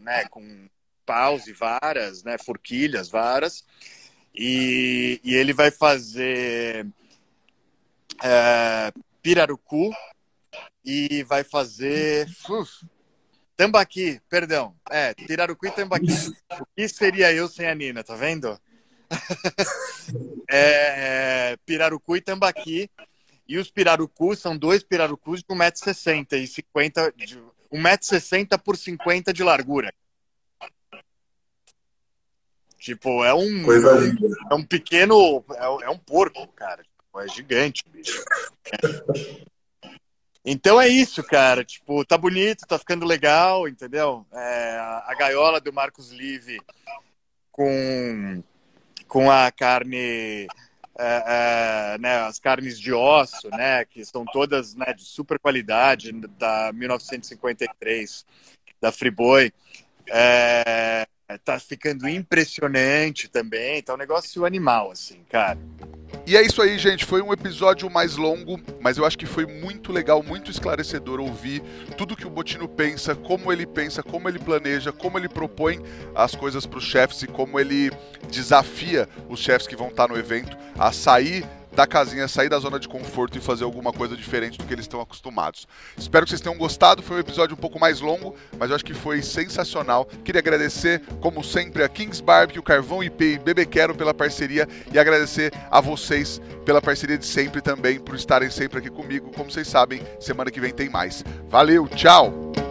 né, com paus e varas, né, forquilhas, varas, e, e ele vai fazer é, pirarucu e vai fazer uf, tambaqui, perdão, é, pirarucu e tambaqui. O que seria eu sem a Nina, tá vendo? é, pirarucu e tambaqui. E os pirarucus são dois pirarucus de 1,60m e 50 1,60m por 50 de largura. Tipo, é um. Coisa linda. É um pequeno. É, é um porco, cara. Tipo, é gigante, bicho. Então é isso, cara. Tipo, tá bonito, tá ficando legal, entendeu? É, a gaiola do Marcos Live com, com a carne. É, é, né, as carnes de osso, né, que são todas né, de super qualidade, da 1953, da Friboi. É, tá ficando impressionante também. Tá um negócio animal, assim, cara. E é isso aí, gente. Foi um episódio mais longo, mas eu acho que foi muito legal, muito esclarecedor ouvir tudo que o Botino pensa, como ele pensa, como ele planeja, como ele propõe as coisas para os chefes e como ele desafia os chefes que vão estar no evento a sair da casinha, sair da zona de conforto e fazer alguma coisa diferente do que eles estão acostumados. Espero que vocês tenham gostado. Foi um episódio um pouco mais longo, mas eu acho que foi sensacional. Queria agradecer, como sempre, a Kings Barbecue, Carvão IP e Bebê Quero pela parceria e agradecer a vocês pela parceria de sempre também, por estarem sempre aqui comigo. Como vocês sabem, semana que vem tem mais. Valeu, tchau!